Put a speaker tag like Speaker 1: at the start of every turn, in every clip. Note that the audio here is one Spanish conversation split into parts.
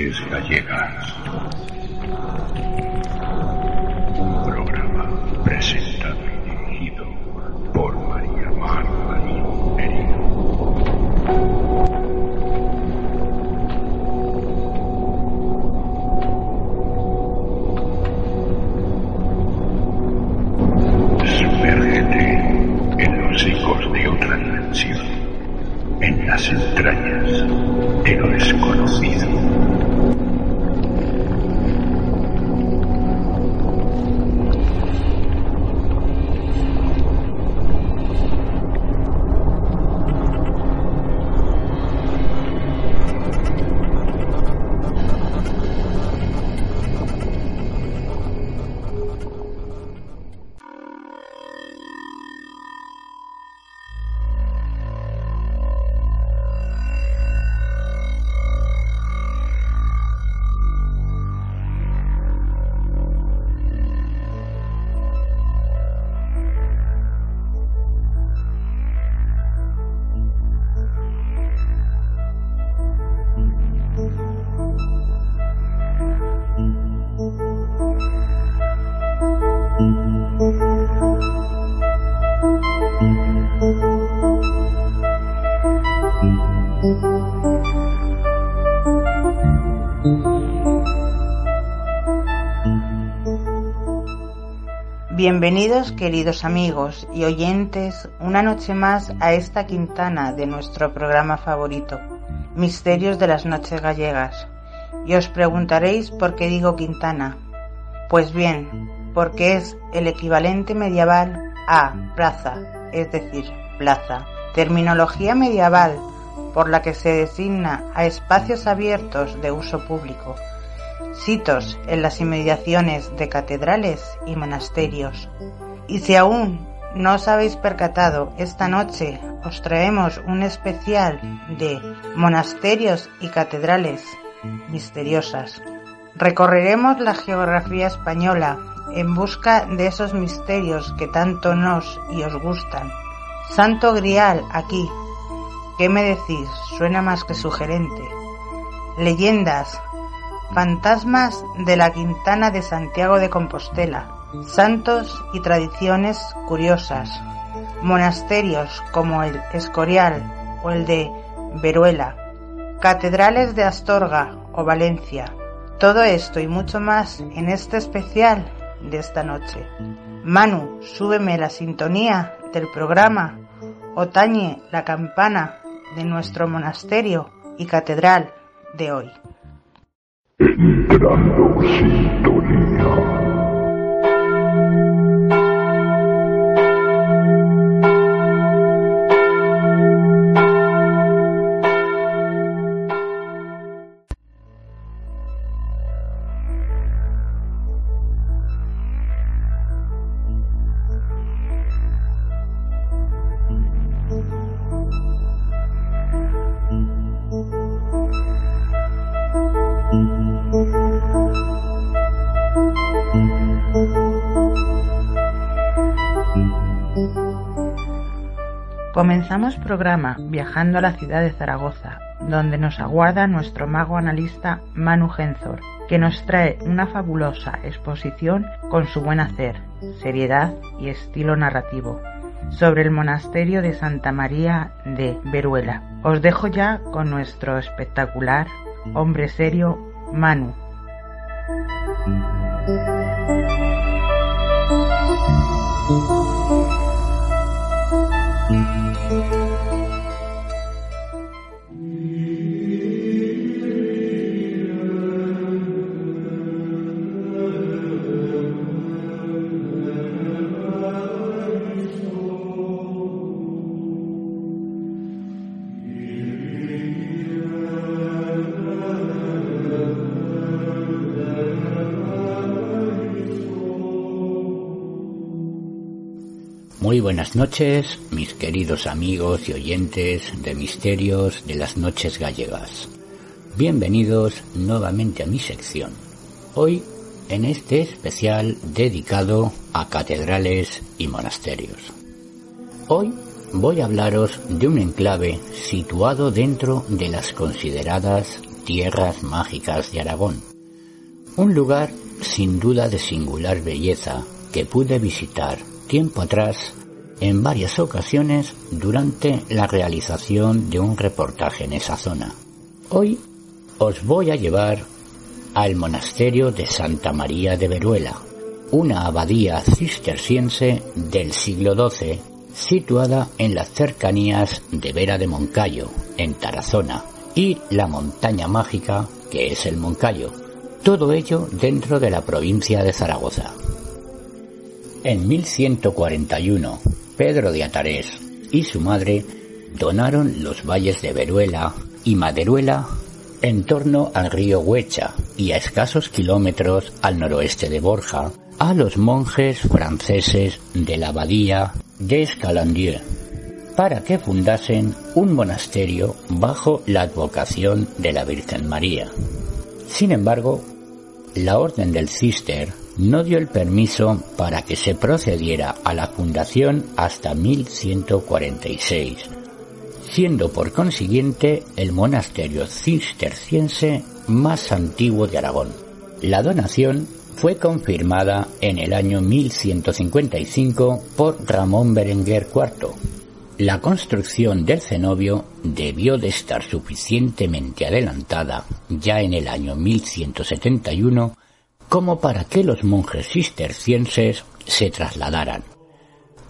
Speaker 1: las Noches Gallegas.
Speaker 2: Bienvenidos queridos amigos y oyentes una noche más a esta quintana de nuestro programa favorito, Misterios de las Noches Gallegas. Y os preguntaréis por qué digo quintana. Pues bien, porque es el equivalente medieval a plaza, es decir, plaza, terminología medieval por la que se designa a espacios abiertos de uso público sitos en las inmediaciones de catedrales y monasterios. Y si aún no os habéis percatado, esta noche os traemos un especial de monasterios y catedrales misteriosas. Recorreremos la geografía española en busca de esos misterios que tanto nos y os gustan. Santo Grial aquí. ¿Qué me decís? Suena más que sugerente. Leyendas, fantasmas de la Quintana de Santiago de Compostela, santos y tradiciones curiosas, monasterios como el Escorial o el de Veruela, catedrales de Astorga o Valencia. Todo esto y mucho más en este especial de esta noche. Manu, súbeme la sintonía del programa o tañe la campana de nuestro monasterio y catedral de hoy.
Speaker 1: Entrando sintonía.
Speaker 2: Comenzamos programa viajando a la ciudad de Zaragoza, donde nos aguarda nuestro mago analista Manu Genzor, que nos trae una fabulosa exposición con su buen hacer, seriedad y estilo narrativo sobre el monasterio de Santa María de Veruela. Os dejo ya con nuestro espectacular hombre serio Manu.
Speaker 3: Muy buenas noches, mis queridos amigos y oyentes de Misterios de las Noches Gallegas. Bienvenidos nuevamente a mi sección. Hoy en este especial dedicado a catedrales y monasterios. Hoy voy a hablaros de un enclave situado dentro de las consideradas tierras mágicas de Aragón. Un lugar sin duda de singular belleza que pude visitar tiempo atrás en varias ocasiones durante la realización de un reportaje en esa zona. Hoy os voy a llevar al monasterio de Santa María de Veruela, una abadía cisterciense del siglo XII situada en las cercanías de Vera de Moncayo, en Tarazona, y la montaña mágica que es el Moncayo, todo ello dentro de la provincia de Zaragoza. En 1141, Pedro de Atarés y su madre donaron los valles de Veruela y Maderuela en torno al río Huecha y a escasos kilómetros al noroeste de Borja a los monjes franceses de la abadía de Escalandieu para que fundasen un monasterio bajo la advocación de la Virgen María. Sin embargo, la Orden del Cister no dio el permiso para que se procediera a la fundación hasta 1146, siendo por consiguiente el monasterio cisterciense más antiguo de Aragón. La donación fue confirmada en el año 1155 por Ramón Berenguer IV. La construcción del cenobio debió de estar suficientemente adelantada ya en el año 1171 como para que los monjes cistercienses se trasladaran.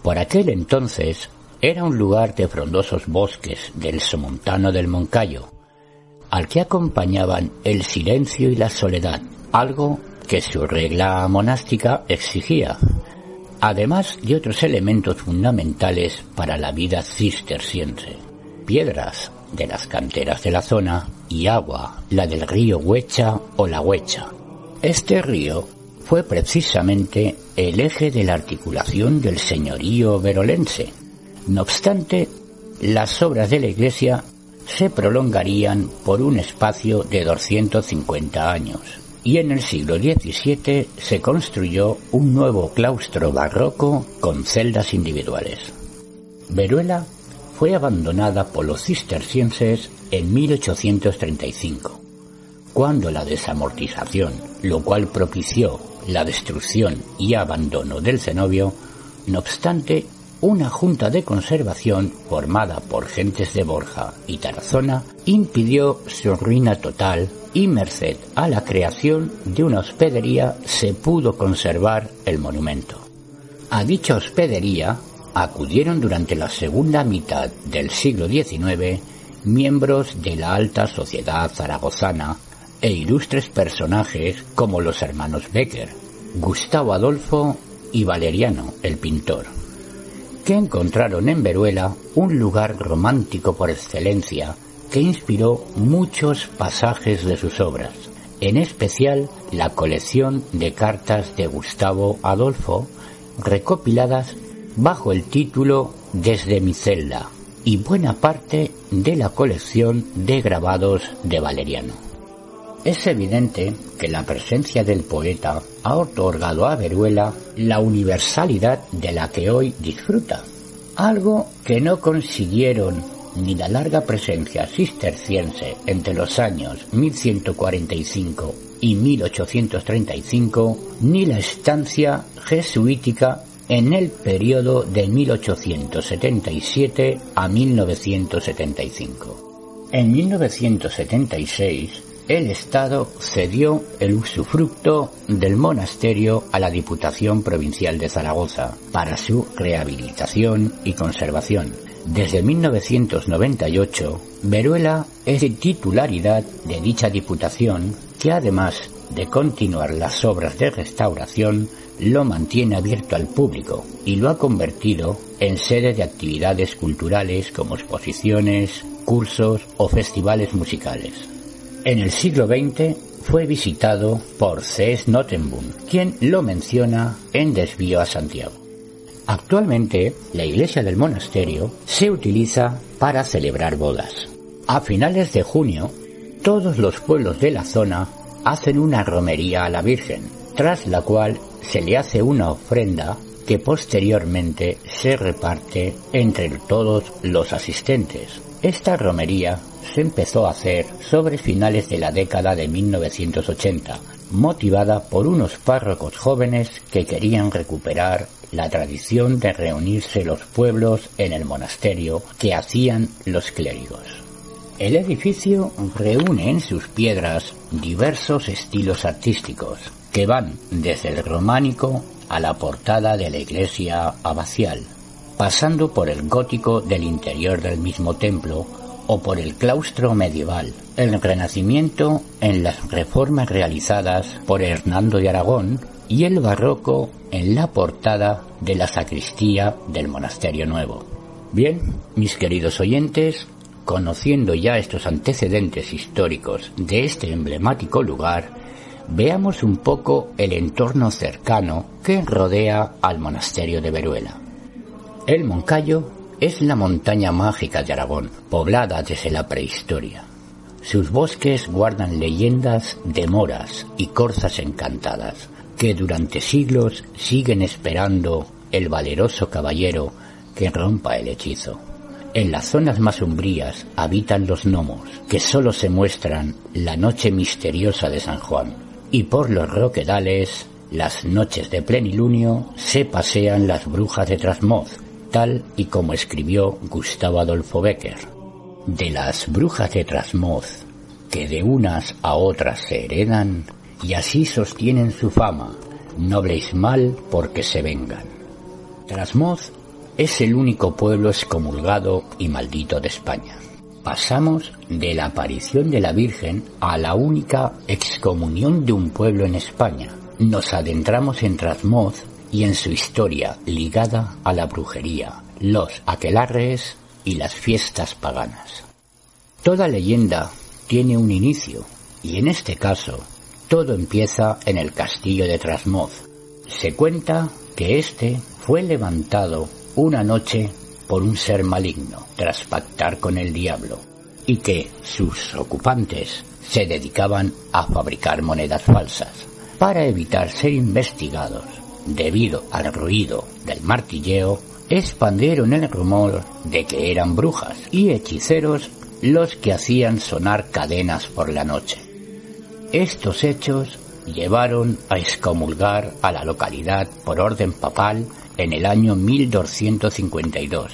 Speaker 3: Por aquel entonces era un lugar de frondosos bosques del somontano del Moncayo, al que acompañaban el silencio y la soledad, algo que su regla monástica exigía, además de otros elementos fundamentales para la vida cisterciense, piedras de las canteras de la zona y agua, la del río Huecha o la Huecha. Este río fue precisamente el eje de la articulación del señorío verolense, no obstante, las obras de la iglesia se prolongarían por un espacio de 250 años y en el siglo XVII se construyó un nuevo claustro barroco con celdas individuales. Veruela fue abandonada por los cistercienses en 1835, cuando la desamortización, lo cual propició la destrucción y abandono del cenobio, no obstante, una junta de conservación formada por gentes de Borja y Tarazona impidió su ruina total y merced a la creación de una hospedería se pudo conservar el monumento. A dicha hospedería acudieron durante la segunda mitad del siglo XIX miembros de la alta sociedad zaragozana e ilustres personajes como los hermanos Becker, Gustavo Adolfo y Valeriano, el pintor que encontraron en Veruela un lugar romántico por excelencia que inspiró muchos pasajes de sus obras, en especial la colección de cartas de Gustavo Adolfo recopiladas bajo el título Desde mi celda y buena parte de la colección de grabados de Valeriano. Es evidente que la presencia del poeta ha otorgado a Veruela la universalidad de la que hoy disfruta, algo que no consiguieron ni la larga presencia cisterciense entre los años 1145 y 1835, ni la estancia jesuítica en el periodo de 1877 a 1975. En 1976, el Estado cedió el usufructo del monasterio a la Diputación Provincial de Zaragoza para su rehabilitación y conservación. Desde 1998, Veruela es de titularidad de dicha Diputación que además de continuar las obras de restauración, lo mantiene abierto al público y lo ha convertido en sede de actividades culturales como exposiciones, cursos o festivales musicales. En el siglo XX fue visitado por C.S. Nottenboom, quien lo menciona en Desvío a Santiago. Actualmente, la iglesia del monasterio se utiliza para celebrar bodas. A finales de junio, todos los pueblos de la zona hacen una romería a la Virgen, tras la cual se le hace una ofrenda que posteriormente se reparte entre todos los asistentes. Esta romería se empezó a hacer sobre finales de la década de 1980, motivada por unos párrocos jóvenes que querían recuperar la tradición de reunirse los pueblos en el monasterio que hacían los clérigos. El edificio reúne en sus piedras diversos estilos artísticos que van desde el románico a la portada de la iglesia abacial, pasando por el gótico del interior del mismo templo o por el claustro medieval, el renacimiento en las reformas realizadas por Hernando de Aragón y el barroco en la portada de la sacristía del monasterio nuevo. Bien, mis queridos oyentes, conociendo ya estos antecedentes históricos de este emblemático lugar, veamos un poco el entorno cercano que rodea al monasterio de Veruela. El Moncayo es la montaña mágica de Aragón, poblada desde la prehistoria. Sus bosques guardan leyendas de moras y corzas encantadas, que durante siglos siguen esperando el valeroso caballero que rompa el hechizo. En las zonas más umbrías habitan los gnomos, que solo se muestran la noche misteriosa de San Juan. Y por los roquedales, las noches de plenilunio, se pasean las brujas de Trasmoz, tal y como escribió Gustavo Adolfo Becker. De las brujas de Trasmoz, que de unas a otras se heredan, y así sostienen su fama, no mal porque se vengan. Trasmoz es el único pueblo excomulgado y maldito de España. Pasamos de la aparición de la Virgen a la única excomunión de un pueblo en España. Nos adentramos en Trasmoz y en su historia ligada a la brujería, los aquelarres y las fiestas paganas. Toda leyenda tiene un inicio, y en este caso, todo empieza en el castillo de Trasmoz. Se cuenta que éste fue levantado una noche por un ser maligno tras pactar con el diablo, y que sus ocupantes se dedicaban a fabricar monedas falsas para evitar ser investigados debido al ruido del martilleo, expandieron el rumor de que eran brujas y hechiceros los que hacían sonar cadenas por la noche. Estos hechos llevaron a excomulgar a la localidad por orden papal en el año 1252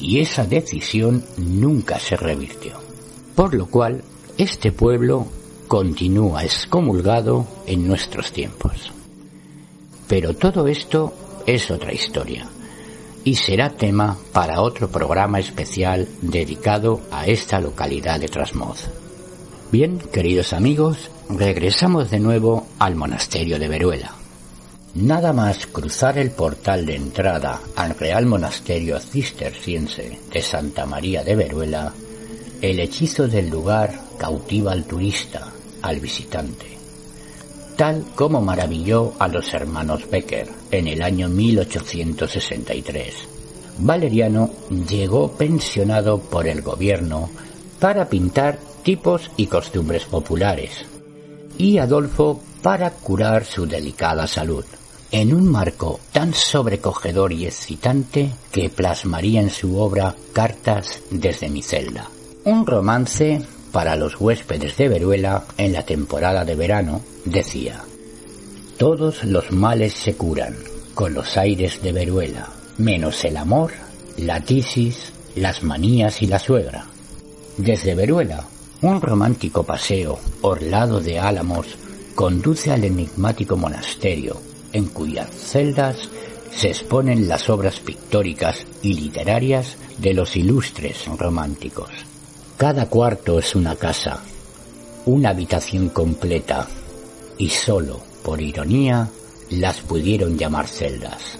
Speaker 3: y esa decisión nunca se revirtió. Por lo cual, este pueblo continúa excomulgado en nuestros tiempos. Pero todo esto es otra historia y será tema para otro programa especial dedicado a esta localidad de Trasmoz. Bien, queridos amigos, regresamos de nuevo al monasterio de Veruela. Nada más cruzar el portal de entrada al Real Monasterio Cisterciense de Santa María de Veruela, el hechizo del lugar cautiva al turista, al visitante tal como maravilló a los hermanos Becker en el año 1863. Valeriano llegó pensionado por el gobierno para pintar tipos y costumbres populares, y Adolfo para curar su delicada salud, en un marco tan sobrecogedor y excitante que plasmaría en su obra Cartas desde mi celda, un romance para los huéspedes de Veruela en la temporada de verano, decía, Todos los males se curan con los aires de Veruela, menos el amor, la tisis, las manías y la suegra. Desde Veruela, un romántico paseo orlado de álamos conduce al enigmático monasterio, en cuyas celdas se exponen las obras pictóricas y literarias de los ilustres románticos. Cada cuarto es una casa, una habitación completa, y solo, por ironía, las pudieron llamar celdas.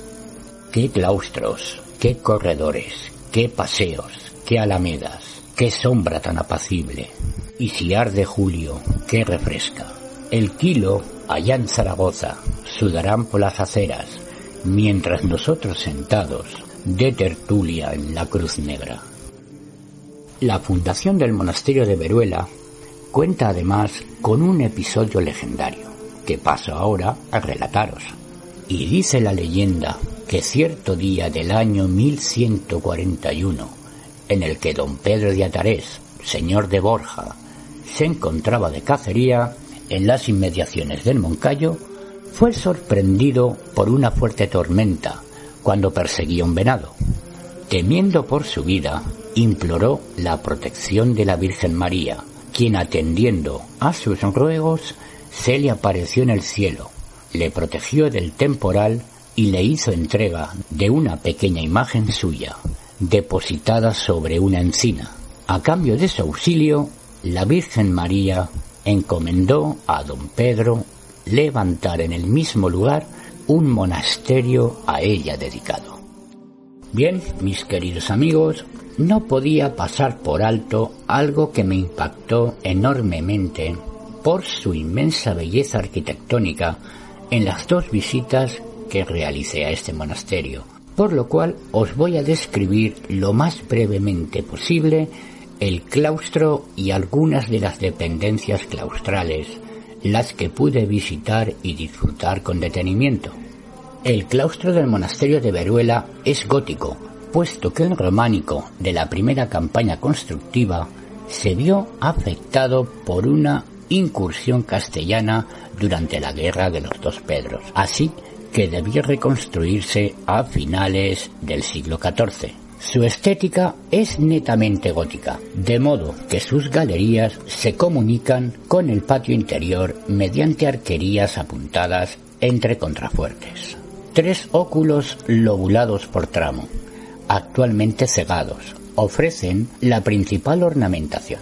Speaker 3: Qué claustros, qué corredores, qué paseos, qué alamedas, qué sombra tan apacible. Y si arde julio, qué refresca. El kilo, allá en Zaragoza, sudarán por las aceras, mientras nosotros sentados de tertulia en la Cruz Negra. La fundación del monasterio de Veruela cuenta además con un episodio legendario que paso ahora a relataros. Y dice la leyenda que cierto día del año 1141, en el que don Pedro de Atarés, señor de Borja, se encontraba de cacería en las inmediaciones del Moncayo, fue sorprendido por una fuerte tormenta cuando perseguía un venado. Temiendo por su vida, imploró la protección de la Virgen María, quien atendiendo a sus ruegos se le apareció en el cielo, le protegió del temporal y le hizo entrega de una pequeña imagen suya, depositada sobre una encina. A cambio de su auxilio, la Virgen María encomendó a don Pedro levantar en el mismo lugar un monasterio a ella dedicado. Bien, mis queridos amigos, no podía pasar por alto algo que me impactó enormemente por su inmensa belleza arquitectónica en las dos visitas que realicé a este monasterio, por lo cual os voy a describir lo más brevemente posible el claustro y algunas de las dependencias claustrales, las que pude visitar y disfrutar con detenimiento. El claustro del monasterio de Veruela es gótico, puesto que el románico de la primera campaña constructiva se vio afectado por una incursión castellana durante la Guerra de los Dos Pedros, así que debió reconstruirse a finales del siglo XIV. Su estética es netamente gótica, de modo que sus galerías se comunican con el patio interior mediante arquerías apuntadas entre contrafuertes. Tres óculos lobulados por tramo, actualmente cegados, ofrecen la principal ornamentación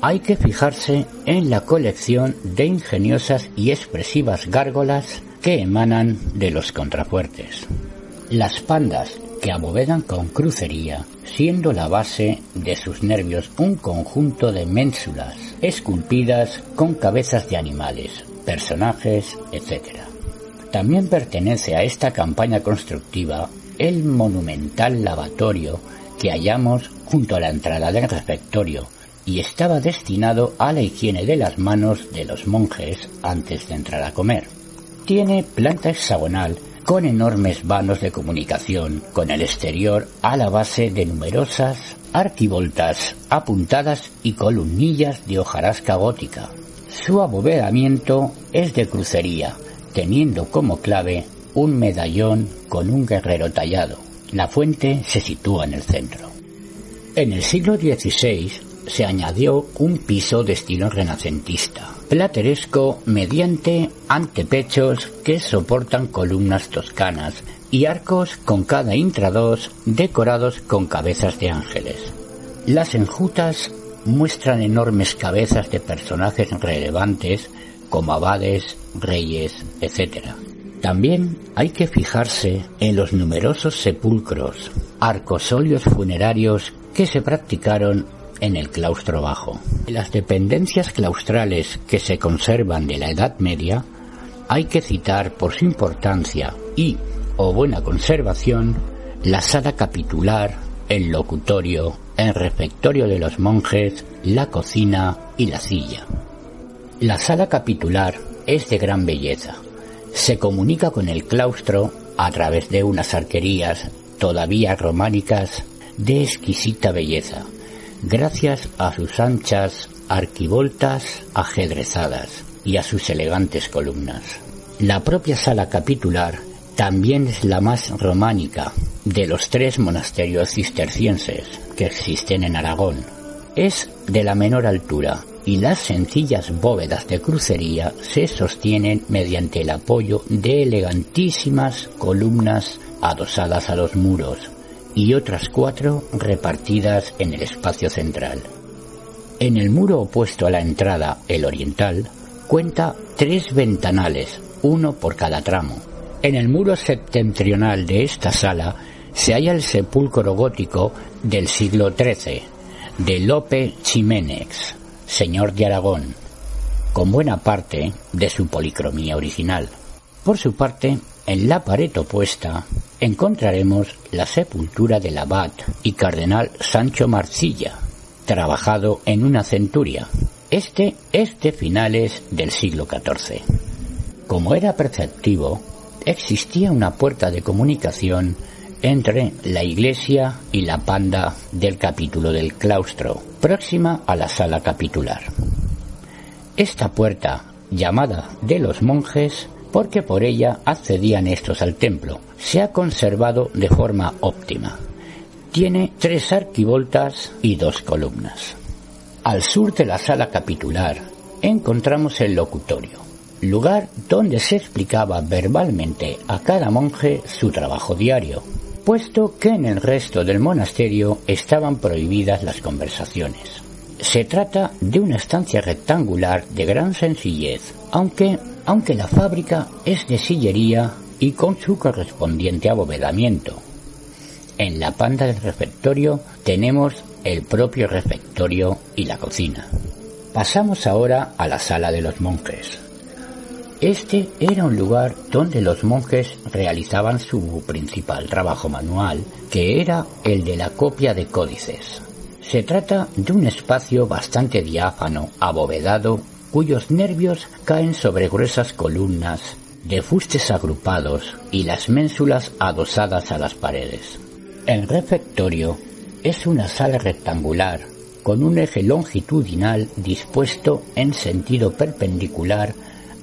Speaker 3: hay que fijarse en la colección de ingeniosas y expresivas gárgolas que emanan de los contrafuertes. Las pandas que abovedan con crucería, siendo la base de sus nervios un conjunto de ménsulas esculpidas con cabezas de animales, personajes, etc. También pertenece a esta campaña constructiva el monumental lavatorio que hallamos junto a la entrada del refectorio, y estaba destinado a la higiene de las manos de los monjes antes de entrar a comer. Tiene planta hexagonal con enormes vanos de comunicación con el exterior a la base de numerosas arquivoltas apuntadas y columnillas de hojarasca gótica. Su abovedamiento es de crucería, teniendo como clave un medallón con un guerrero tallado. La fuente se sitúa en el centro. En el siglo XVI se añadió un piso de estilo renacentista, plateresco mediante antepechos que soportan columnas toscanas y arcos con cada intrados decorados con cabezas de ángeles. Las enjutas muestran enormes cabezas de personajes relevantes como abades, reyes, etc. También hay que fijarse en los numerosos sepulcros, arcosolios funerarios que se practicaron en el claustro bajo. Las dependencias claustrales que se conservan de la Edad Media, hay que citar por su importancia y o buena conservación la sala capitular, el locutorio, el refectorio de los monjes, la cocina y la silla. La sala capitular es de gran belleza. Se comunica con el claustro a través de unas arquerías todavía románicas de exquisita belleza, gracias a sus anchas arquivoltas ajedrezadas y a sus elegantes columnas. La propia sala capitular también es la más románica de los tres monasterios cistercienses que existen en Aragón. Es de la menor altura y las sencillas bóvedas de crucería se sostienen mediante el apoyo de elegantísimas columnas adosadas a los muros y otras cuatro repartidas en el espacio central. En el muro opuesto a la entrada, el oriental, cuenta tres ventanales, uno por cada tramo. En el muro septentrional de esta sala se halla el sepulcro gótico del siglo XIII, de Lope Ximénez, señor de Aragón, con buena parte de su policromía original. Por su parte, en la pared opuesta, encontraremos la sepultura del abad y cardenal Sancho Marcilla, trabajado en una centuria. Este es de finales del siglo XIV. Como era perceptivo, existía una puerta de comunicación entre la iglesia y la panda del capítulo del claustro, próxima a la sala capitular. Esta puerta, llamada de los monjes, porque por ella accedían estos al templo, se ha conservado de forma óptima. Tiene tres arquivoltas y dos columnas. Al sur de la sala capitular encontramos el locutorio, lugar donde se explicaba verbalmente a cada monje su trabajo diario, puesto que en el resto del monasterio estaban prohibidas las conversaciones. Se trata de una estancia rectangular de gran sencillez, aunque, aunque la fábrica es de sillería y con su correspondiente abovedamiento. En la panda del refectorio tenemos el propio refectorio y la cocina. Pasamos ahora a la sala de los monjes. Este era un lugar donde los monjes realizaban su principal trabajo manual, que era el de la copia de códices. Se trata de un espacio bastante diáfano, abovedado, cuyos nervios caen sobre gruesas columnas, de fustes agrupados y las ménsulas adosadas a las paredes. El refectorio es una sala rectangular con un eje longitudinal dispuesto en sentido perpendicular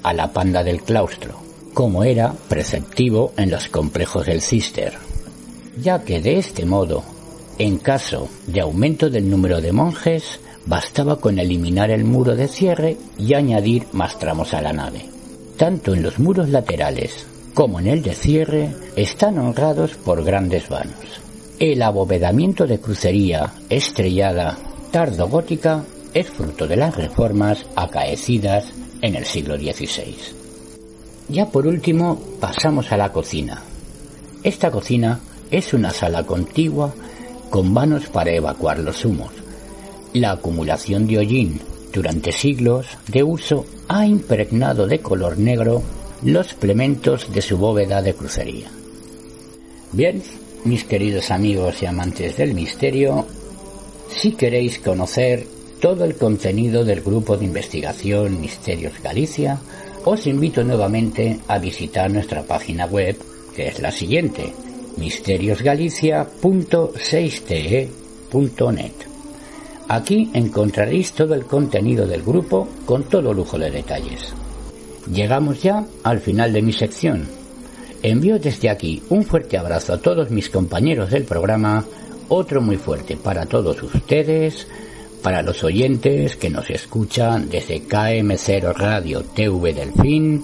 Speaker 3: a la panda del claustro, como era preceptivo en los complejos del Cister, ya que de este modo, en caso de aumento del número de monjes, bastaba con eliminar el muro de cierre y añadir más tramos a la nave. Tanto en los muros laterales como en el de cierre están honrados por grandes vanos. El abovedamiento de crucería estrellada tardogótica es fruto de las reformas acaecidas en el siglo XVI. Ya por último pasamos a la cocina. Esta cocina es una sala contigua con vanos para evacuar los humos. La acumulación de hollín durante siglos de uso ha impregnado de color negro los plementos de su bóveda de crucería. Bien, mis queridos amigos y amantes del misterio, si queréis conocer todo el contenido del grupo de investigación Misterios Galicia, os invito nuevamente a visitar nuestra página web, que es la siguiente, misteriosgalicia.6te.net. Aquí encontraréis todo el contenido del grupo con todo lujo de detalles. Llegamos ya al final de mi sección. Envío desde aquí un fuerte abrazo a todos mis compañeros del programa, otro muy fuerte para todos ustedes, para los oyentes que nos escuchan desde KM0 Radio TV Delfín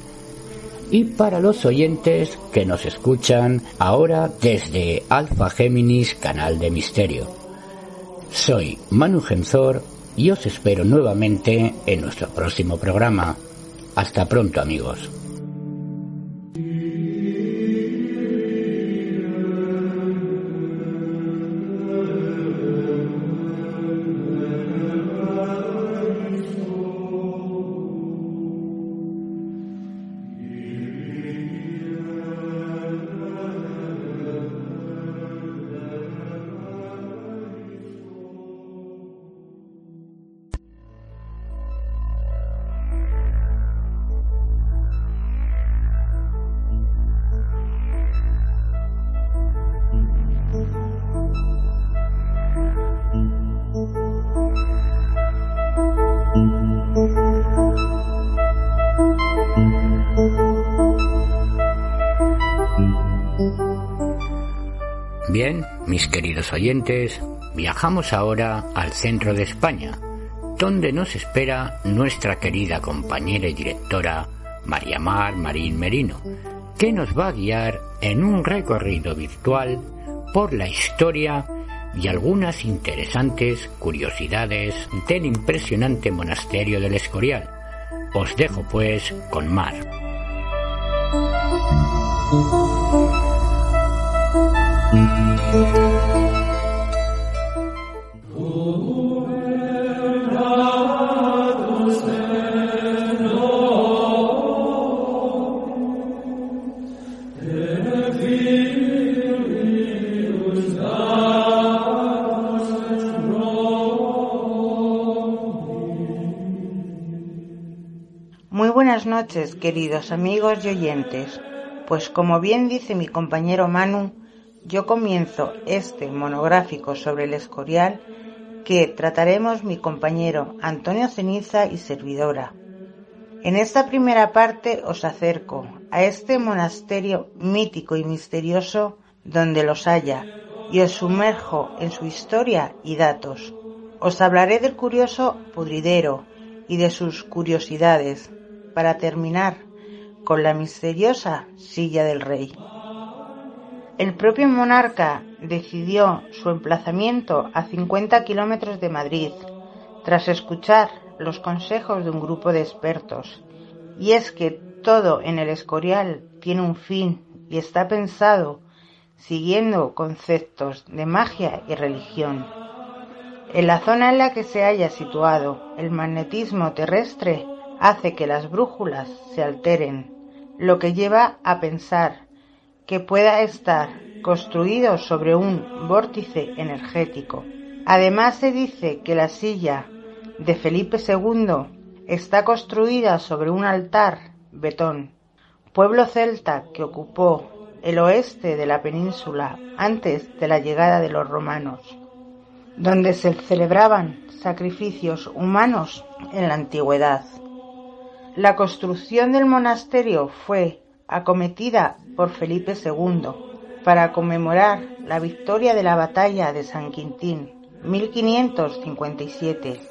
Speaker 3: y para los oyentes que nos escuchan ahora desde Alfa Géminis Canal de Misterio. Soy Manu Genzor y os espero nuevamente en nuestro próximo programa. Hasta pronto amigos. Oyentes, viajamos ahora al centro de España, donde nos espera nuestra querida compañera y directora María Mar Marín Merino, que nos va a guiar en un recorrido virtual por la historia y algunas interesantes curiosidades del impresionante monasterio del Escorial. Os dejo pues con Mar.
Speaker 2: Queridos amigos y oyentes. Pues como bien dice mi compañero Manu, yo comienzo este monográfico sobre el Escorial que trataremos mi compañero Antonio Ceniza y servidora. En esta primera parte os acerco a este monasterio mítico y misterioso donde los haya y os sumerjo en su historia y datos. Os hablaré del curioso pudridero y de sus curiosidades para terminar con la misteriosa silla del rey. El propio monarca decidió su emplazamiento a 50 kilómetros de Madrid, tras escuchar los consejos de un grupo de expertos. Y es que todo en el Escorial tiene un fin y está pensado siguiendo conceptos de magia y religión. En la zona en la que se haya situado, el magnetismo terrestre hace que las brújulas se alteren, lo que lleva a pensar que pueda estar construido sobre un vórtice energético. Además se dice que la silla de Felipe II está construida sobre un altar betón, pueblo celta que ocupó el oeste de la península antes de la llegada de los romanos, donde se celebraban sacrificios humanos en la antigüedad. La construcción del monasterio fue acometida por Felipe II para conmemorar la victoria de la batalla de San Quintín 1557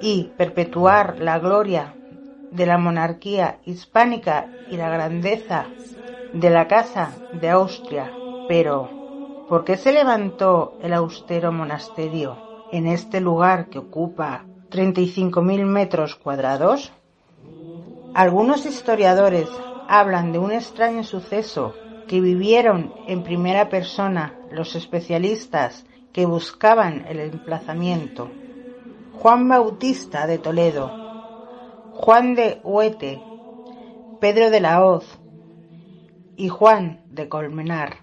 Speaker 2: y perpetuar la gloria de la monarquía hispánica y la grandeza de la Casa de Austria. Pero, ¿por qué se levantó el austero monasterio en este lugar que ocupa 35.000 metros cuadrados? Algunos historiadores hablan de un extraño suceso que vivieron en primera persona los especialistas que buscaban el emplazamiento. Juan Bautista de Toledo, Juan de Huete, Pedro de la Hoz y Juan de Colmenar.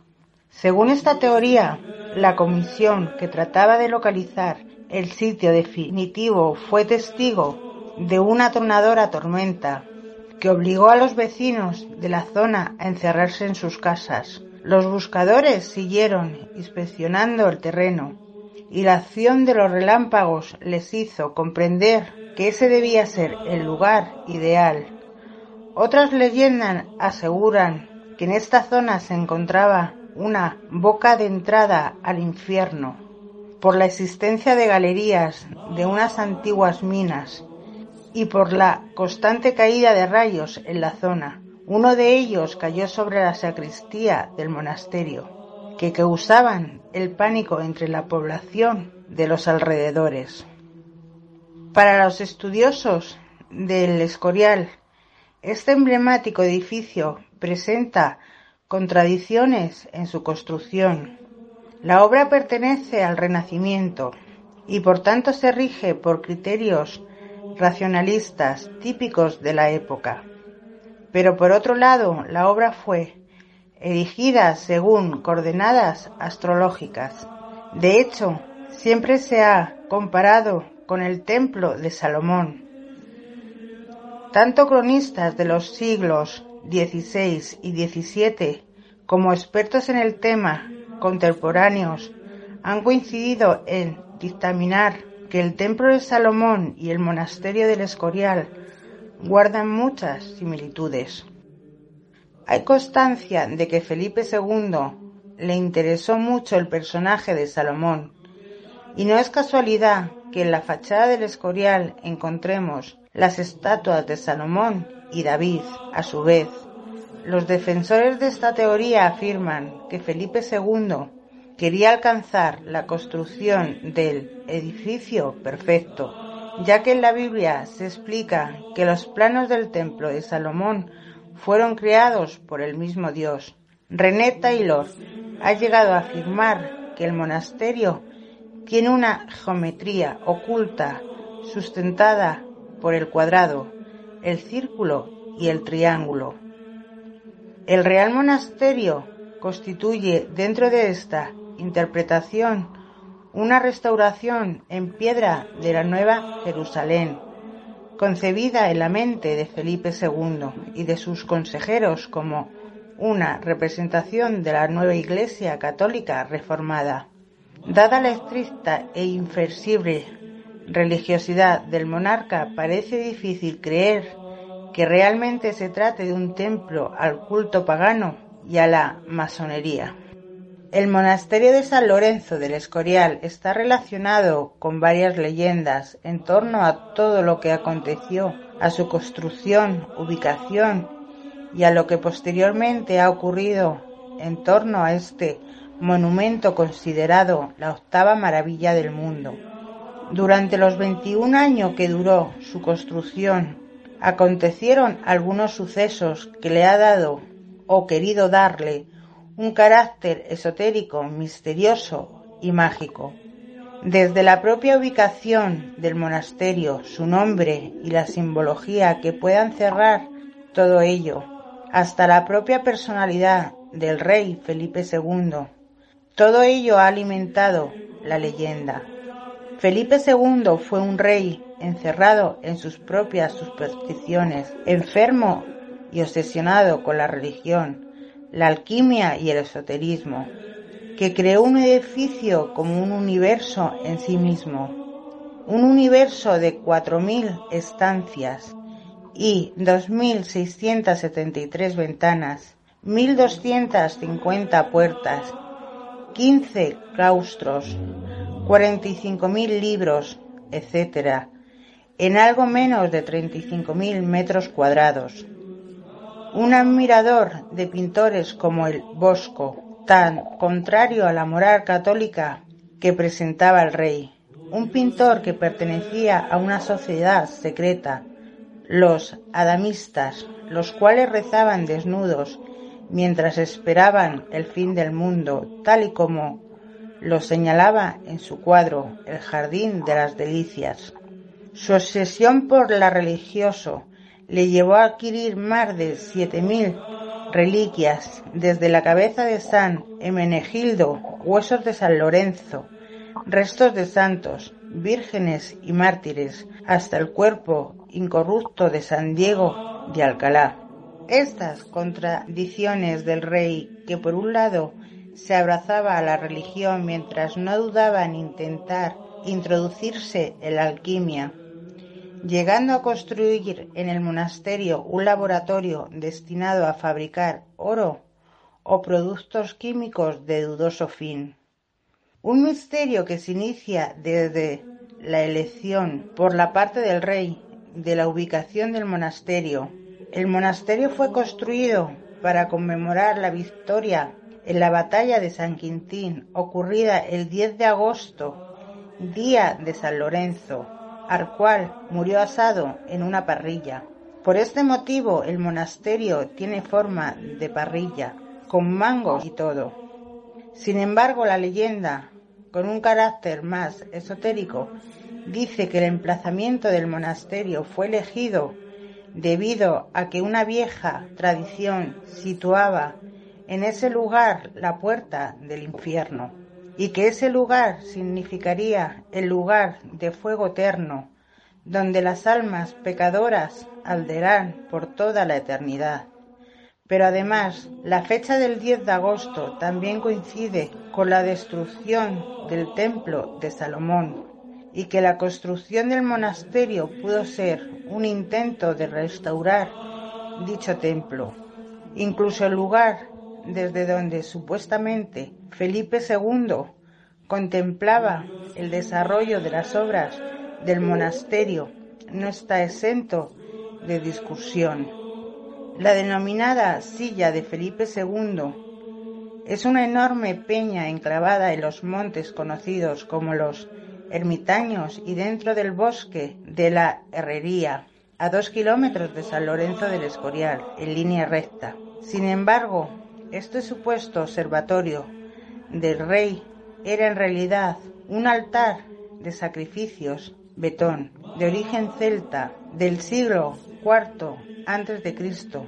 Speaker 2: Según esta teoría, la comisión que trataba de localizar el sitio definitivo fue testigo de una atronadora tormenta que obligó a los vecinos de la zona a encerrarse en sus casas. Los buscadores siguieron inspeccionando el terreno y la acción de los relámpagos les hizo comprender que ese debía ser el lugar ideal. Otras leyendas aseguran que en esta zona se encontraba una boca de entrada al infierno por la existencia de galerías de unas antiguas minas y por la constante caída de rayos en la zona. Uno de ellos cayó sobre la sacristía del monasterio, que causaban el pánico entre la población de los alrededores. Para los estudiosos del Escorial, este emblemático edificio presenta contradicciones en su construcción. La obra pertenece al Renacimiento y por tanto se rige por criterios racionalistas típicos de la época. Pero por otro lado, la obra fue erigida según coordenadas astrológicas. De hecho, siempre se ha comparado con el templo de Salomón. Tanto cronistas de los siglos XVI y XVII como expertos en el tema contemporáneos han coincidido en dictaminar que el templo de Salomón y el monasterio del Escorial guardan muchas similitudes. Hay constancia de que Felipe II le interesó mucho el personaje de Salomón, y no es casualidad que en la fachada del Escorial encontremos las estatuas de Salomón y David, a su vez. Los defensores de esta teoría afirman que Felipe II quería alcanzar la construcción del edificio perfecto, ya que en la Biblia se explica que los planos del templo de Salomón fueron creados por el mismo Dios. René Taylor ha llegado a afirmar que el monasterio tiene una geometría oculta sustentada por el cuadrado, el círculo y el triángulo. El Real Monasterio constituye dentro de esta interpretación una restauración en piedra de la Nueva Jerusalén, concebida en la mente de Felipe II y de sus consejeros como una representación de la nueva Iglesia católica reformada. Dada la estricta e inflexible religiosidad del monarca, parece difícil creer que realmente se trate de un templo al culto pagano y a la masonería. El monasterio de San Lorenzo del Escorial está relacionado con varias leyendas en torno a todo lo que aconteció, a su construcción, ubicación y a lo que posteriormente ha ocurrido en torno a este monumento considerado la octava maravilla del mundo. Durante los 21 años que duró su construcción, acontecieron algunos sucesos que le ha dado o querido darle un carácter esotérico, misterioso y mágico. Desde la propia ubicación del monasterio, su nombre y la simbología que puedan cerrar todo ello, hasta la propia personalidad del rey Felipe II, todo ello ha alimentado la leyenda. Felipe II fue un rey encerrado en sus propias supersticiones, enfermo y obsesionado con la religión, la alquimia y el esoterismo, que creó un edificio como un universo en sí mismo, un universo de 4.000 estancias y 2.673 ventanas, 1.250 puertas, 15 claustros, 45.000 libros, etc., en algo menos de 35.000 metros cuadrados un admirador de pintores como el Bosco, tan contrario a la moral católica que presentaba el rey, un pintor que pertenecía a una sociedad secreta, los adamistas, los cuales rezaban desnudos mientras esperaban el fin del mundo, tal y como lo señalaba en su cuadro El Jardín de las Delicias. Su obsesión por la religioso le llevó a adquirir más de 7.000 reliquias, desde la cabeza de San Emenegildo, huesos de San Lorenzo, restos de santos, vírgenes y mártires, hasta el cuerpo incorrupto de San Diego de Alcalá. Estas contradicciones del rey, que por un lado se abrazaba a la religión mientras no dudaba en intentar introducirse en la alquimia, llegando a construir en el monasterio un laboratorio destinado a fabricar oro o productos químicos de dudoso fin. Un misterio que se inicia desde la elección por la parte del rey de la ubicación del monasterio. El monasterio fue construido para conmemorar la victoria en la batalla de San Quintín ocurrida el 10 de agosto, día de San Lorenzo, al cual murió asado en una parrilla. Por este motivo el monasterio tiene forma de parrilla, con mangos y todo. Sin embargo, la leyenda, con un carácter más esotérico, dice que el emplazamiento del monasterio fue elegido debido a que una vieja tradición situaba en ese lugar la puerta del infierno y que ese lugar significaría el lugar de fuego eterno, donde las almas pecadoras alderán por toda la eternidad. Pero además, la fecha del 10 de agosto también coincide con la destrucción del templo de Salomón y que la construcción del monasterio pudo ser un intento de restaurar dicho templo. Incluso el lugar desde donde supuestamente Felipe II contemplaba el desarrollo de las obras del monasterio no está exento de discusión. La denominada silla de Felipe II es una enorme peña enclavada en los montes conocidos como los ermitaños y dentro del bosque de la Herrería, a dos kilómetros de San Lorenzo del Escorial, en línea recta. Sin embargo, este supuesto observatorio del rey era en realidad un altar de sacrificios betón de origen celta del siglo IV Cristo,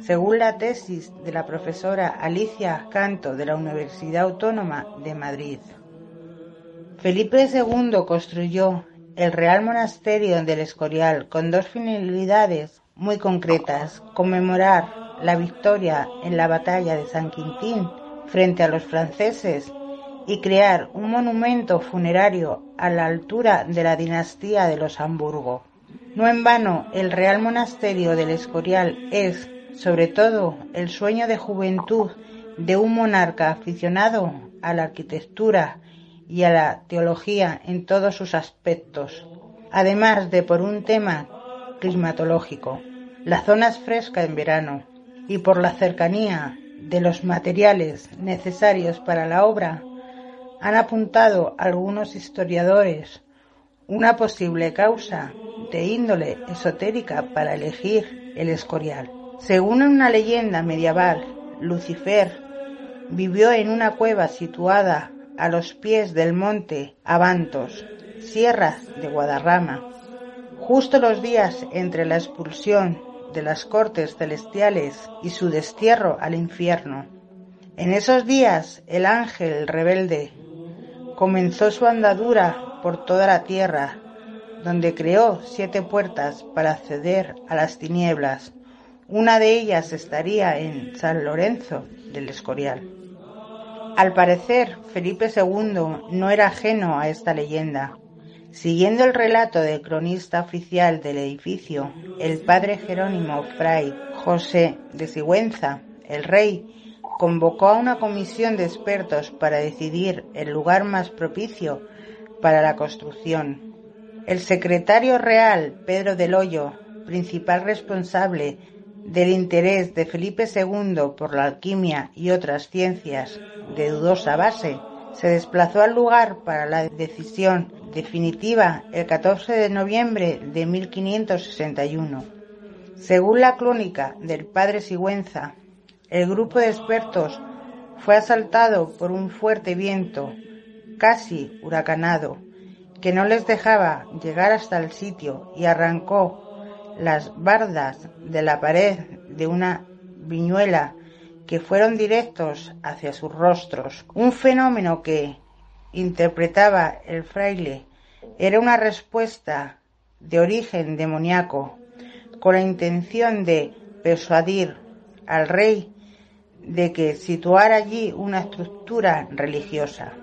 Speaker 2: según la tesis de la profesora Alicia Canto de la Universidad Autónoma de Madrid. Felipe II construyó el Real Monasterio del Escorial con dos finalidades muy concretas, conmemorar la victoria en la batalla de San Quintín frente a los franceses y crear un monumento funerario a la altura de la dinastía de los Hamburgo. No en vano, el Real Monasterio del Escorial es, sobre todo, el sueño de juventud de un monarca aficionado a la arquitectura y a la teología en todos sus aspectos, además de por un tema climatológico. La zona es fresca en verano y por la cercanía de los materiales necesarios para la obra, han apuntado algunos historiadores una posible causa de índole esotérica para elegir el Escorial. Según una leyenda medieval, Lucifer vivió en una cueva situada a los pies del monte Avantos, sierra de Guadarrama, justo los días entre la expulsión de las cortes celestiales y su destierro al infierno. En esos días el ángel rebelde comenzó su andadura por toda la tierra, donde creó siete puertas para acceder a las tinieblas. Una de ellas estaría en San Lorenzo del Escorial. Al parecer, Felipe II no era ajeno a esta leyenda, Siguiendo el relato del cronista oficial del edificio, el padre Jerónimo Fray José de Sigüenza, el rey, convocó a una comisión de expertos para decidir el lugar más propicio para la construcción. El secretario real, Pedro del Hoyo, principal responsable del interés de Felipe II por la alquimia y otras ciencias de dudosa base, se desplazó al lugar para la decisión definitiva el 14 de noviembre de 1561. Según la crónica del padre Sigüenza, el grupo de expertos fue asaltado por un fuerte viento, casi huracanado, que no les dejaba llegar hasta el sitio y arrancó las bardas de la pared de una viñuela que fueron directos hacia sus rostros, un fenómeno que, interpretaba el fraile era una respuesta de origen demoníaco con la intención de persuadir al rey de que situara allí una estructura religiosa.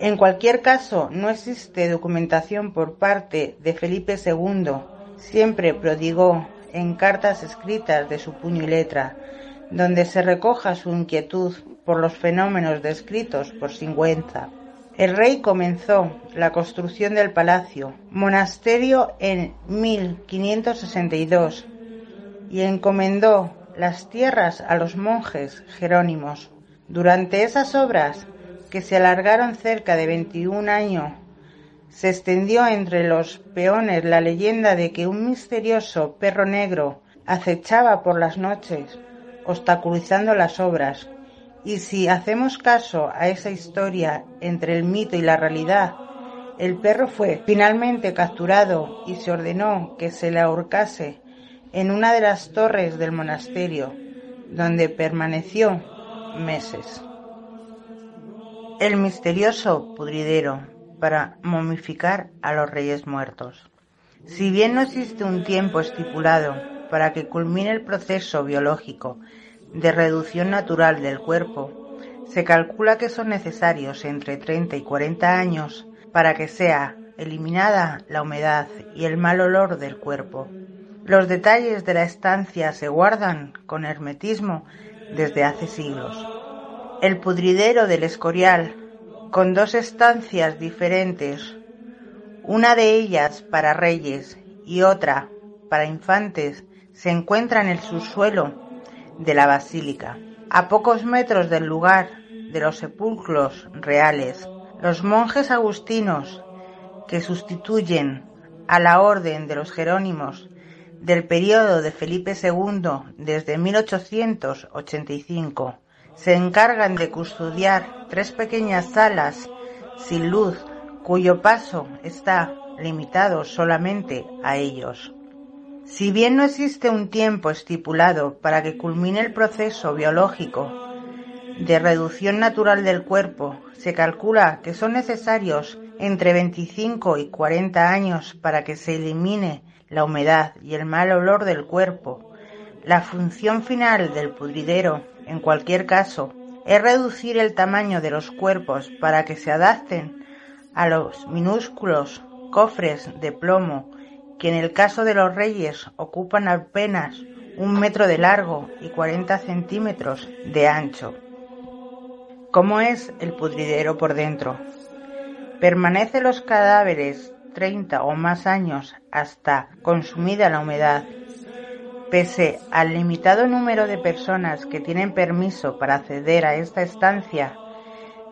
Speaker 2: En cualquier caso, no existe documentación por parte de Felipe II, siempre prodigó en cartas escritas de su puño y letra, donde se recoja su inquietud por los fenómenos descritos por Singüenza. El rey comenzó la construcción del palacio, monasterio en 1562 y encomendó las tierras a los monjes jerónimos. Durante esas obras, que se alargaron cerca de 21 años, se extendió entre los peones la leyenda de que un misterioso perro negro acechaba por las noches, obstaculizando las obras, y si hacemos caso a esa historia entre el mito y la realidad, el perro fue finalmente capturado y se ordenó que se le ahorcase en una de las torres del monasterio, donde permaneció meses. El misterioso pudridero para momificar a los reyes muertos. Si bien no existe un tiempo estipulado para que culmine el proceso biológico de reducción natural del cuerpo, se calcula que son necesarios entre 30 y 40 años para que sea eliminada la humedad y el mal olor del cuerpo. Los detalles de la estancia se guardan con hermetismo desde hace siglos. El pudridero del Escorial, con dos estancias diferentes, una de ellas para reyes y otra para infantes, se encuentra en el subsuelo de la basílica. A pocos metros del lugar de los sepulcros reales, los monjes agustinos que sustituyen a la orden de los jerónimos del periodo de Felipe II desde 1885 se encargan de custodiar tres pequeñas salas sin luz cuyo paso está limitado solamente a ellos. Si bien no existe un tiempo estipulado para que culmine el proceso biológico de reducción natural del cuerpo, se calcula que son necesarios entre 25 y 40 años para que se elimine la humedad y el mal olor del cuerpo. La función final del pudridero, en cualquier caso, es reducir el tamaño de los cuerpos para que se adapten a los minúsculos cofres de plomo que en el caso de los reyes ocupan apenas un metro de largo y 40 centímetros de ancho. ¿Cómo es el pudridero por dentro? Permanece los cadáveres 30 o más años hasta consumida la humedad. Pese al limitado número de personas que tienen permiso para acceder a esta estancia,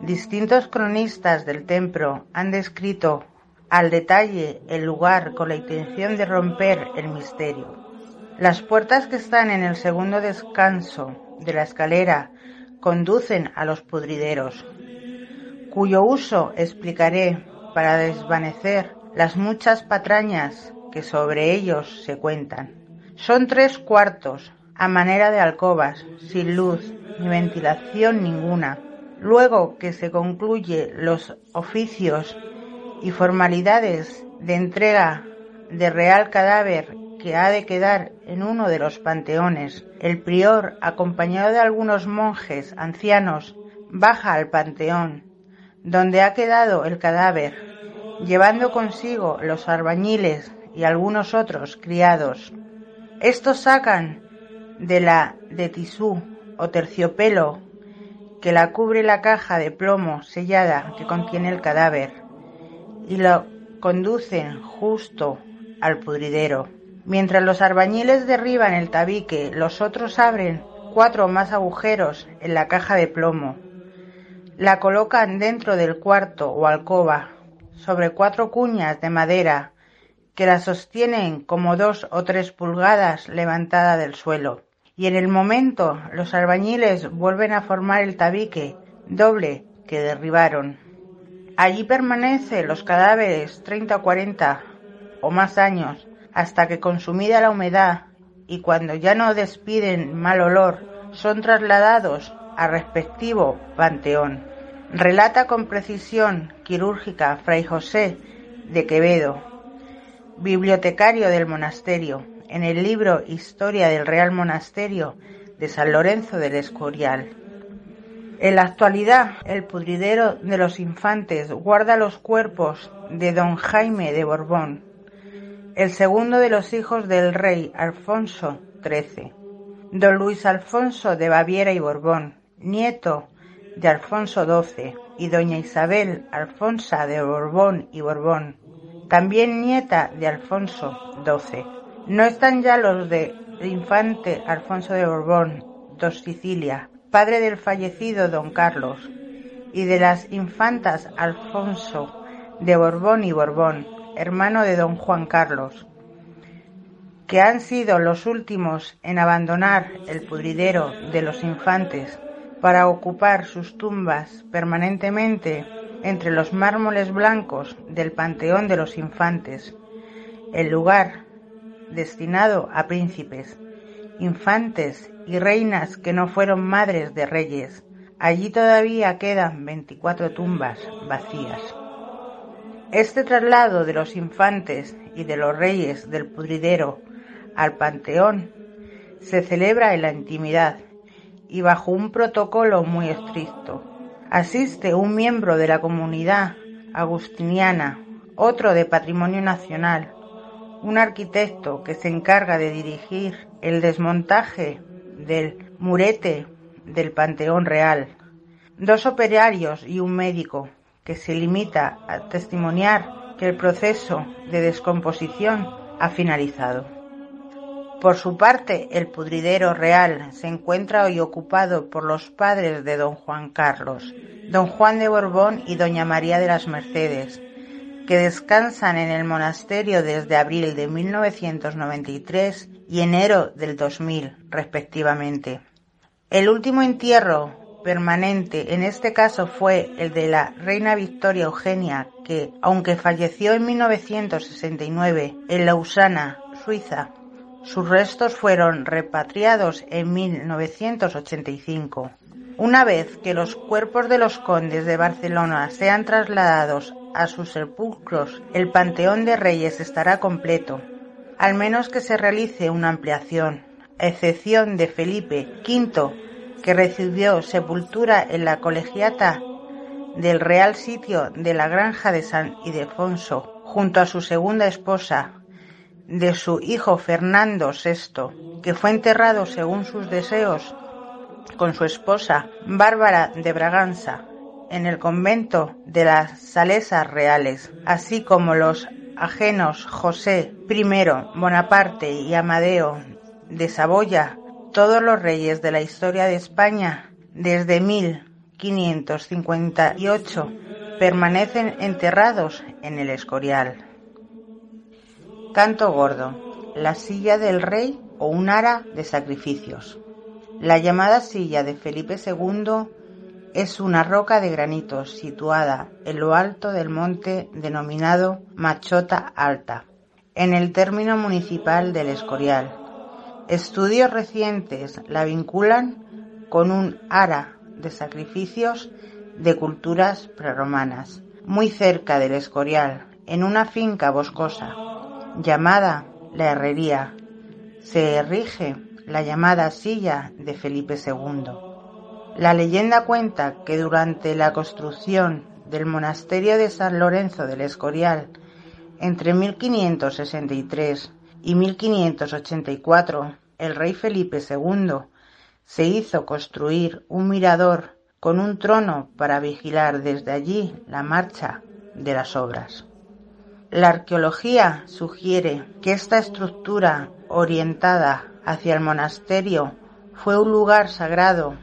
Speaker 2: distintos cronistas del templo han descrito al detalle el lugar con la intención de romper el misterio. Las puertas que están en el segundo descanso de la escalera conducen a los pudrideros, cuyo uso explicaré para desvanecer las muchas patrañas que sobre ellos se cuentan. Son tres cuartos, a manera de alcobas, sin luz ni ventilación ninguna. Luego que se concluye los oficios y formalidades de entrega de real cadáver que ha de quedar en uno de los panteones, el prior, acompañado de algunos monjes ancianos, baja al panteón, donde ha quedado el cadáver, llevando consigo los arbañiles y algunos otros criados. Estos sacan de la de tisú o terciopelo que la cubre la caja de plomo sellada que contiene el cadáver y lo conducen justo al pudridero. Mientras los arbañiles derriban el tabique, los otros abren cuatro más agujeros en la caja de plomo. La colocan dentro del cuarto o alcoba, sobre cuatro cuñas de madera que la sostienen como dos o tres pulgadas levantada del suelo. Y en el momento los albañiles vuelven a formar el tabique doble que derribaron. Allí permanecen los cadáveres 30 o 40 o más años hasta que consumida la humedad y cuando ya no despiden mal olor son trasladados al respectivo panteón. Relata con precisión quirúrgica Fray José de Quevedo, bibliotecario del monasterio, en el libro Historia del Real Monasterio de San Lorenzo del Escorial. En la actualidad, el pudridero de los infantes guarda los cuerpos de don Jaime de Borbón, el segundo de los hijos del rey Alfonso XIII, don Luis Alfonso de Baviera y Borbón, nieto de Alfonso XII, y doña Isabel Alfonsa de Borbón y Borbón, también nieta de Alfonso XII. No están ya los de infante Alfonso de Borbón, dos Sicilia, padre del fallecido don Carlos, y de las infantas Alfonso de Borbón y Borbón, hermano de don Juan Carlos, que han sido los últimos en abandonar el pudridero de los infantes para ocupar sus tumbas permanentemente entre los mármoles blancos del Panteón de los Infantes, el lugar destinado a príncipes, infantes y reinas que no fueron madres de reyes. Allí todavía quedan 24 tumbas vacías. Este traslado de los infantes y de los reyes del pudridero al panteón se celebra en la intimidad y bajo un protocolo muy estricto. Asiste un miembro de la comunidad agustiniana, otro de Patrimonio Nacional, un arquitecto que se encarga de dirigir el desmontaje del murete del Panteón Real, dos operarios y un médico que se limita a testimoniar que el proceso de descomposición ha finalizado. Por su parte, el pudridero real se encuentra hoy ocupado por los padres de don Juan Carlos, don Juan de Borbón y doña María de las Mercedes, que descansan en el monasterio desde abril de 1993 y enero del 2000, respectivamente. El último entierro permanente en este caso fue el de la reina Victoria Eugenia, que, aunque falleció en 1969 en Lausana, Suiza, sus restos fueron repatriados en 1985. Una vez que los cuerpos de los condes de Barcelona sean trasladados a sus sepulcros el panteón de reyes estará completo, al menos que se realice una ampliación, a excepción de Felipe V, que recibió sepultura en la colegiata del Real Sitio de la Granja de San Ildefonso, junto a su segunda esposa, de su hijo Fernando VI, que fue enterrado según sus deseos con su esposa Bárbara de Braganza en el convento de las Salesas Reales, así como los ajenos José I, Bonaparte y Amadeo de Saboya, todos los reyes de la historia de España desde 1558 permanecen enterrados en el Escorial. Canto gordo, la silla del rey o un ara de sacrificios. La llamada silla de Felipe II es una roca de granito situada en lo alto del monte denominado Machota Alta, en el término municipal del Escorial. Estudios recientes la vinculan con un ara de sacrificios de culturas preromanas, muy cerca del Escorial, en una finca boscosa llamada La Herrería, se erige la llamada silla de Felipe II. La leyenda cuenta que durante la construcción del monasterio de San Lorenzo del Escorial entre 1563 y 1584, el rey Felipe II se hizo construir un mirador con un trono para vigilar desde allí la marcha de las obras. La arqueología sugiere que esta estructura orientada hacia el monasterio fue un lugar sagrado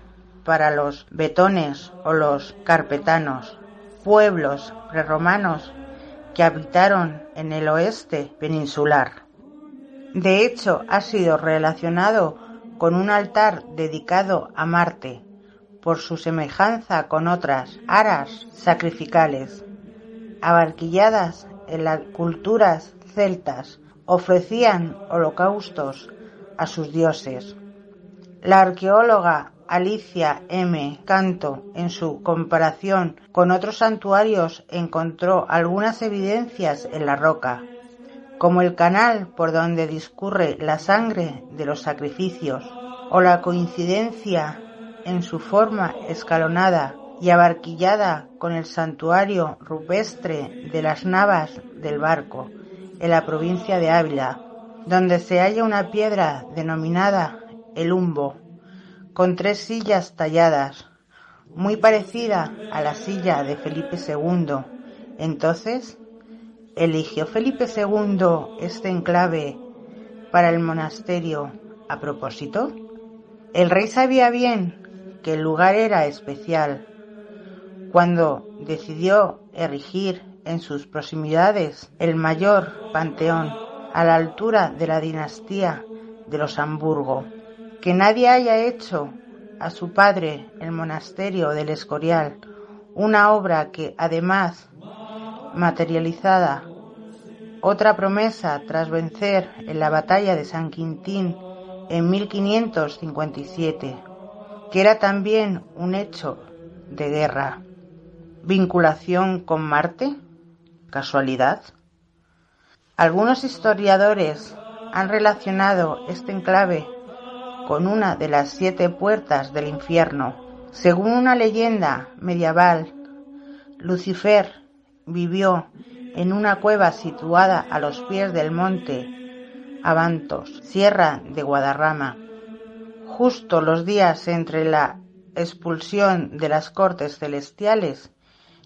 Speaker 2: para los betones o los carpetanos, pueblos preromanos que habitaron en el oeste peninsular. De hecho, ha sido relacionado con un altar dedicado a Marte por su semejanza con otras aras sacrificales, abarquilladas en las culturas celtas ofrecían holocaustos a sus dioses. La arqueóloga Alicia M. Canto, en su comparación con otros santuarios, encontró algunas evidencias en la roca, como el canal por donde discurre la sangre de los sacrificios, o la coincidencia en su forma escalonada y abarquillada con el santuario rupestre de las Navas del Barco, en la provincia de Ávila, donde se halla una piedra denominada el Umbo, con tres sillas talladas, muy parecida a la silla de Felipe II. Entonces, ¿eligió Felipe II este enclave para el monasterio a propósito? El rey sabía bien que el lugar era especial, cuando decidió erigir en sus proximidades el mayor panteón a la altura de la dinastía de los Hamburgo, que nadie haya hecho a su padre el monasterio del Escorial, una obra que además materializada otra promesa tras vencer en la batalla de San Quintín en 1557, que era también un hecho de guerra. ¿Vinculación con Marte? ¿Casualidad? Algunos historiadores han relacionado este enclave con una de las siete puertas del infierno. Según una leyenda medieval, Lucifer vivió en una cueva situada a los pies del monte Avantos, Sierra de Guadarrama, justo los días entre la expulsión de las cortes celestiales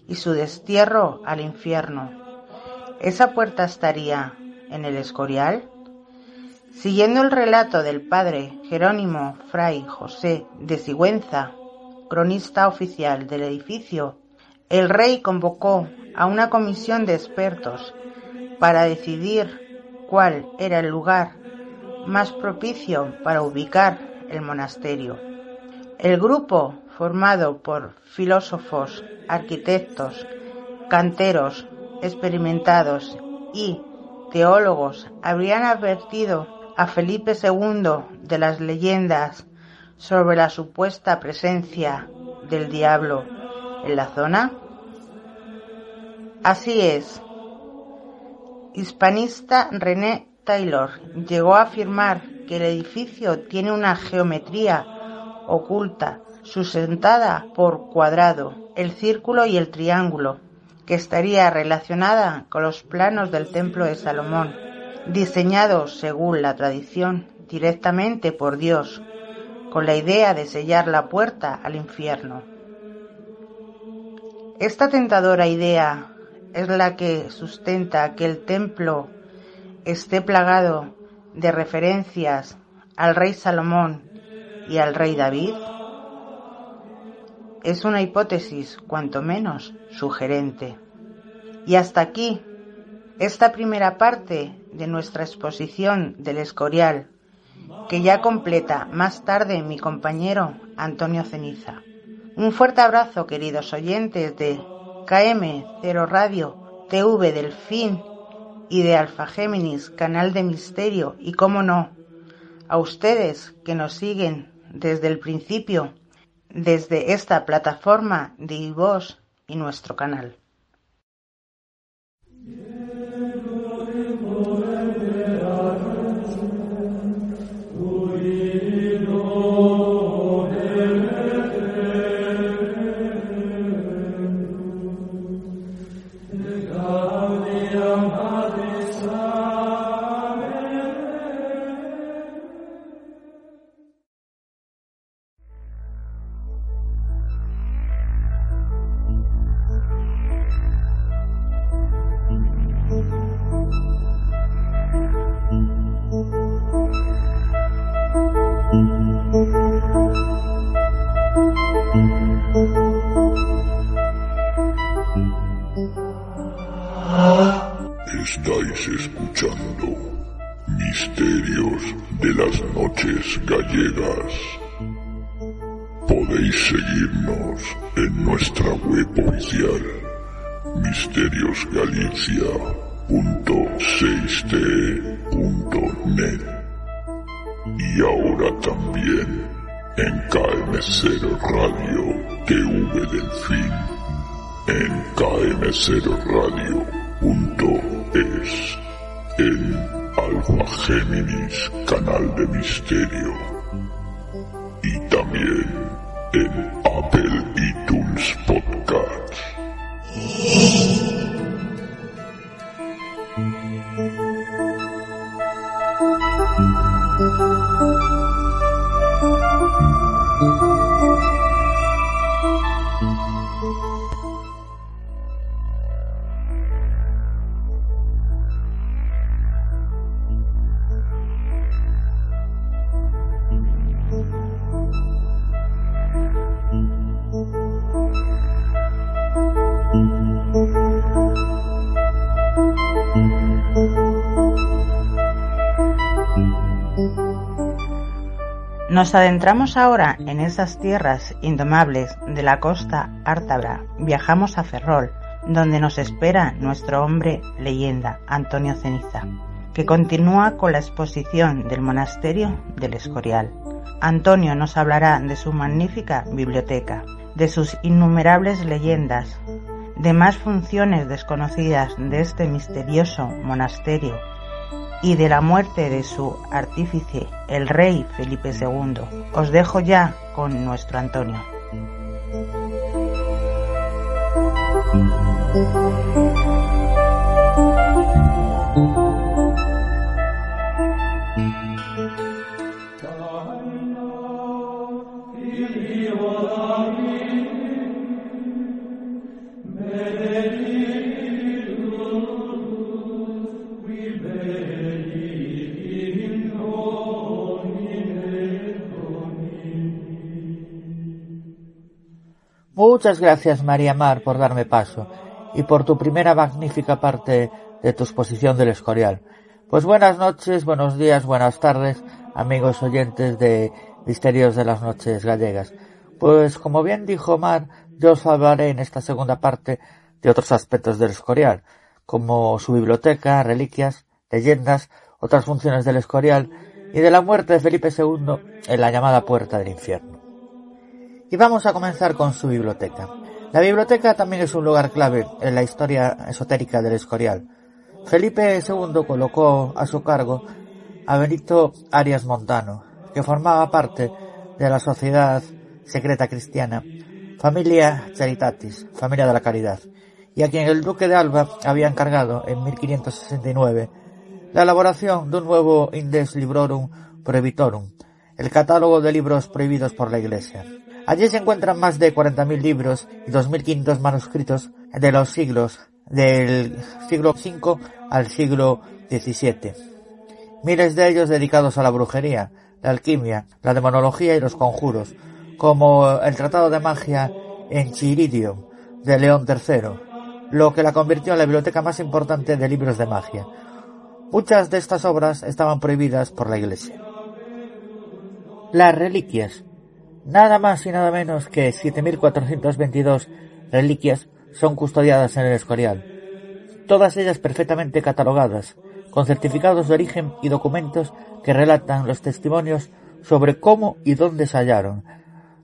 Speaker 2: y su destierro al infierno. ¿Esa puerta estaría en el Escorial? Siguiendo el relato del padre Jerónimo Fray José de Sigüenza, cronista oficial del edificio, el rey convocó a una comisión de expertos para decidir cuál era el lugar más propicio para ubicar el monasterio. El grupo, formado por filósofos, arquitectos, canteros experimentados y teólogos, habrían advertido a Felipe II de las leyendas sobre la supuesta presencia del diablo en la zona? Así es. Hispanista René Taylor llegó a afirmar que el edificio tiene una geometría oculta sustentada por cuadrado, el círculo y el triángulo, que estaría relacionada con los planos del templo de Salomón, diseñados, según la tradición, directamente por Dios, con la idea de sellar la puerta al infierno. Esta tentadora idea es la que sustenta que el templo esté plagado de referencias al rey Salomón y al rey David? Es una hipótesis cuanto menos sugerente. Y hasta aquí esta primera parte de nuestra exposición del Escorial, que ya completa más tarde mi compañero Antonio Ceniza. Un fuerte abrazo, queridos oyentes de KM0 Radio TV del Fin y de Alfa Géminis, canal de misterio, y cómo no, a ustedes que nos siguen desde el principio, desde esta plataforma de iVoz y nuestro canal.
Speaker 1: Seguirnos en nuestra web oficial misteriosgalicia.6t.net y ahora también en KM0 Radio TV Delfín en km0radio.es en Alfa Géminis Canal de Misterio y también en Apple iTunes Podcasts.
Speaker 2: Nos adentramos ahora en esas tierras indomables de la costa ártabra. Viajamos a Ferrol, donde nos espera nuestro hombre leyenda, Antonio Ceniza, que continúa con la exposición del monasterio del Escorial. Antonio nos hablará de su magnífica biblioteca, de sus innumerables leyendas, de más funciones desconocidas de este misterioso monasterio y de la muerte de su artífice, el rey Felipe II. Os dejo ya con nuestro Antonio.
Speaker 4: Muchas gracias, María Mar, por darme paso y por tu primera magnífica parte de tu exposición del Escorial. Pues buenas noches, buenos días, buenas tardes, amigos oyentes de Misterios de las Noches Gallegas. Pues como bien dijo Mar, yo os hablaré en esta segunda parte de otros aspectos del Escorial, como su biblioteca, reliquias, leyendas, otras funciones del Escorial y de la muerte de Felipe II en la llamada Puerta del Infierno. Y vamos a comenzar con su biblioteca. La biblioteca también es un lugar clave en la historia esotérica del Escorial. Felipe II colocó a su cargo a Benito Arias Montano, que formaba parte de la sociedad secreta cristiana, Familia Charitatis, Familia de la Caridad, y a quien el duque de Alba había encargado en 1569 la elaboración de un nuevo Indes Librorum Prohibitorum, el catálogo de libros prohibidos por la Iglesia. Allí se encuentran más de 40.000 libros y 2.500 manuscritos de los siglos del siglo V al siglo XVII. Miles de ellos dedicados a la brujería, la alquimia, la demonología y los conjuros, como el Tratado de Magia en Chiridium de León III, lo que la convirtió en la biblioteca más importante de libros de magia. Muchas de estas obras estaban prohibidas por la Iglesia. Las reliquias. Nada más y nada menos que 7.422 reliquias son custodiadas en el Escorial. Todas ellas perfectamente catalogadas, con certificados de origen y documentos que relatan los testimonios sobre cómo y dónde se hallaron.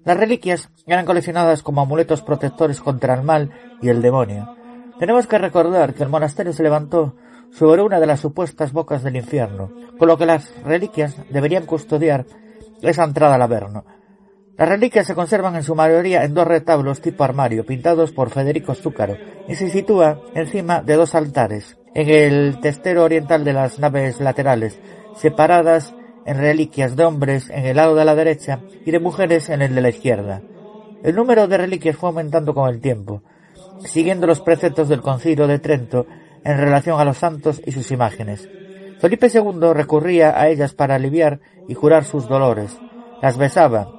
Speaker 4: Las reliquias eran coleccionadas como amuletos protectores contra el mal y el demonio. Tenemos que recordar que el monasterio se levantó sobre una de las supuestas bocas del infierno, con lo que las reliquias deberían custodiar esa entrada al Averno. Las reliquias se conservan en su mayoría en dos retablos tipo armario, pintados por Federico Zúcaro, y se sitúa encima de dos altares, en el testero oriental de las naves laterales, separadas en reliquias de hombres en el lado de la derecha y de mujeres en el de la izquierda. El número de reliquias fue aumentando con el tiempo, siguiendo los preceptos del Concilio de Trento en relación a los santos y sus imágenes. Felipe II recurría a ellas para aliviar y curar sus dolores. Las besaba,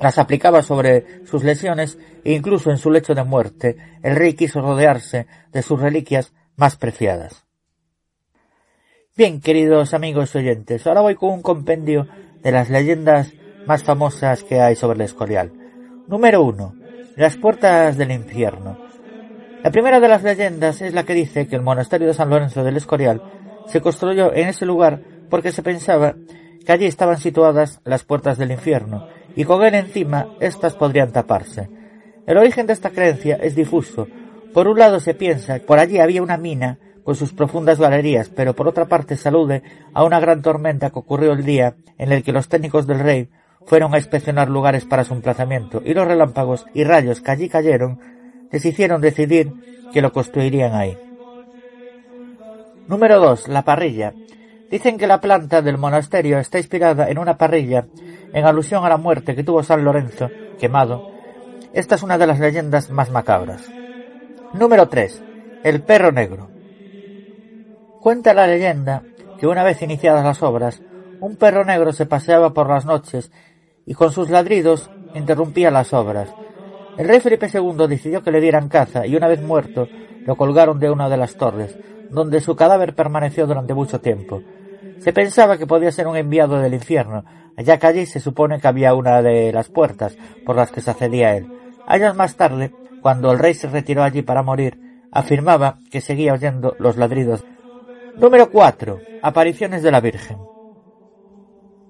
Speaker 4: las aplicaba sobre sus lesiones e incluso en su lecho de muerte el rey quiso rodearse de sus reliquias más preciadas. Bien, queridos amigos oyentes, ahora voy con un compendio de las leyendas más famosas que hay sobre el Escorial. Número uno. Las puertas del infierno. La primera de las leyendas es la que dice que el monasterio de San Lorenzo del Escorial se construyó en ese lugar porque se pensaba que allí estaban situadas las puertas del infierno y con él encima éstas podrían taparse. El origen de esta creencia es difuso. Por un lado se piensa que por allí había una mina con sus profundas galerías, pero por otra parte se alude a una gran tormenta que ocurrió el día en el que los técnicos del rey fueron a inspeccionar lugares para su emplazamiento y los relámpagos y rayos que allí cayeron les hicieron decidir que lo construirían ahí. Número 2. La parrilla. Dicen que la planta del monasterio está inspirada en una parrilla en alusión a la muerte que tuvo San Lorenzo, quemado. Esta es una de las leyendas más macabras. Número 3. El perro negro. Cuenta la leyenda que una vez iniciadas las obras, un perro negro se paseaba por las noches y con sus ladridos interrumpía las obras, el rey Felipe II decidió que le dieran caza y una vez muerto lo colgaron de una de las torres, donde su cadáver permaneció durante mucho tiempo. Se pensaba que podía ser un enviado del infierno, ya que allí se supone que había una de las puertas por las que se accedía él. Años más tarde, cuando el rey se retiró allí para morir, afirmaba que seguía oyendo los ladridos. Número 4. Apariciones de la Virgen.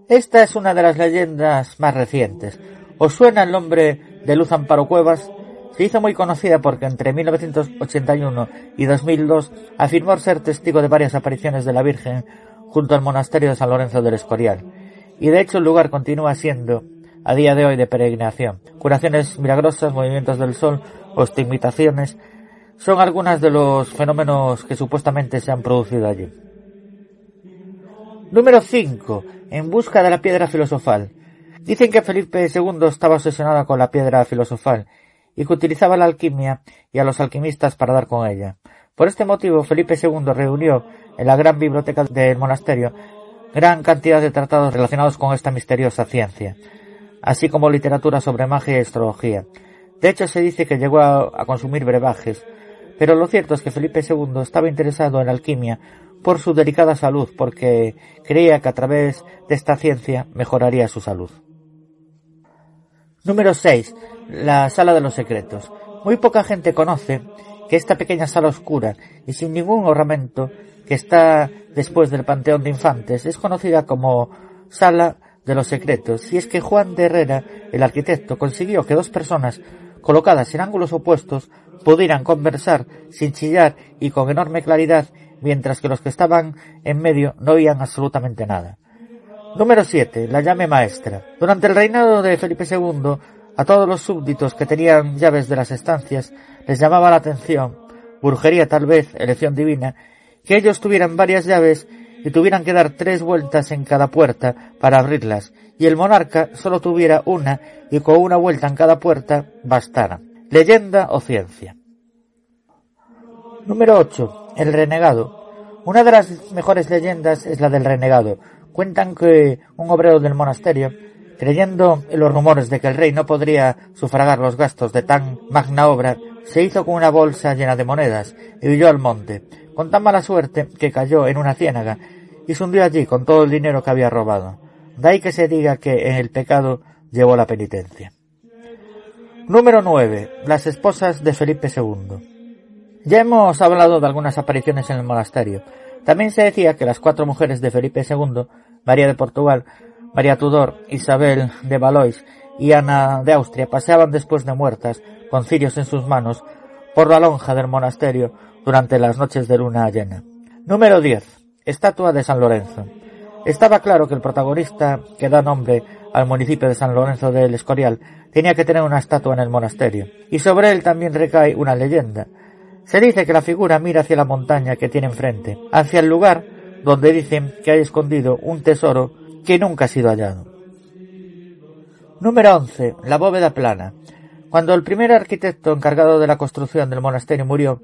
Speaker 4: Esta es una de las leyendas más recientes. ¿Os suena el nombre de Luz Amparo Cuevas? Se hizo muy conocida porque entre 1981 y 2002 afirmó ser testigo de varias apariciones de la Virgen junto al monasterio de San Lorenzo del Escorial. Y de hecho el lugar continúa siendo a día de hoy de peregrinación. Curaciones milagrosas, movimientos del sol o estigmitaciones son algunos de los fenómenos que supuestamente se han producido allí. Número 5. En busca de la piedra filosofal. Dicen que Felipe II estaba obsesionado con la piedra filosofal y que utilizaba la alquimia y a los alquimistas para dar con ella. Por este motivo, Felipe II reunió en la gran biblioteca del monasterio gran cantidad de tratados relacionados con esta misteriosa ciencia, así como literatura sobre magia y astrología. De hecho, se dice que llegó a, consumir brebajes, pero lo cierto es que Felipe II estaba interesado en alquimia por su delicada salud, porque creía que a través de esta ciencia mejoraría su salud. Número 6. La Sala de los Secretos. Muy poca gente conoce que esta pequeña sala oscura y sin ningún ornamento que está después del Panteón de Infantes es conocida como Sala de los Secretos y es que Juan de Herrera, el arquitecto, consiguió que dos personas colocadas en ángulos opuestos, pudieran conversar sin chillar y con enorme claridad, mientras que los que estaban en medio no oían absolutamente nada. Número 7. La llave maestra. Durante el reinado de Felipe II, a todos los súbditos que tenían llaves de las estancias les llamaba la atención, brujería tal vez, elección divina, que ellos tuvieran varias llaves y tuvieran que dar tres vueltas en cada puerta para abrirlas, y el monarca solo tuviera una y con una vuelta en cada puerta bastara. Leyenda o ciencia. Número 8. El renegado. Una de las mejores leyendas es la del renegado. Cuentan que un obrero del monasterio, creyendo en los rumores de que el rey no podría sufragar los gastos de tan magna obra, se hizo con una bolsa llena de monedas y huyó al monte, con tan mala suerte que cayó en una ciénaga y se hundió allí con todo el dinero que había robado. De ahí que se diga que en el pecado llevó la penitencia. Número 9. Las esposas de Felipe II. Ya hemos hablado de algunas apariciones en el monasterio. También se decía que las cuatro mujeres de Felipe II, María de Portugal, María Tudor, Isabel de Valois y Ana de Austria, paseaban después de muertas, con cirios en sus manos, por la lonja del monasterio durante las noches de luna llena. Número 10. Estatua de San Lorenzo. Estaba claro que el protagonista que da nombre al municipio de San Lorenzo del Escorial tenía que tener una estatua en el monasterio, y sobre él también recae una leyenda. Se dice que la figura mira hacia la montaña que tiene enfrente, hacia el lugar donde dicen que hay escondido un tesoro que nunca ha sido hallado. Número 11. La bóveda plana. Cuando el primer arquitecto encargado de la construcción del monasterio murió,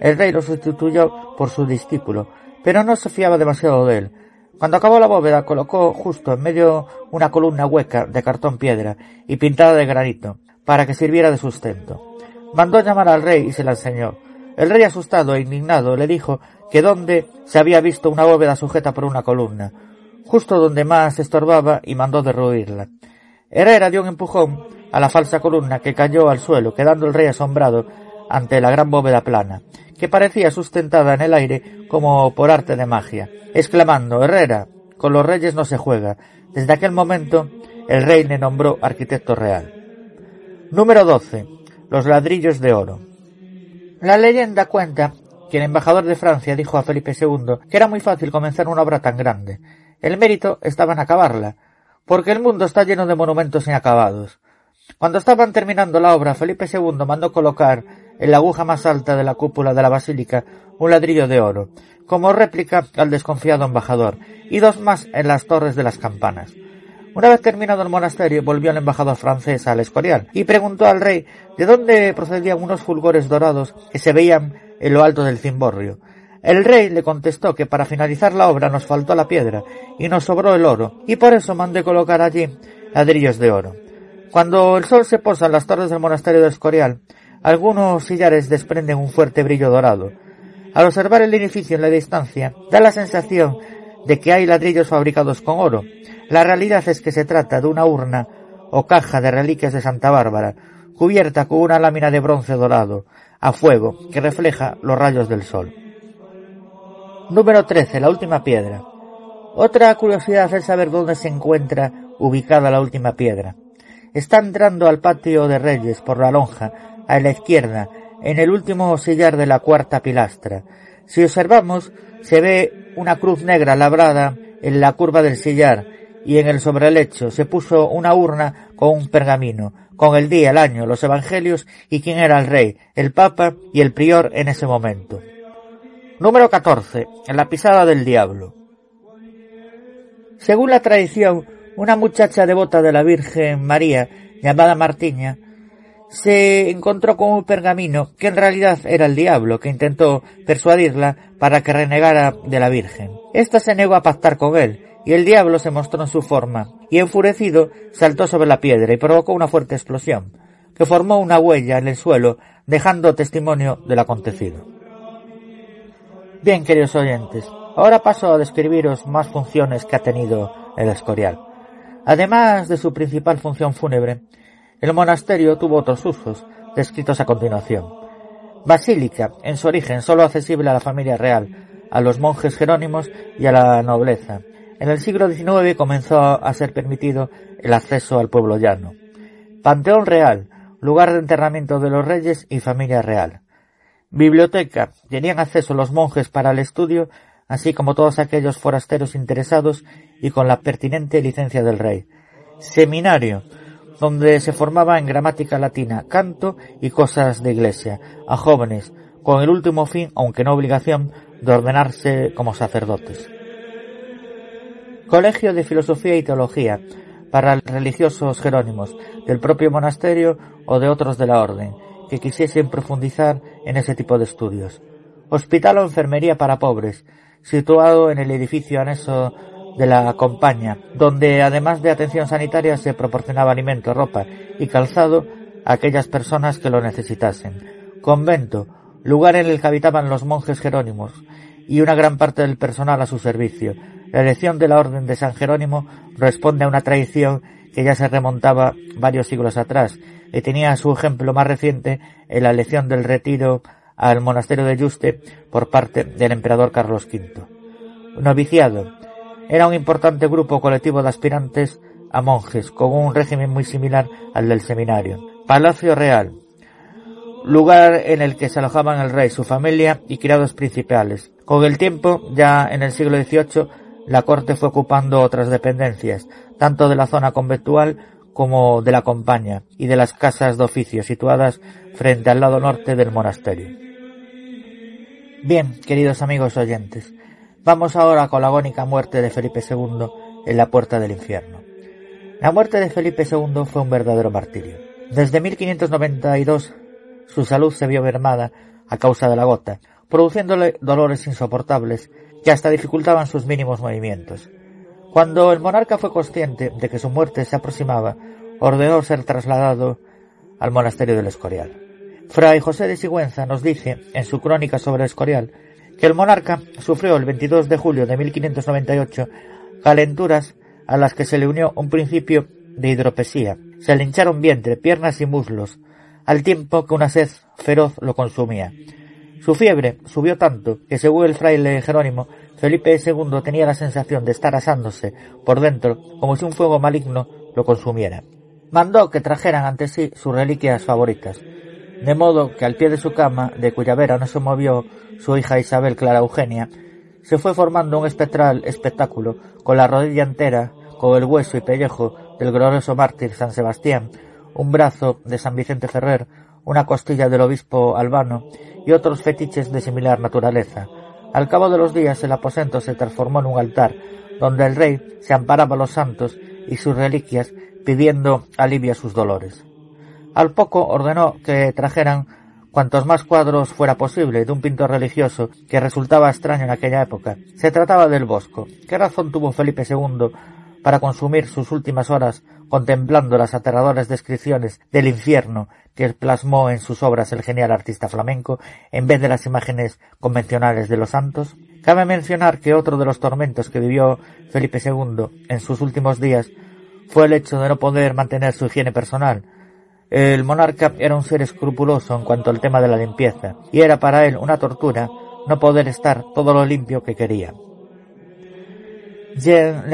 Speaker 4: el rey lo sustituyó por su discípulo, pero no se fiaba demasiado de él, cuando acabó la bóveda colocó justo en medio una columna hueca de cartón piedra y pintada de granito, para que sirviera de sustento. Mandó llamar al rey y se la enseñó. El rey asustado e indignado le dijo que donde se había visto una bóveda sujeta por una columna, justo donde más estorbaba y mandó derruirla. Herrera dio un empujón a la falsa columna que cayó al suelo, quedando el rey asombrado ante la gran bóveda plana, que parecía sustentada en el aire como por arte de magia, exclamando Herrera, con los reyes no se juega. Desde aquel momento el rey le nombró arquitecto real. Número 12. Los ladrillos de oro. La leyenda cuenta que el embajador de Francia dijo a Felipe II que era muy fácil comenzar una obra tan grande. El mérito estaba en acabarla, porque el mundo está lleno de monumentos inacabados. Cuando estaban terminando la obra, Felipe II mandó colocar en la aguja más alta de la cúpula de la basílica un ladrillo de oro, como réplica al desconfiado embajador, y dos más en las torres de las campanas. Una vez terminado el monasterio, volvió el embajador francés al Escorial y preguntó al rey de dónde procedían unos fulgores dorados que se veían en lo alto del cimborrio. El rey le contestó que para finalizar la obra nos faltó la piedra y nos sobró el oro, y por eso mandé colocar allí ladrillos de oro. Cuando el sol se posa en las torres del monasterio del Escorial, algunos sillares desprenden un fuerte brillo dorado. Al observar el edificio en la distancia, da la sensación de que hay ladrillos fabricados con oro. La realidad es que se trata de una urna o caja de reliquias de Santa Bárbara, cubierta con una lámina de bronce dorado, a fuego, que refleja los rayos del sol. Número 13. La última piedra. Otra curiosidad es saber dónde se encuentra ubicada la última piedra. Está entrando al patio de Reyes por la lonja, a la izquierda, en el último sillar de la cuarta pilastra. Si observamos, se ve una cruz negra labrada en la curva del sillar y en el sobrelecho se puso una urna con un pergamino, con el día, el año, los evangelios y quién era el rey, el papa y el prior en ese momento. Número 14. En la pisada del diablo. Según la tradición, una muchacha devota de la Virgen María, llamada Martiña, se encontró con un pergamino que en realidad era el diablo que intentó persuadirla para que renegara de la Virgen. Esta se negó a pactar con él, y el diablo se mostró en su forma, y enfurecido saltó sobre la piedra y provocó una fuerte explosión, que formó una huella en el suelo, dejando testimonio del acontecido. Bien, queridos oyentes, ahora paso a describiros más funciones que ha tenido el Escorial. Además de su principal función fúnebre, el monasterio tuvo otros usos, descritos a continuación. Basílica, en su origen sólo accesible a la familia real, a los monjes jerónimos y a la nobleza. En el siglo XIX comenzó a ser permitido el acceso al pueblo llano. Panteón real, lugar de enterramiento de los reyes y familia real. Biblioteca. Tenían acceso los monjes para el estudio, así como todos aquellos forasteros interesados y con la pertinente licencia del rey. Seminario, donde se formaba en gramática latina, canto y cosas de iglesia, a jóvenes, con el último fin, aunque no obligación, de ordenarse como sacerdotes. Colegio de Filosofía y Teología, para religiosos jerónimos del propio monasterio o de otros de la orden, que quisiesen profundizar en ese tipo de estudios. Hospital o enfermería para pobres, situado en el edificio anexo de la compañía, donde además de atención sanitaria se proporcionaba alimento, ropa y calzado a aquellas personas que lo necesitasen. Convento, lugar en el que habitaban los monjes jerónimos y una gran parte del personal a su servicio. La elección de la Orden de San Jerónimo responde a una tradición que ya se remontaba varios siglos atrás y tenía su ejemplo más reciente en la elección del retiro al monasterio de Yuste por parte del emperador Carlos V. Noviciado. Era un importante grupo colectivo de aspirantes a monjes, con un régimen muy similar al del seminario. Palacio Real. Lugar en el que se alojaban el rey, su familia y criados principales. Con el tiempo, ya en el siglo XVIII, la corte fue ocupando otras dependencias, tanto de la zona conventual como de la compañía y de las casas de oficio situadas frente al lado norte del monasterio. Bien, queridos amigos oyentes, vamos ahora con la agónica muerte de Felipe II en la puerta del infierno. La muerte de Felipe II fue un verdadero martirio. Desde 1592 su salud se vio mermada a causa de la gota, produciéndole dolores insoportables que hasta dificultaban sus mínimos movimientos. Cuando el monarca fue consciente de que su muerte se aproximaba, ordenó ser trasladado al monasterio del Escorial. Fray José de Sigüenza nos dice, en su crónica sobre Escorial, que el monarca sufrió el 22 de julio de 1598 calenturas a las que se le unió un principio de hidropesía. Se le hincharon vientre, piernas y muslos, al tiempo que una sed feroz lo consumía. Su fiebre subió tanto que, según el fraile Jerónimo, Felipe II tenía la sensación de estar asándose por dentro como si un fuego maligno lo consumiera. Mandó que trajeran ante sí sus reliquias favoritas, de modo que al pie de su cama, de cuya vera no se movió su hija Isabel Clara Eugenia, se fue formando un espectral espectáculo con la rodilla entera, con el hueso y pellejo del glorioso mártir San Sebastián, un brazo de San Vicente Ferrer, una costilla del obispo Albano y otros fetiches de similar naturaleza. Al cabo de los días el aposento se transformó en un altar, donde el rey se amparaba a los santos y sus reliquias pidiendo alivio a sus dolores. Al poco ordenó que trajeran cuantos más cuadros fuera posible de un pintor religioso que resultaba extraño en aquella época. Se trataba del Bosco. ¿Qué razón tuvo Felipe II para consumir sus últimas horas contemplando las aterradoras descripciones del infierno que plasmó en sus obras el genial artista flamenco en vez de las imágenes convencionales de los santos? Cabe mencionar que otro de los tormentos que vivió Felipe II en sus últimos días fue el hecho de no poder mantener su higiene personal, el monarca era un ser escrupuloso en cuanto al tema de la limpieza, y era para él una tortura no poder estar todo lo limpio que quería. Jean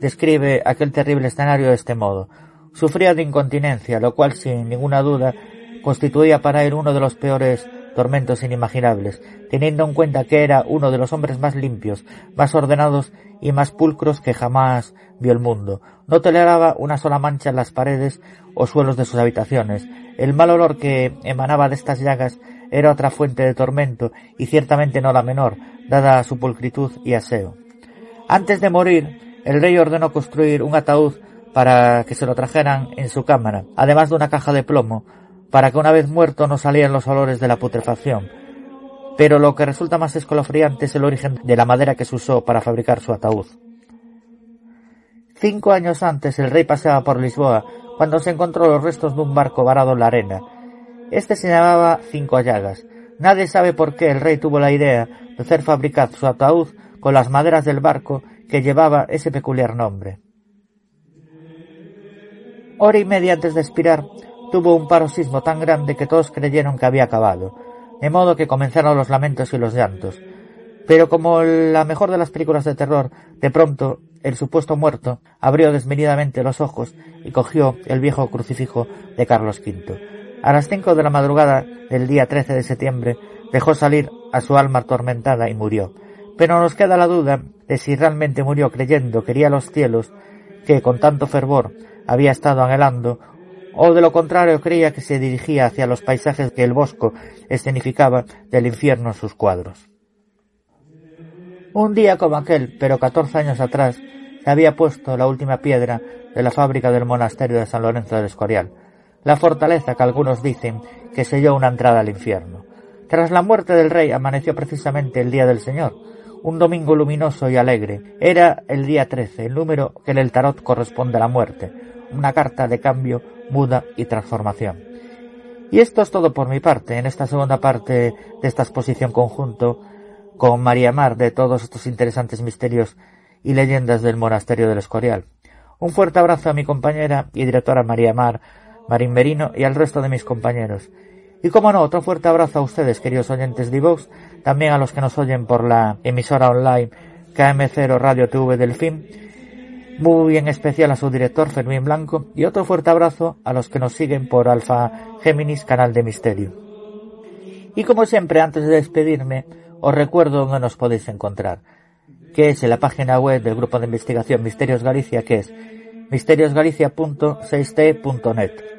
Speaker 4: describe aquel terrible escenario de este modo. Sufría de incontinencia, lo cual sin ninguna duda constituía para él uno de los peores tormentos inimaginables, teniendo en cuenta que era uno de los hombres más limpios, más ordenados y más pulcros que jamás vio el mundo. No toleraba una sola mancha en las paredes o suelos de sus habitaciones. El mal olor que emanaba de estas llagas era otra fuente de tormento y ciertamente no la menor, dada su pulcritud y aseo. Antes de morir, el rey ordenó construir un ataúd para que se lo trajeran en su cámara, además de una caja de plomo, para que una vez muerto no salieran los olores de la putrefacción. Pero lo que resulta más escalofriante es el origen de la madera que se usó para fabricar su ataúd. Cinco años antes el rey paseaba por Lisboa cuando se encontró los restos de un barco varado en la arena. Este se llamaba Cinco Llagas. Nadie sabe por qué el rey tuvo la idea de hacer fabricar su ataúd con las maderas del barco que llevaba ese peculiar nombre. Hora y media antes de expirar, tuvo un paroxismo tan grande que todos creyeron que había acabado, de modo que comenzaron los lamentos y los llantos. Pero como la mejor de las películas de terror, de pronto el supuesto muerto abrió desmedidamente los ojos y cogió el viejo crucifijo de Carlos V. A las cinco de la madrugada del día 13 de septiembre dejó salir a su alma atormentada y murió. Pero nos queda la duda de si realmente murió creyendo quería los cielos que con tanto fervor había estado anhelando, o de lo contrario creía que se dirigía hacia los paisajes que el bosco escenificaba del infierno en sus cuadros. Un día como aquel, pero catorce años atrás, se había puesto la última piedra de la fábrica del monasterio de San Lorenzo del Escorial, la fortaleza que algunos dicen que selló una entrada al infierno. Tras la muerte del rey amaneció precisamente el día del Señor, un domingo luminoso y alegre. Era el día trece, el número que en el tarot corresponde a la muerte, una carta de cambio, muda y transformación. Y esto es todo por mi parte, en esta segunda parte de esta exposición conjunto con María Mar de todos estos interesantes misterios y leyendas del monasterio del Escorial. Un fuerte abrazo a mi compañera y directora María Mar, Marín Merino y al resto de mis compañeros. Y como no, otro fuerte abrazo a ustedes, queridos oyentes de Vox, también a los que nos oyen por la emisora online KM0 Radio TV Delfín, muy en especial a su director Fermín Blanco y otro fuerte abrazo a los que nos siguen por Alfa Géminis Canal de Misterio. Y como siempre, antes de despedirme, os recuerdo dónde nos podéis encontrar, que es en la página web del grupo de investigación Misterios Galicia, que es misteriosgalicia.6t.net.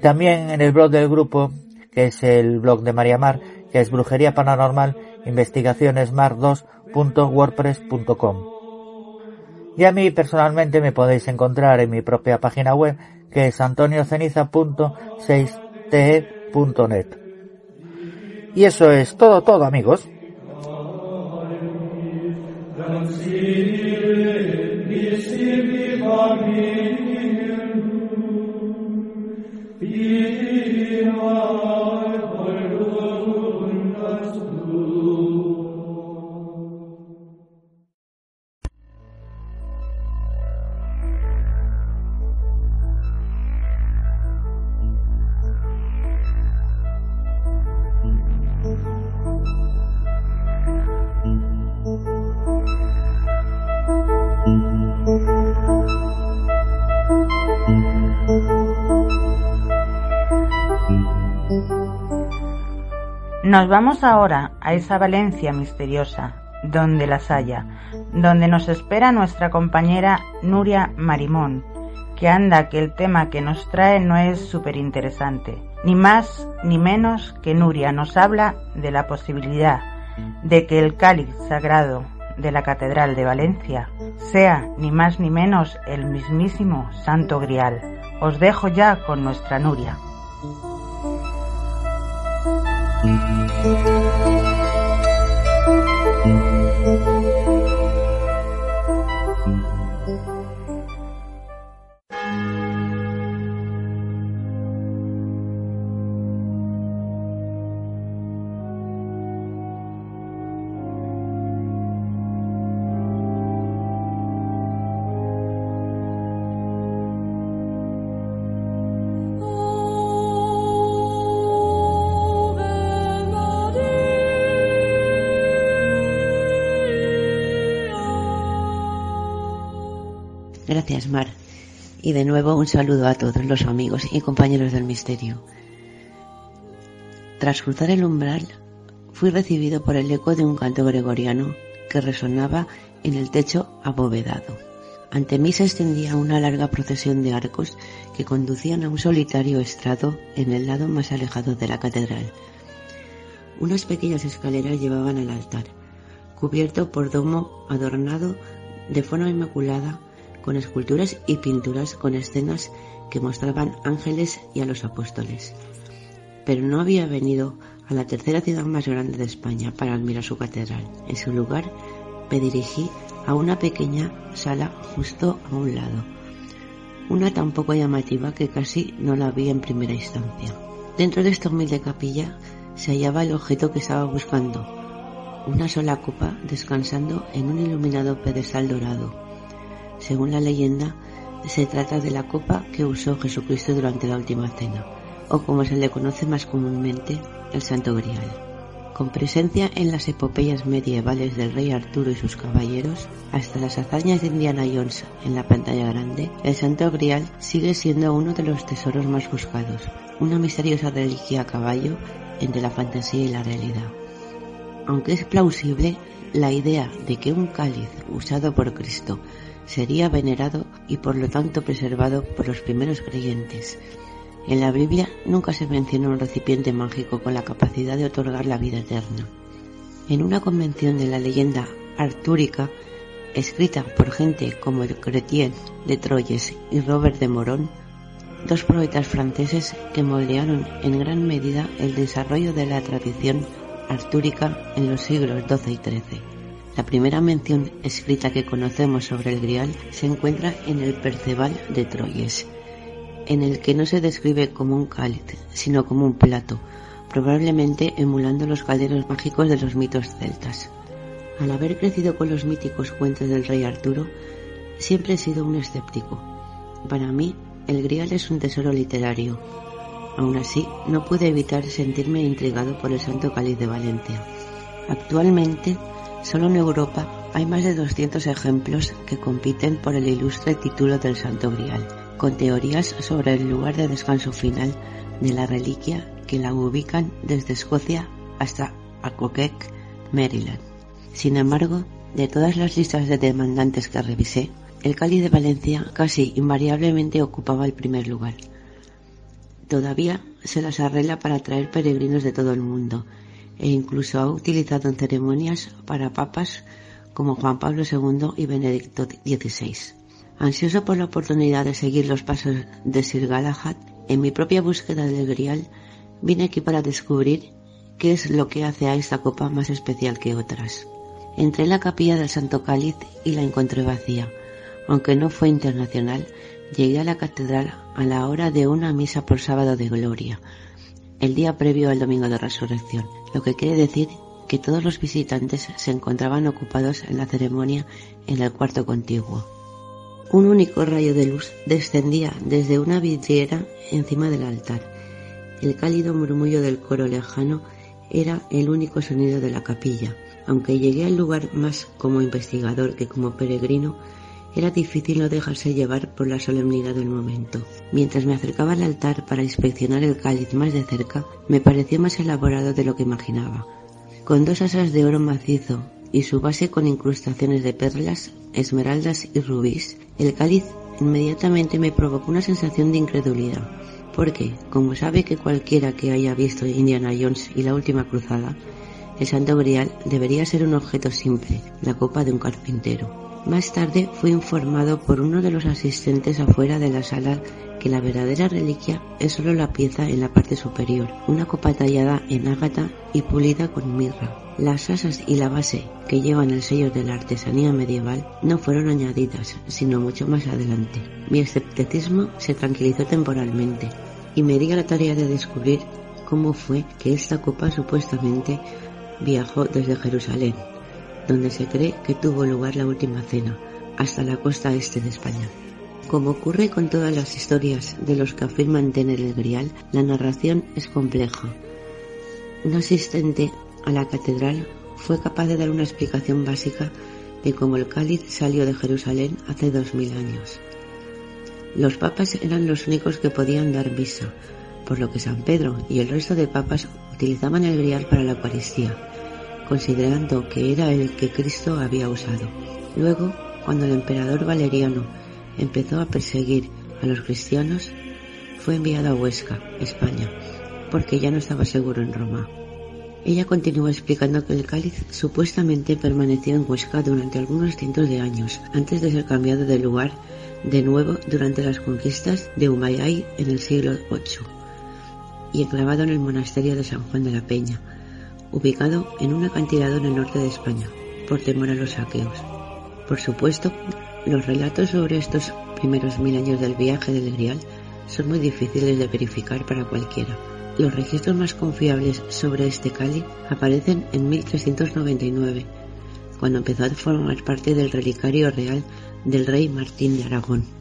Speaker 4: También en el blog del grupo, que es el blog de María Mar, que es brujería paranormal investigacionesmar2.wordpress.com. Y a mí personalmente me podéis encontrar en mi propia página web, que es antonioceniza.6te.net. Y eso es todo, todo amigos. Oh.
Speaker 2: Nos vamos ahora a esa Valencia misteriosa, donde las haya, donde nos espera nuestra compañera Nuria Marimón, que anda que el tema que nos trae no es súper interesante. Ni más ni menos que Nuria nos habla de la posibilidad de que el cáliz sagrado de la Catedral de Valencia sea ni más ni menos el mismísimo Santo Grial. Os dejo ya con nuestra Nuria.
Speaker 5: 嗯。Y de nuevo un saludo a todos los amigos y compañeros del misterio. Tras cruzar el umbral, fui recibido por el eco de un canto gregoriano que resonaba en el techo abovedado. Ante mí se extendía una larga procesión de arcos que conducían a un solitario estrado en el lado más alejado de la catedral. Unas pequeñas escaleras llevaban al altar, cubierto por domo adornado de forma inmaculada con esculturas y pinturas con escenas que mostraban ángeles y a los apóstoles. Pero no había venido a la tercera ciudad más grande de España para admirar su catedral. En su lugar me dirigí a una pequeña sala justo a un lado, una tan poco llamativa que casi no la vi en primera instancia. Dentro de esta humilde capilla se hallaba el objeto que estaba buscando, una sola copa descansando en un iluminado pedestal dorado según la leyenda, se trata de la copa que usó Jesucristo durante la última cena, o como se le conoce más comúnmente, el Santo Grial. con presencia en las epopeyas medievales del rey Arturo y sus caballeros, hasta las hazañas de Indiana Jones en la pantalla grande, el Santo Grial sigue siendo uno de los tesoros más buscados, una misteriosa reliquia a caballo entre la fantasía y la realidad. Aunque es plausible la idea de que un cáliz usado por Cristo sería venerado y por lo tanto preservado por los primeros creyentes, en la Biblia nunca se menciona un recipiente mágico con la capacidad de otorgar la vida eterna. En una convención de la leyenda artúrica, escrita por gente como el Chrétien de Troyes y Robert de Morón, dos poetas franceses que moldearon en gran medida el desarrollo de la tradición artúrica en los siglos XII y XIII. La primera mención escrita que conocemos sobre el Grial se encuentra en el Perceval de Troyes, en el que no se describe como un cáliz, sino como un plato, probablemente emulando los calderos mágicos de los mitos celtas. Al haber crecido con los míticos cuentos del rey Arturo, siempre he sido un escéptico. Para mí, el Grial es un tesoro literario. Aún así, no pude evitar sentirme intrigado por el Santo Cáliz de Valencia. Actualmente, solo en Europa hay más de 200 ejemplos que compiten por el ilustre título del Santo Grial con teorías sobre el lugar de descanso final de la reliquia que la ubican desde Escocia hasta Accoquec, Maryland. Sin embargo, de todas las listas de demandantes que revisé, el Cali de Valencia casi invariablemente ocupaba el primer lugar. Todavía se las arregla para atraer peregrinos de todo el mundo e incluso ha utilizado en ceremonias para papas como Juan Pablo II y Benedicto XVI. Ansioso por la oportunidad de seguir los pasos de Sir Galahad, en mi propia búsqueda del Grial, vine aquí para descubrir qué es lo que hace a esta copa más especial que otras. Entré en la capilla del Santo Cáliz y la encontré vacía. Aunque no fue internacional, llegué a la catedral a la hora de una misa por sábado de gloria, el día previo al domingo de resurrección, lo que quiere decir que todos los visitantes se encontraban ocupados en la ceremonia en el cuarto contiguo. Un único rayo de luz descendía desde una vidriera encima del altar. El cálido murmullo del coro lejano era el único sonido de la capilla. Aunque llegué al lugar más como investigador que como peregrino, era difícil no dejarse llevar por la solemnidad del momento. Mientras me acercaba al altar para inspeccionar el cáliz más de cerca, me pareció más elaborado de lo que imaginaba. Con dos asas de oro macizo y su base con incrustaciones de perlas, esmeraldas y rubíes, el cáliz inmediatamente me provocó una sensación de incredulidad, porque, como sabe que cualquiera que haya visto Indiana Jones y la última cruzada, el Santo Grial debería ser un objeto simple, la copa de un carpintero. Más tarde fui informado por uno de los asistentes afuera de la sala que la verdadera reliquia es solo la pieza en la parte superior, una copa tallada en ágata y pulida con mirra. Las asas y la base que llevan el sello de la artesanía medieval no fueron añadidas, sino mucho más adelante. Mi escepticismo se tranquilizó temporalmente y me di a la tarea de descubrir cómo fue que esta copa supuestamente viajó desde Jerusalén, donde se cree que tuvo lugar la última cena, hasta la costa este de España. Como ocurre con todas las historias de los que afirman tener el grial, la narración es compleja. Un asistente a la catedral fue capaz de dar una explicación básica de cómo el cáliz salió de Jerusalén hace dos mil años. Los papas eran los únicos que podían dar misa, por lo que San Pedro y el resto de papas utilizaban el grial para la Eucaristía, considerando que era el que Cristo había usado. Luego, cuando el emperador Valeriano empezó a perseguir a los cristianos, fue enviado a Huesca, España, porque ya no estaba seguro en Roma. Ella continuó explicando que el cáliz supuestamente permaneció en Huesca durante algunos cientos de años, antes de ser cambiado de lugar de nuevo durante las conquistas de Humayay en el siglo VIII, y enclavado en el monasterio de San Juan de la Peña, ubicado en un acantilado en el norte de España, por temor a los saqueos. Por supuesto, los relatos sobre estos primeros mil años del viaje del Grial son muy difíciles de verificar para cualquiera. Los registros más confiables sobre este cáliz aparecen en 1399, cuando empezó a formar parte del relicario real del rey Martín de Aragón.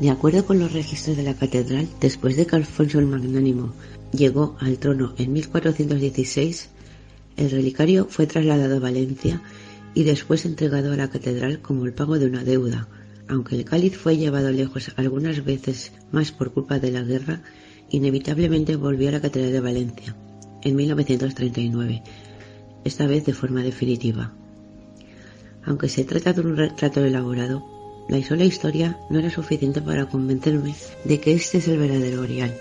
Speaker 5: De acuerdo con los registros de la catedral, después de que Alfonso el Magnánimo llegó al trono en 1416, El relicario fue trasladado a Valencia y después entregado a la catedral como el pago de una deuda, aunque el cáliz fue llevado lejos algunas veces más por culpa de la guerra, inevitablemente volvió a la catedral de Valencia en 1939, esta vez de forma definitiva. Aunque se trata de un retrato elaborado, la sola historia no era suficiente para convencerme de que este es el verdadero grial.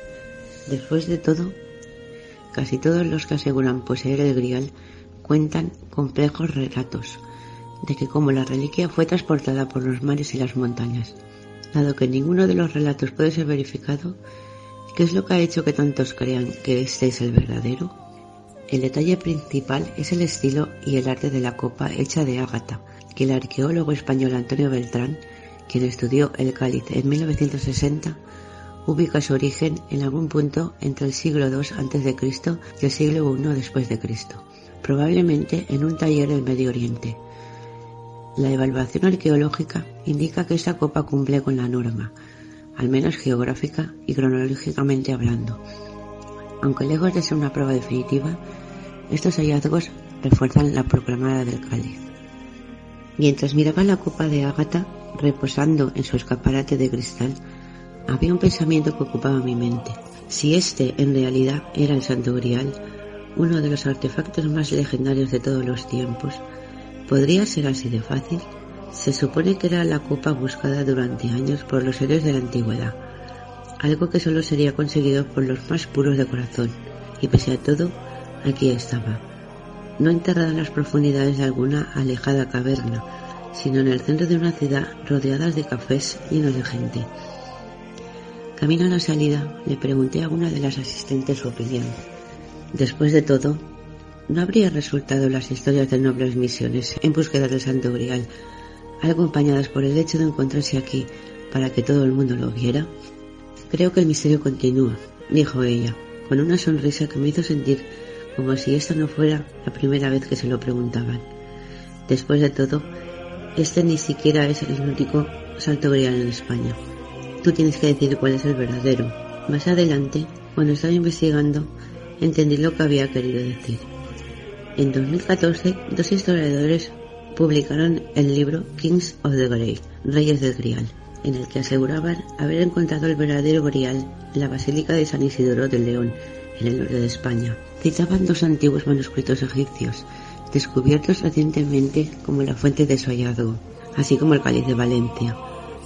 Speaker 5: Después de todo, casi todos los que aseguran poseer el grial cuentan complejos relatos de que como la reliquia fue transportada por los mares y las montañas, dado que ninguno de los relatos puede ser verificado, ¿qué es lo que ha hecho que tantos crean que este es el verdadero? El detalle principal es el estilo y el arte de la copa hecha de ágata, que el arqueólogo español Antonio Beltrán quien estudió el cáliz en 1960, ubica su origen en algún punto entre el siglo II a.C. y el siglo I después de Cristo, probablemente en un taller del Medio Oriente. La evaluación arqueológica indica que esta copa cumple con la norma, al menos geográfica y cronológicamente hablando. Aunque lejos de ser una prueba definitiva, estos hallazgos refuerzan la proclamada del cáliz. Mientras miraba la copa de ágata, reposando en su escaparate de cristal, había un pensamiento que ocupaba mi mente. Si este en realidad era el Santo Grial, uno de los artefactos más legendarios de todos los tiempos, ¿podría ser así de fácil? Se supone que era la copa buscada durante años por los héroes de la antigüedad, algo que solo sería conseguido por los más puros de corazón, y pese a todo, aquí estaba, no enterrada en las profundidades de alguna alejada caverna, sino en el centro de una ciudad rodeada de cafés llenos de gente. Camino a la salida, le pregunté a una de las asistentes su opinión. Después de todo, ¿no habría resultado las historias de nobles misiones en búsqueda del Santo Grial, acompañadas por el hecho de encontrarse aquí para que todo el mundo lo viera? Creo que el misterio continúa, dijo ella, con una sonrisa que me hizo sentir como si esta no fuera la primera vez que se lo preguntaban. Después de todo, este ni siquiera es el único salto grial en España. Tú tienes que decir cuál es el verdadero. Más adelante, cuando estaba investigando, entendí lo que había querido decir. En 2014, dos historiadores publicaron el libro Kings of the Grail, Reyes del Grial, en el que aseguraban haber encontrado el verdadero Grial en la Basílica de San Isidoro de León, en el norte de España. Citaban dos antiguos manuscritos egipcios, descubiertos recientemente como la fuente de su hallazgo, así como el cáliz de Valencia.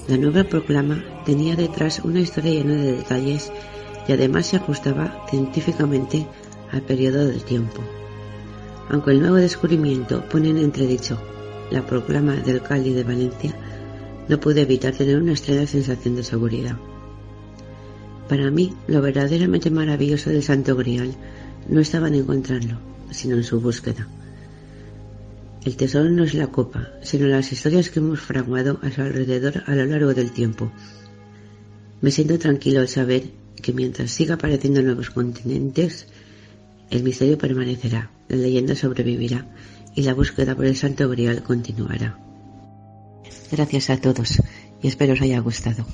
Speaker 5: La nueva proclama tenía detrás una historia llena de detalles y además se ajustaba científicamente al periodo del tiempo. Aunque el nuevo descubrimiento pone en entredicho la proclama del cáliz de Valencia, no pude evitar tener una extraña sensación de seguridad. Para mí, lo verdaderamente maravilloso del Santo Grial no estaba en encontrarlo, sino en su búsqueda. El tesoro no es la copa, sino las historias que hemos fraguado a su alrededor a lo largo del tiempo. Me siento tranquilo al saber que mientras siga apareciendo nuevos continentes, el misterio permanecerá, la leyenda sobrevivirá y la búsqueda por el Santo Grial continuará. Gracias a todos y espero os haya gustado.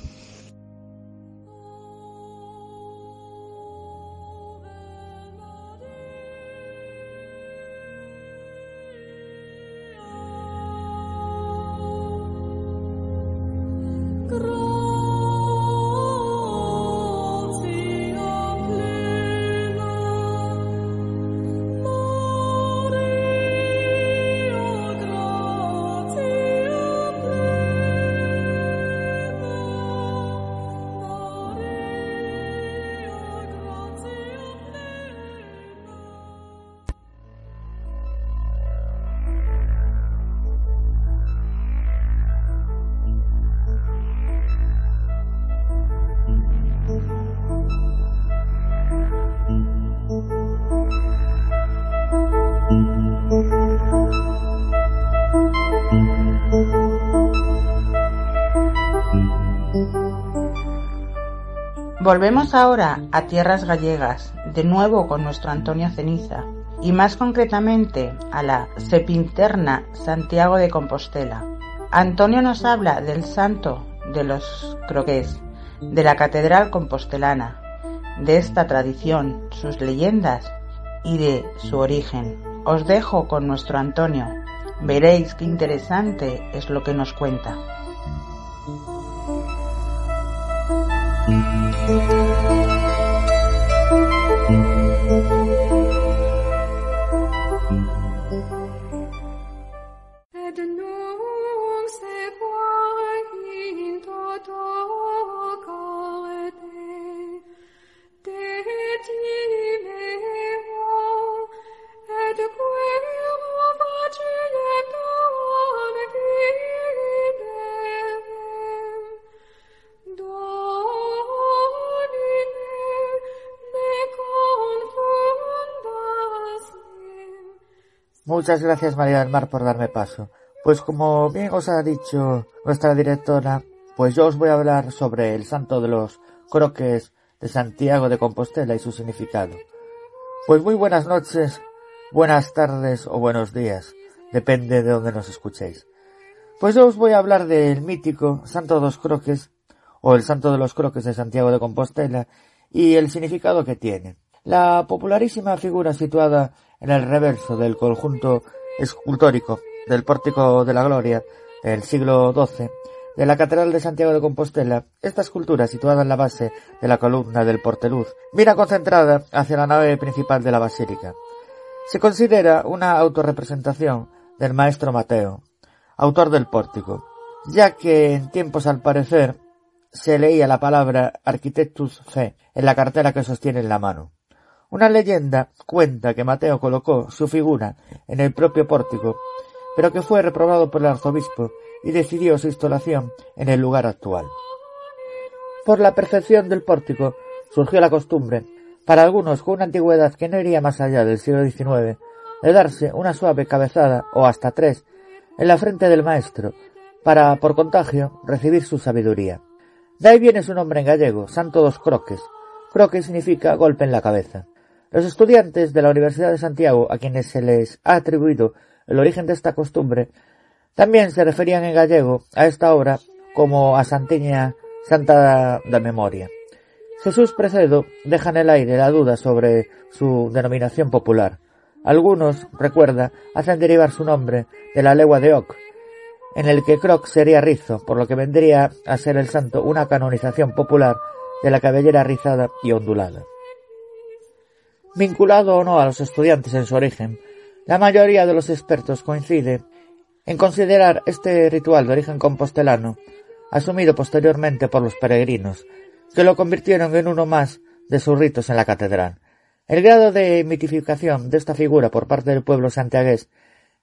Speaker 2: Volvemos ahora a tierras gallegas, de nuevo con nuestro Antonio Ceniza, y más concretamente a la Sepinterna Santiago de Compostela. Antonio nos habla del santo de los croqués, de la Catedral Compostelana, de esta tradición, sus leyendas y de su origen. os dejo con nuestro Antonio. Veréis qué interesante es lo que nos cuenta. Thank you.
Speaker 4: Muchas gracias María del Mar por darme paso. Pues como bien os ha dicho nuestra directora, pues yo os voy a hablar sobre el santo de los croques de Santiago de Compostela y su significado. Pues muy buenas noches, buenas tardes o buenos días, depende de donde nos escuchéis. Pues yo os voy a hablar del mítico Santo de los Croques o el Santo de los Croques de Santiago de Compostela y el significado que tiene. La popularísima figura situada en el reverso del conjunto escultórico del Pórtico de la Gloria del siglo XII de la Catedral de Santiago de Compostela, esta escultura, situada en la base de la columna del porteluz, mira concentrada hacia la nave principal de la basílica. Se considera una autorrepresentación del maestro Mateo, autor del pórtico, ya que en tiempos al parecer se leía la palabra Architectus Fe en la cartera que sostiene en la mano. Una leyenda cuenta que Mateo colocó su figura en el propio pórtico, pero que fue reprobado por el arzobispo y decidió su instalación en el lugar actual. Por la perfección del pórtico surgió la costumbre, para algunos con una antigüedad que no iría más allá del siglo XIX, de darse una suave cabezada o hasta tres en la frente del maestro, para, por contagio, recibir su sabiduría. De ahí viene su nombre en gallego, Santo dos Croques. Croque significa golpe en la cabeza. Los estudiantes de la Universidad de Santiago, a quienes se les ha atribuido el origen de esta costumbre, también se referían en gallego a esta obra como a Santiña Santa de Memoria. Jesús Precedo deja en el aire la duda sobre su denominación popular. Algunos, recuerda, hacen derivar su nombre de la legua de Oc, en el que Croc sería rizo, por lo que vendría a ser el santo una canonización popular de la cabellera rizada y ondulada. Vinculado o no a los estudiantes en su origen, la mayoría de los expertos coincide en considerar este ritual de origen compostelano, asumido posteriormente por los peregrinos, que lo convirtieron en uno más de sus ritos en la catedral. El grado de mitificación de esta figura por parte del pueblo santiagués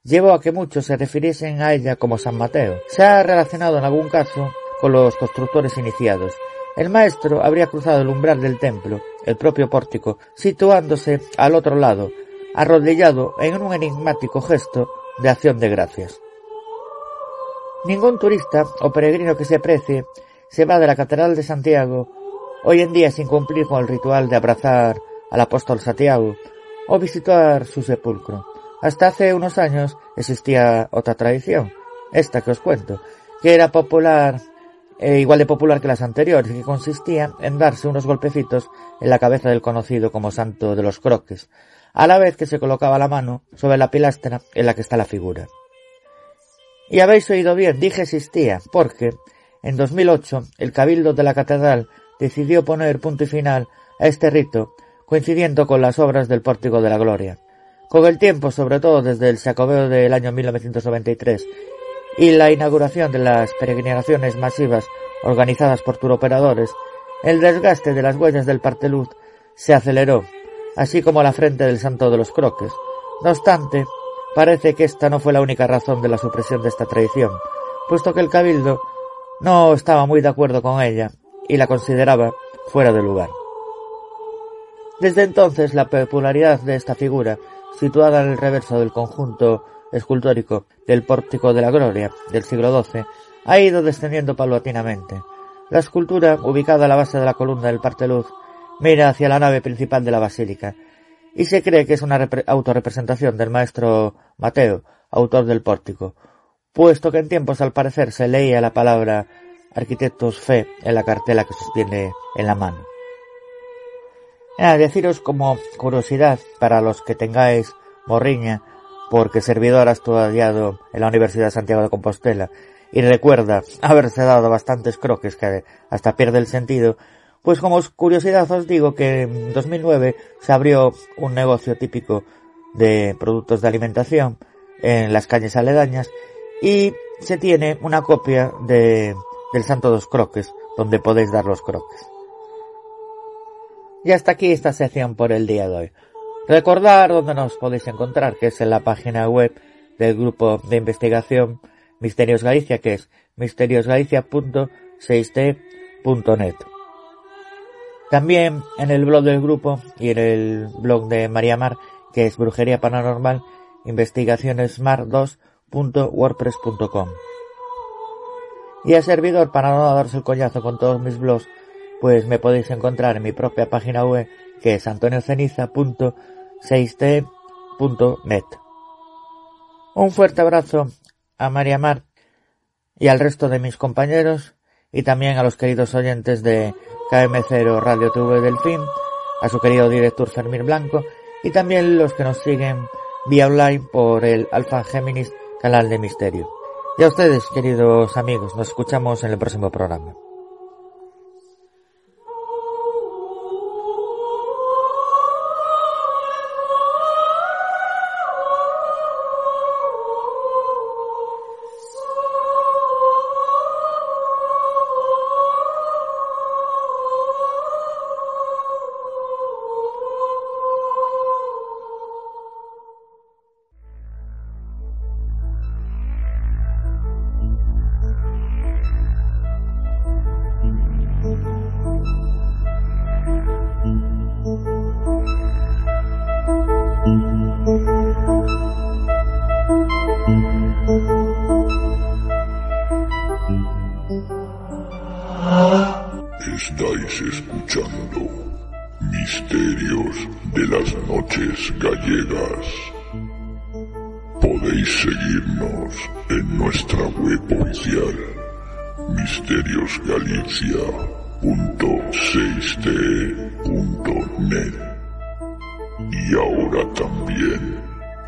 Speaker 4: llevó a que muchos se refiriesen a ella como San Mateo. Se ha relacionado en algún caso con los constructores iniciados, el maestro habría cruzado el umbral del templo, el propio pórtico, situándose al otro lado, arrodillado en un enigmático gesto de acción de gracias. Ningún turista o peregrino que se aprecie se va de la Catedral de Santiago hoy en día sin cumplir con el ritual de abrazar al apóstol Santiago o visitar su sepulcro. Hasta hace unos años existía otra tradición, esta que os cuento, que era popular eh, igual de popular que las anteriores, que consistía en darse unos golpecitos en la cabeza del conocido como Santo de los Croques, a la vez que se colocaba la mano sobre la pilastra en la que está la figura. Y habéis oído bien, dije existía, porque en 2008 el Cabildo de la Catedral decidió poner punto y final a este rito, coincidiendo con las obras del Pórtico de la Gloria. Con el tiempo, sobre todo desde el Sacobeo del año 1993 y la inauguración de las peregrinaciones masivas organizadas por turoperadores, el desgaste de las huellas del parteluz se aceleró, así como la frente del santo de los croques. No obstante, parece que esta no fue la única razón de la supresión de esta tradición, puesto que el cabildo no estaba muy de acuerdo con ella y la consideraba fuera de lugar. Desde entonces la popularidad de esta figura, situada en el reverso del conjunto escultórico del Pórtico de la Gloria del siglo XII ha ido descendiendo paulatinamente. La escultura, ubicada a la base de la columna del parteluz, mira hacia la nave principal de la basílica, y se cree que es una autorrepresentación del maestro Mateo, autor del pórtico, puesto que en tiempos al parecer se leía la palabra Arquitectos Fe en la cartela que sostiene en la mano. A deciros como curiosidad para los que tengáis morriña porque servidor ha estudiado en la Universidad de Santiago de Compostela y recuerda haberse dado bastantes croques que hasta pierde el sentido, pues como curiosidad os digo que en 2009 se abrió un negocio típico de productos de alimentación en las calles aledañas y se tiene una copia de, del Santo dos Croques donde podéis dar los croques. Y hasta aquí esta sección por el día de hoy. Recordar dónde nos podéis encontrar, que es en la página web del grupo de investigación Misterios Galicia, que es misteriosgalicia.6t.net. También en el blog del grupo y en el blog de María Mar, que es Brujería Paranormal, investigacionesmar2.wordpress.com. Y a servidor, para no darse el coñazo con todos mis blogs, pues me podéis encontrar en mi propia página web, que es antonioceniza.6t.net. Un fuerte abrazo a María Mar y al resto de mis compañeros y también a los queridos oyentes de KM0 Radio TV Delfín, a su querido director Fermín Blanco y también los que nos siguen vía online por el Alfa Géminis canal de Misterio. Y a ustedes, queridos amigos, nos escuchamos en el próximo programa.
Speaker 1: misteriosgalicia.6t.net y ahora también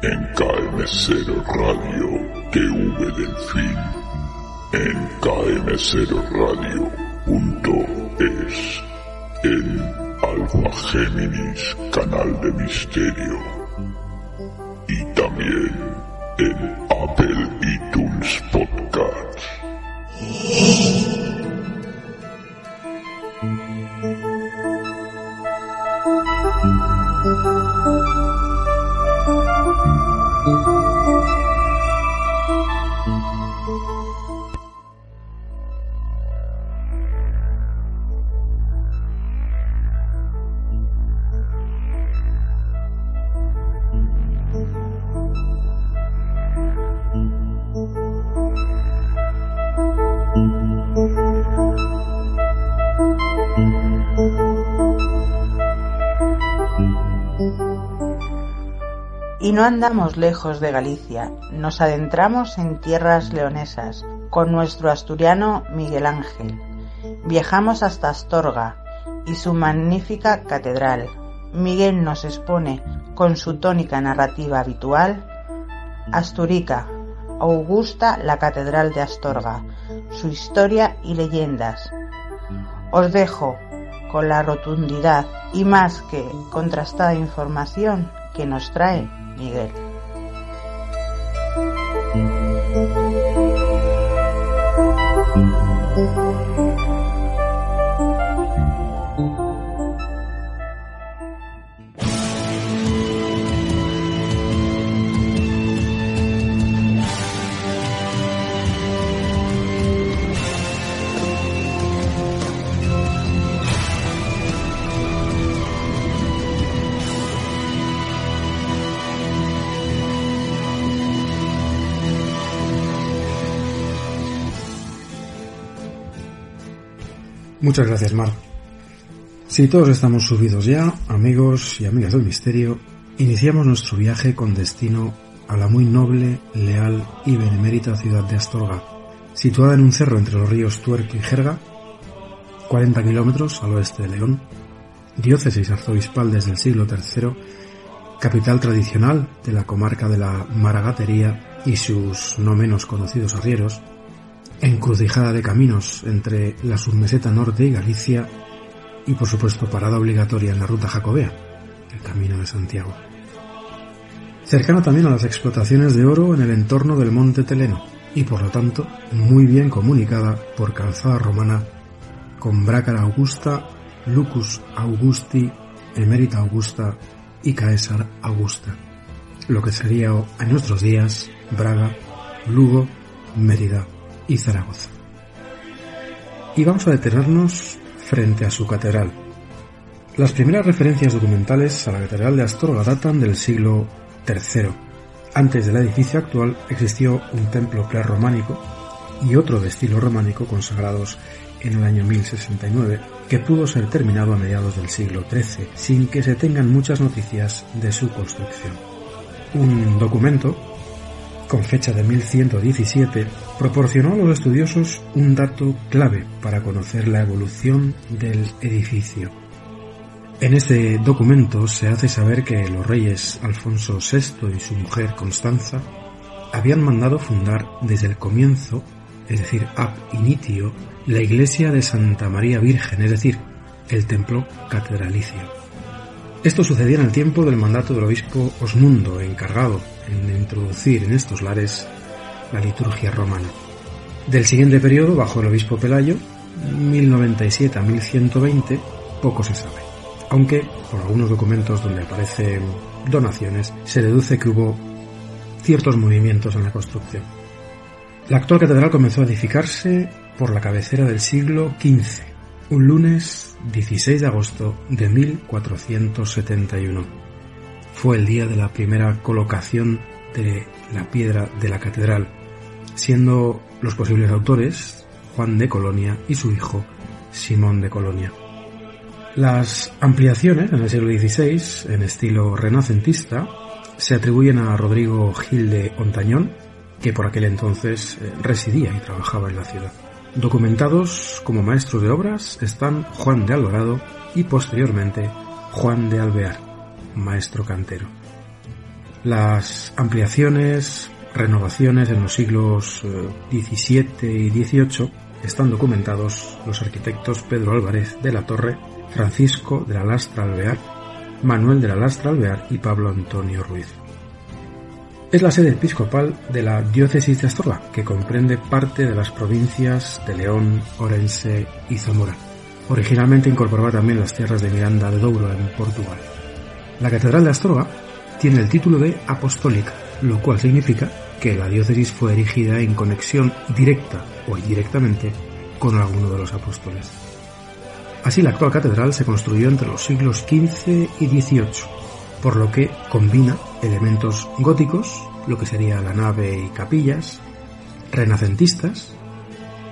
Speaker 1: en KM0 Radio TV Delfín en km0radio.es en Alfa Géminis Canal de Misterio. Y también en Apple iTunes Podcasts.
Speaker 2: Y no andamos lejos de Galicia, nos adentramos en tierras leonesas con nuestro asturiano Miguel Ángel. Viajamos hasta Astorga y su magnífica catedral. Miguel nos expone con su tónica narrativa habitual Asturica, Augusta la Catedral de Astorga, su historia y leyendas. Os dejo con la rotundidad y más que contrastada información que nos trae Miguel.
Speaker 6: Muchas gracias, Mar. Si todos estamos subidos ya, amigos y amigas del misterio, iniciamos nuestro viaje con destino a la muy noble, leal y benemérita ciudad de Astorga, situada en un cerro entre los ríos Tuerto y Jerga, 40 kilómetros al oeste de León, diócesis arzobispal desde el siglo III, capital tradicional de la comarca de la Maragatería y sus no menos conocidos arrieros, encrucijada de caminos entre la submeseta norte y Galicia y por supuesto parada obligatoria en la ruta jacobea, el camino de Santiago. Cercana también a las explotaciones de oro en el entorno del monte Teleno y por lo tanto muy bien comunicada por calzada romana con Brácara Augusta, Lucus Augusti, Emerita Augusta y Caesar Augusta, lo que sería en nuestros días Braga, Lugo, Mérida y Zaragoza. Y vamos a detenernos frente a su catedral. Las primeras referencias documentales a la catedral de Astorga datan del siglo III. Antes del edificio actual existió un templo prerrománico y otro de estilo románico consagrados en el año 1069, que pudo ser terminado a mediados del siglo XIII, sin que se tengan muchas noticias de su construcción. Un documento, con fecha de 1117, proporcionó a los estudiosos un dato clave para conocer la evolución del edificio. En este documento se hace saber que los reyes Alfonso VI y su mujer Constanza habían mandado fundar desde el comienzo, es decir, ab initio, la iglesia de Santa María Virgen, es decir, el templo catedralicio. Esto sucedía en el tiempo del mandato del obispo Osmundo, encargado en introducir en estos lares la liturgia romana. Del siguiente periodo, bajo el obispo Pelayo, 1097 a 1120, poco se sabe, aunque por algunos documentos donde aparecen donaciones se deduce que hubo ciertos movimientos en la construcción. La actual catedral comenzó a edificarse por la cabecera del siglo XV, un lunes 16 de agosto de 1471. Fue el día de la primera colocación de la piedra de la catedral, siendo los posibles autores Juan de Colonia y su hijo Simón de Colonia. Las ampliaciones en el siglo XVI, en estilo renacentista, se atribuyen a Rodrigo Gil de Ontañón, que por aquel entonces eh, residía y trabajaba en la ciudad. Documentados como maestros de obras están Juan de Alvarado y posteriormente Juan de Alvear, maestro cantero. Las ampliaciones, renovaciones en los siglos XVII y XVIII están documentados los arquitectos Pedro Álvarez de la Torre, Francisco de la Lastra Alvear, Manuel de la Lastra Alvear y Pablo Antonio Ruiz. Es la sede episcopal de la diócesis de Astorga, que comprende parte de las provincias de León, Orense y Zamora. Originalmente incorporaba también las tierras de Miranda de Douro en Portugal. La catedral de Astorga tiene el título de apostólica, lo cual significa que la diócesis fue erigida en conexión directa o indirectamente con alguno de los apóstoles. Así la actual catedral se construyó entre los siglos XV y XVIII por lo que combina elementos góticos, lo que sería la nave y capillas, renacentistas,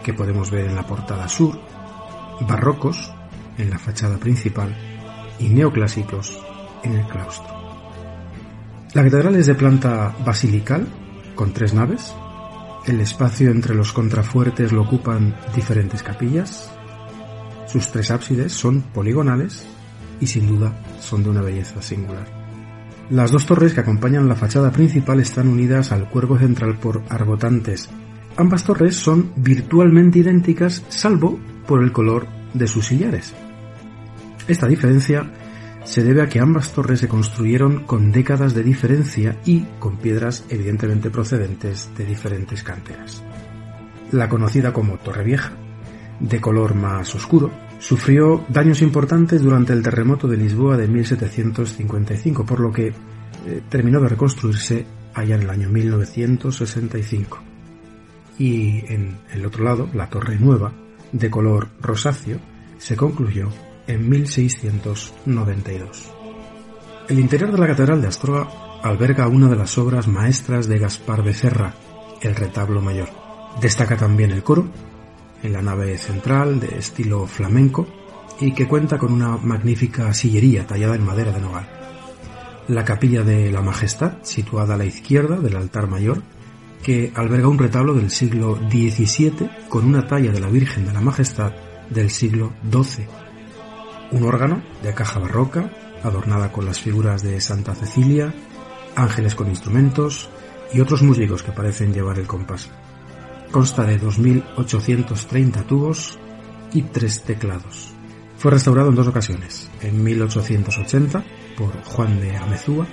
Speaker 6: que podemos ver en la portada sur, barrocos en la fachada principal y neoclásicos en el claustro. La catedral es de planta basilical, con tres naves. El espacio entre los contrafuertes lo ocupan diferentes capillas. Sus tres ábsides son poligonales y sin duda son de una belleza singular. Las dos torres que acompañan la fachada principal están unidas al cuerpo central por arbotantes. Ambas torres son virtualmente idénticas salvo por el color de sus sillares. Esta diferencia se debe a que ambas torres se construyeron con décadas de diferencia y con piedras evidentemente procedentes de diferentes canteras. La conocida como Torre Vieja, de color más oscuro, Sufrió daños importantes durante el terremoto de Lisboa de 1755, por lo que eh, terminó de reconstruirse allá en el año 1965. Y en el otro lado, la Torre Nueva, de color rosáceo, se concluyó en 1692. El interior de la Catedral de Astroa alberga una de las obras maestras de Gaspar Becerra, el retablo mayor. Destaca también el coro, en la nave central de estilo flamenco y que cuenta con una magnífica sillería tallada en madera de nogal. La capilla de la Majestad, situada a la izquierda del altar mayor, que alberga un retablo del siglo XVII con una talla de la Virgen de la Majestad del siglo XII. Un órgano de caja barroca adornada con las figuras de Santa Cecilia, ángeles con instrumentos y otros músicos que parecen llevar el compás. Consta de 2.830 tubos y tres teclados. Fue restaurado en dos ocasiones, en 1880 por Juan de Amezúa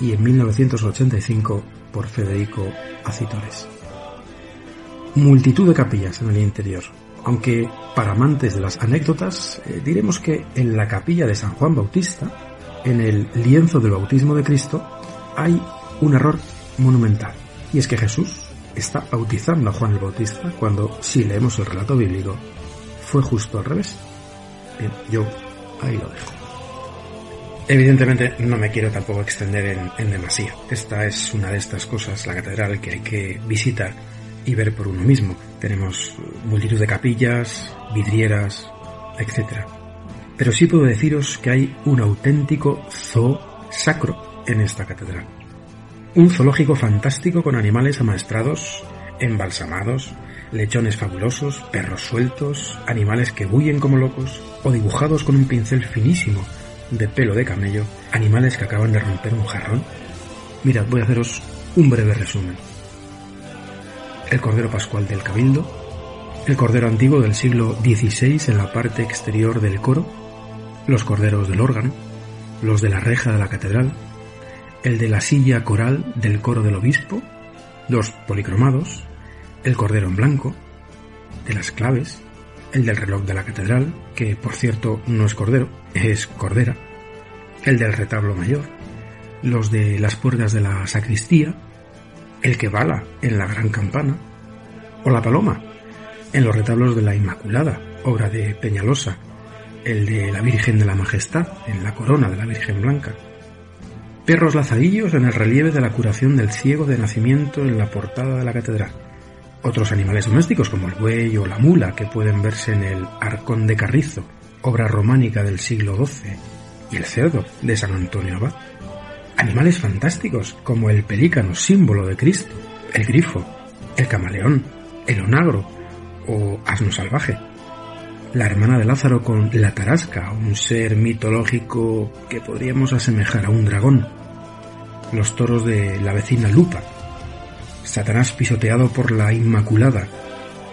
Speaker 6: y en 1985 por Federico Acitores. Multitud de capillas en el interior, aunque para amantes de las anécdotas eh, diremos que en la capilla de San Juan Bautista, en el lienzo del bautismo de Cristo, hay un error monumental, y es que Jesús está bautizando a Juan el Bautista cuando, si leemos el relato bíblico, fue justo al revés. Bien, yo ahí lo dejo. Evidentemente no me quiero tampoco extender en, en, demasía. Esta es una de estas cosas, la catedral, que hay que visitar y ver por uno mismo. Tenemos multitud de capillas, vidrieras, etc. Pero sí puedo deciros que hay un auténtico zoo sacro en esta catedral. Un zoológico fantástico con animales amaestrados, embalsamados, lechones fabulosos, perros sueltos, animales que bullen como locos, o dibujados con un pincel finísimo de pelo de camello, animales que acaban de romper un jarrón. Mirad, voy a haceros un breve resumen. El Cordero Pascual del Cabildo, el Cordero Antiguo del siglo XVI en la parte exterior del coro, los Corderos del órgano, los de la reja de la catedral, el de la silla coral del coro del obispo, los policromados, el cordero en blanco, de las claves, el del reloj de la catedral, que por cierto no es cordero, es cordera, el del retablo mayor, los de las puertas de la sacristía, el que bala en la gran campana, o la paloma, en los retablos de la Inmaculada, obra de Peñalosa, el de la Virgen de la Majestad, en la corona de la Virgen Blanca, perros lazarillos en el relieve de la curación del ciego de nacimiento en la portada de la catedral, otros animales domésticos como el buey o la mula que pueden verse en el Arcón de Carrizo, obra románica del siglo XII, y el cerdo de San Antonio Abad. Animales fantásticos como el pelícano, símbolo de Cristo, el grifo, el camaleón, el onagro o asno salvaje. La hermana de Lázaro con la tarasca, un ser mitológico que podríamos asemejar a un dragón. Los toros de la vecina Lupa, Satanás pisoteado por la Inmaculada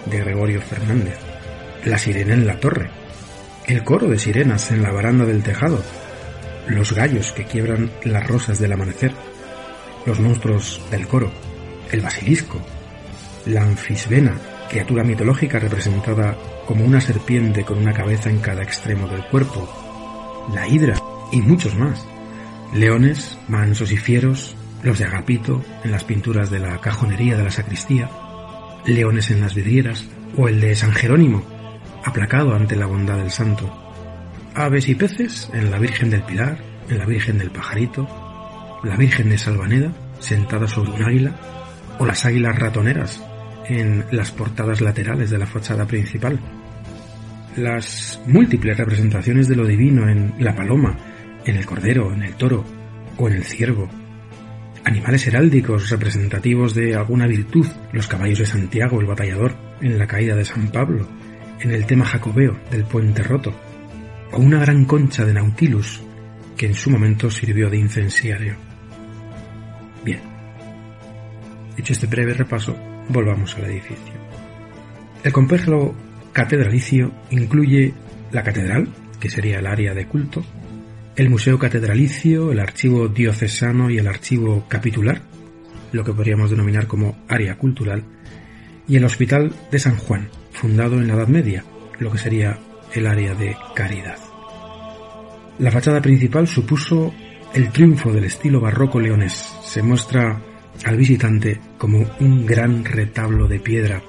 Speaker 6: de Gregorio Fernández, la sirena en la torre, el coro de sirenas en la baranda del tejado, los gallos que quiebran las rosas del amanecer, los monstruos del coro, el basilisco, la anfisbena, criatura mitológica representada como una serpiente con una cabeza en cada extremo del cuerpo, la hidra y muchos más, leones, mansos y fieros, los de Agapito en las pinturas de la cajonería de la sacristía, leones en las vidrieras, o el de San Jerónimo, aplacado ante la bondad del santo, aves y peces en la Virgen del Pilar, en la Virgen del Pajarito, la Virgen de Salvaneda, sentada sobre un águila, o las águilas ratoneras en las portadas laterales de la fachada principal. Las múltiples representaciones de lo divino en la paloma, en el cordero, en el toro o en el ciervo, animales heráldicos representativos de alguna virtud, los caballos de Santiago, el batallador, en la caída de San Pablo, en el tema jacobeo del puente roto, o una gran concha de Nautilus que en su momento sirvió de incensiario. Bien, hecho este breve repaso, volvamos al edificio. El complejo catedralicio incluye la catedral, que sería el área de culto, el Museo Catedralicio, el Archivo Diocesano y el Archivo Capitular, lo que podríamos denominar como área cultural, y el Hospital de San Juan, fundado en la Edad Media, lo que sería el área de caridad. La fachada principal supuso el triunfo del estilo barroco leonés. Se muestra al visitante como un gran retablo de piedra.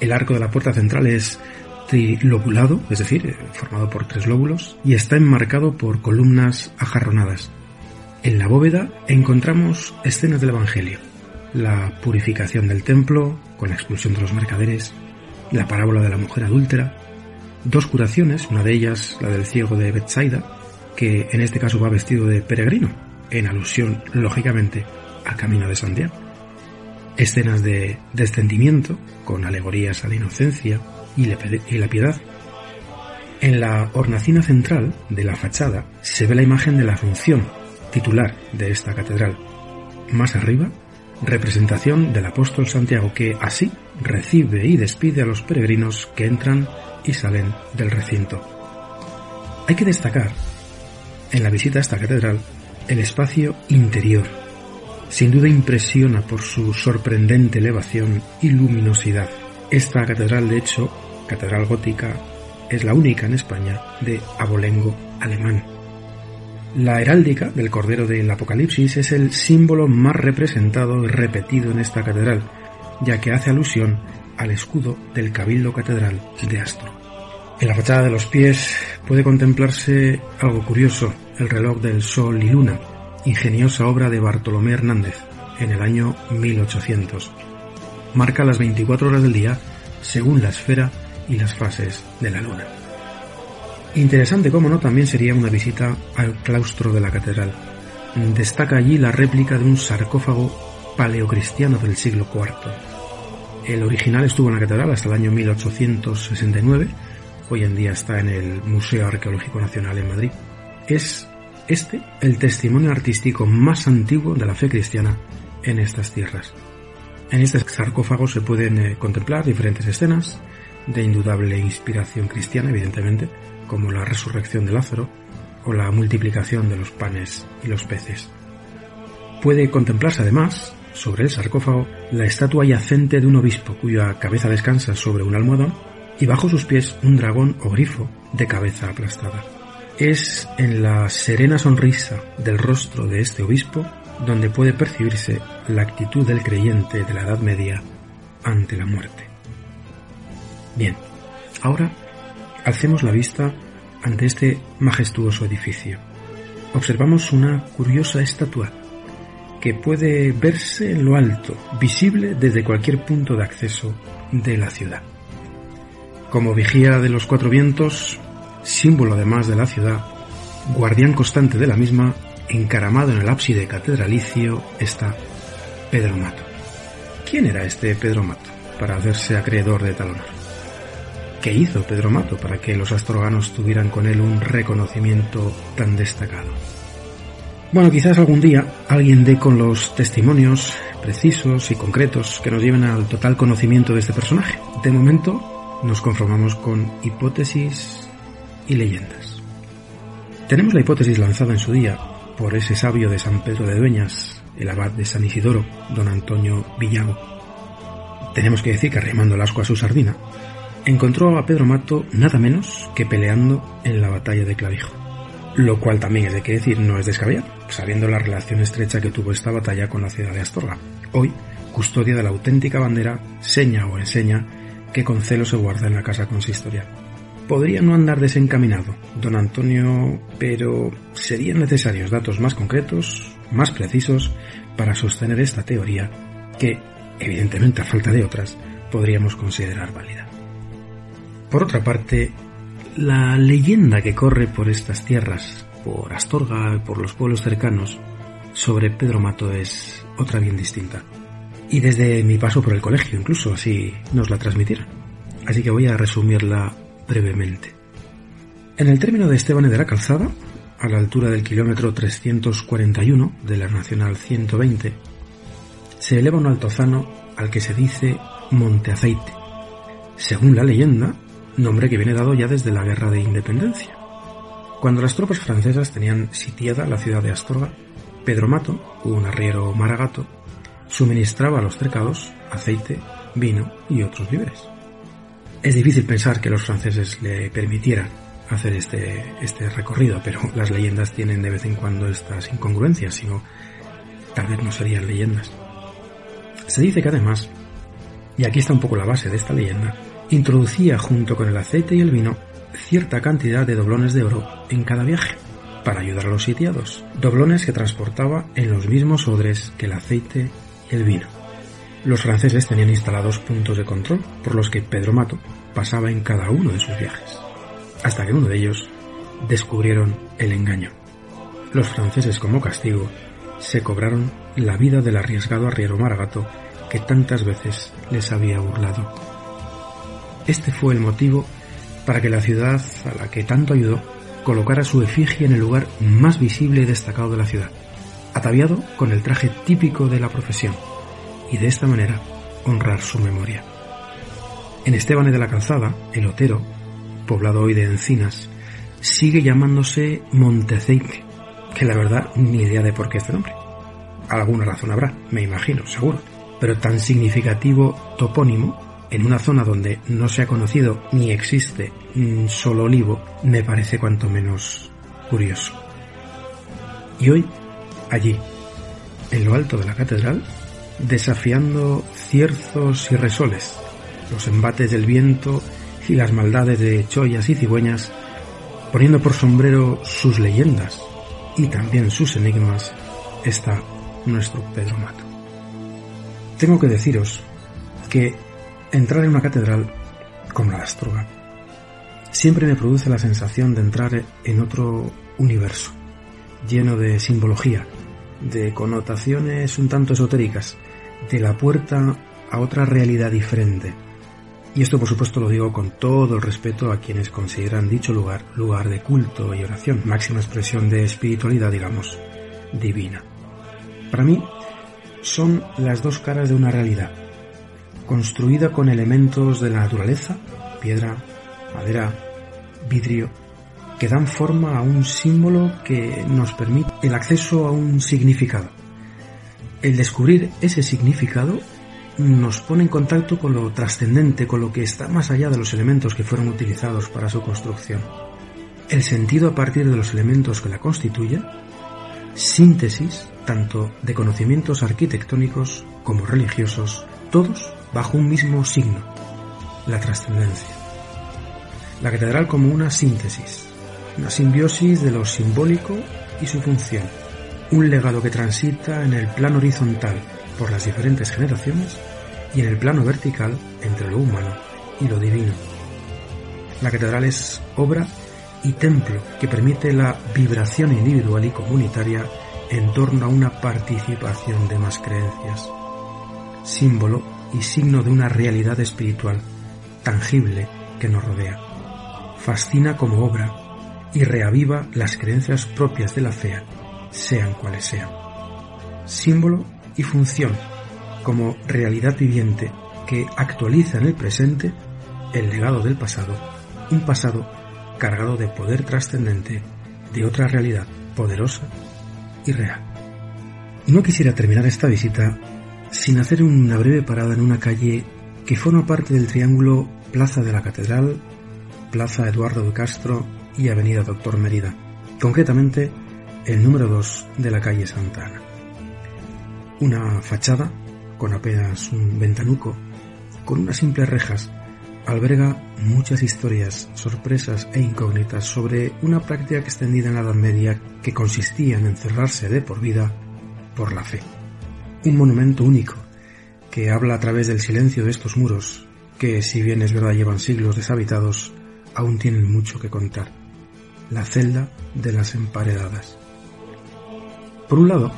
Speaker 6: El arco de la puerta central es trilobulado, es decir, formado por tres lóbulos, y está enmarcado por columnas ajarronadas. En la bóveda encontramos escenas del Evangelio, la purificación del templo con la expulsión de los mercaderes, la parábola de la mujer adúltera, dos curaciones, una de ellas la del ciego de Bethsaida, que en este caso va vestido de peregrino, en alusión, lógicamente, al camino de Santiago. Escenas de descendimiento, con alegorías a la inocencia, y la piedad. En la hornacina central de la fachada se ve la imagen de la Asunción, titular de esta catedral. Más arriba, representación del apóstol Santiago que así recibe y despide a los peregrinos que entran y salen del recinto. Hay que destacar, en la visita a esta catedral, el espacio interior. Sin duda impresiona por su sorprendente elevación y luminosidad. Esta catedral, de hecho, catedral gótica, es la única en España de abolengo alemán. La heráldica del Cordero del Apocalipsis es el símbolo más representado y repetido en esta catedral, ya que hace alusión al escudo del Cabildo Catedral de Astro. En la fachada de los pies puede contemplarse algo curioso, el reloj del Sol y Luna, ingeniosa obra de Bartolomé Hernández, en el año 1800. Marca las 24 horas del día según la esfera y las fases de la luna. Interesante, como no, también sería una visita al claustro de la catedral. Destaca allí la réplica de un sarcófago paleocristiano del siglo IV. El original estuvo en la catedral hasta el año 1869, hoy en día está en el Museo Arqueológico Nacional en Madrid. Es este el testimonio artístico más antiguo de la fe cristiana en estas tierras. En este sarcófago se pueden eh, contemplar diferentes escenas, de indudable inspiración cristiana, evidentemente, como la resurrección de Lázaro o la multiplicación de los panes y los peces. Puede contemplarse además, sobre el sarcófago, la estatua yacente de un obispo cuya cabeza descansa sobre un almohadón y bajo sus pies un dragón o grifo de cabeza aplastada. Es en la serena sonrisa del rostro de este obispo donde puede percibirse la actitud del creyente de la Edad Media ante la muerte. Bien, ahora alcemos la vista ante este majestuoso edificio. Observamos una curiosa estatua que puede verse en lo alto, visible desde cualquier punto de acceso de la ciudad. Como vigía de los cuatro vientos, símbolo además de la ciudad, guardián constante de la misma, encaramado en el ábside catedralicio, está Pedro Mato. ¿Quién era este Pedro Mato para hacerse acreedor de tal? ¿Qué hizo Pedro Mato para que los astroganos tuvieran con él un reconocimiento tan destacado? Bueno, quizás algún día alguien dé con los testimonios precisos y concretos que nos lleven al total conocimiento de este personaje. De momento nos conformamos con hipótesis y leyendas. Tenemos la hipótesis lanzada en su día por ese sabio de San Pedro de Dueñas, el abad de San Isidoro, don Antonio Villago. Tenemos que decir que arrimando el asco a su sardina, encontró a Pedro Mato nada menos que peleando en la batalla de Clavijo. Lo cual también es de qué decir, no es descabellado, sabiendo la relación estrecha que tuvo esta batalla con la ciudad de Astorga, hoy custodia de la auténtica bandera, seña o enseña que con celo se guarda en la casa consistorial. Podría no andar desencaminado, don Antonio, pero serían necesarios datos más concretos, más precisos, para sostener esta teoría que, evidentemente a falta de otras, podríamos considerar válida. Por otra parte, la leyenda que corre por estas tierras, por Astorga, por los pueblos cercanos, sobre Pedro Mato es otra bien distinta. Y desde mi paso por el colegio incluso así nos la transmitieron. Así que voy a resumirla brevemente. En el término de Esteban de la Calzada, a la altura del kilómetro 341 de la Nacional 120, se eleva un altozano al que se dice Monte Aceite. Según la leyenda, nombre que viene dado ya desde la Guerra de Independencia. Cuando las tropas francesas tenían sitiada la ciudad de Astorga, Pedro Mato, un arriero maragato, suministraba a los cercados aceite, vino y otros víveres. Es difícil pensar que los franceses le permitieran hacer este, este recorrido, pero las leyendas tienen de vez en cuando estas incongruencias, sino tal vez no serían leyendas. Se dice que además, y aquí está un poco la base de esta leyenda, introducía junto con el aceite y el vino cierta cantidad de doblones de oro en cada viaje para ayudar a los sitiados, doblones que transportaba en los mismos odres que el aceite y el vino. Los franceses tenían instalados puntos de control por los que Pedro Mato pasaba en cada uno de sus viajes, hasta que uno de ellos descubrieron el engaño. Los franceses como castigo se cobraron la vida del arriesgado arriero maragato que tantas veces les había burlado. Este fue el motivo para que la ciudad a la que tanto ayudó colocara su efigie en el lugar más visible y destacado de la ciudad, ataviado con el traje típico de la profesión, y de esta manera honrar su memoria. En Esteban de la Calzada, el Otero, poblado hoy de encinas, sigue llamándose Monteceique, que la verdad ni idea de por qué este nombre. Alguna razón habrá, me imagino, seguro. Pero tan significativo topónimo, en una zona donde no se ha conocido ni existe solo olivo, me parece cuanto menos curioso. Y hoy, allí, en lo alto de la catedral, desafiando cierzos y resoles, los embates del viento y las maldades de chollas y cigüeñas, poniendo por sombrero sus leyendas y también sus enigmas, está nuestro Pedro Mato. Tengo que deciros que entrar en una catedral como la de siempre me produce la sensación de entrar en otro universo, lleno de simbología, de connotaciones un tanto esotéricas, de la puerta a otra realidad diferente. Y esto por supuesto lo digo con todo el respeto a quienes consideran dicho lugar lugar de culto y oración, máxima expresión de espiritualidad, digamos, divina. Para mí son las dos caras de una realidad, construida con elementos de la naturaleza, piedra, madera, vidrio, que dan forma a un símbolo que nos permite el acceso a un significado. El descubrir ese significado nos pone en contacto con lo trascendente, con lo que está más allá de los elementos que fueron utilizados para su construcción. El sentido a partir de los elementos que la constituyen, síntesis tanto de conocimientos arquitectónicos como religiosos, todos bajo un mismo signo, la trascendencia. La catedral como una síntesis, una simbiosis de lo simbólico y su función, un legado que transita en el plano horizontal por las diferentes generaciones y en el plano vertical entre lo humano y lo divino. La catedral es obra y templo que permite la vibración individual y comunitaria en torno a una participación de más creencias, símbolo y signo de una realidad espiritual tangible que nos rodea. Fascina como obra y reaviva las creencias propias de la fe, sean cuales sean. Símbolo y función como realidad viviente que actualiza en el presente el legado del pasado, un pasado cargado de poder trascendente de otra realidad poderosa y real. No quisiera terminar esta visita sin hacer una breve parada en una calle que forma parte del triángulo Plaza de la Catedral, Plaza Eduardo de Castro y Avenida Doctor Mérida, concretamente el número 2 de la calle Santa Ana. Una fachada con apenas un ventanuco, con unas simples rejas, alberga muchas historias, sorpresas e incógnitas sobre una práctica extendida en la Edad Media que consistía en encerrarse de por vida por la fe. Un monumento único que habla a través del silencio de estos muros, que si bien es verdad llevan siglos deshabitados, aún tienen mucho que contar. La celda de las emparedadas. Por un lado,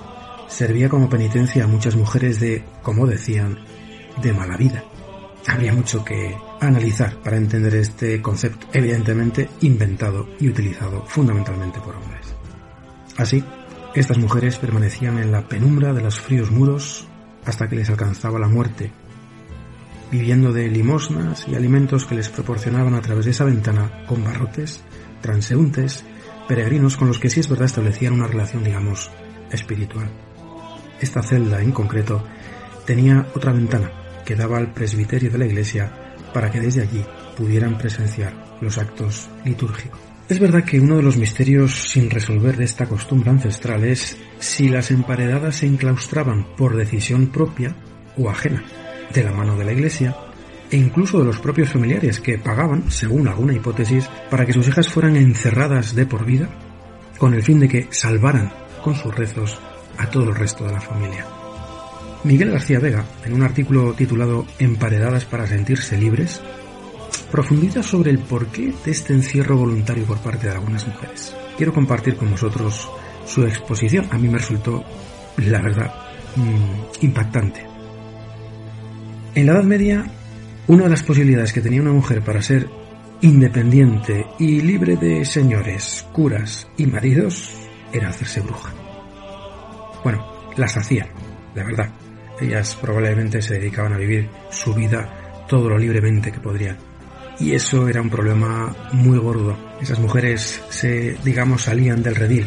Speaker 6: servía como penitencia a muchas mujeres de, como decían, de mala vida. Habría mucho que analizar para entender este concepto, evidentemente inventado y utilizado fundamentalmente por hombres. Así, estas mujeres permanecían en la penumbra de los fríos muros hasta que les alcanzaba la muerte, viviendo de limosnas y alimentos que les proporcionaban a través de esa ventana con barrotes, transeúntes, peregrinos con los que sí es verdad establecían una relación, digamos, espiritual. Esta celda en concreto tenía otra ventana que daba al presbiterio de la iglesia para que desde allí pudieran presenciar los actos litúrgicos. Es verdad que uno de los misterios sin resolver de esta costumbre ancestral es si las emparedadas se enclaustraban por decisión propia o ajena, de la mano de la iglesia, e incluso de los propios familiares que pagaban, según alguna hipótesis, para que sus hijas fueran encerradas de por vida, con el fin de que salvaran con sus rezos a todo el resto de la familia. Miguel García Vega, en un artículo titulado Emparedadas para sentirse libres, profundiza sobre el porqué de este encierro voluntario por parte de algunas mujeres. Quiero compartir con vosotros su exposición. A mí me resultó, la verdad, mm, impactante. En la Edad Media, una de las posibilidades que tenía una mujer para ser independiente y libre de señores, curas y maridos era hacerse bruja. Bueno, las hacían, la verdad. Ellas probablemente se dedicaban a vivir su vida todo lo libremente que podrían. Y eso era un problema muy gordo. Esas mujeres se, digamos, salían del redil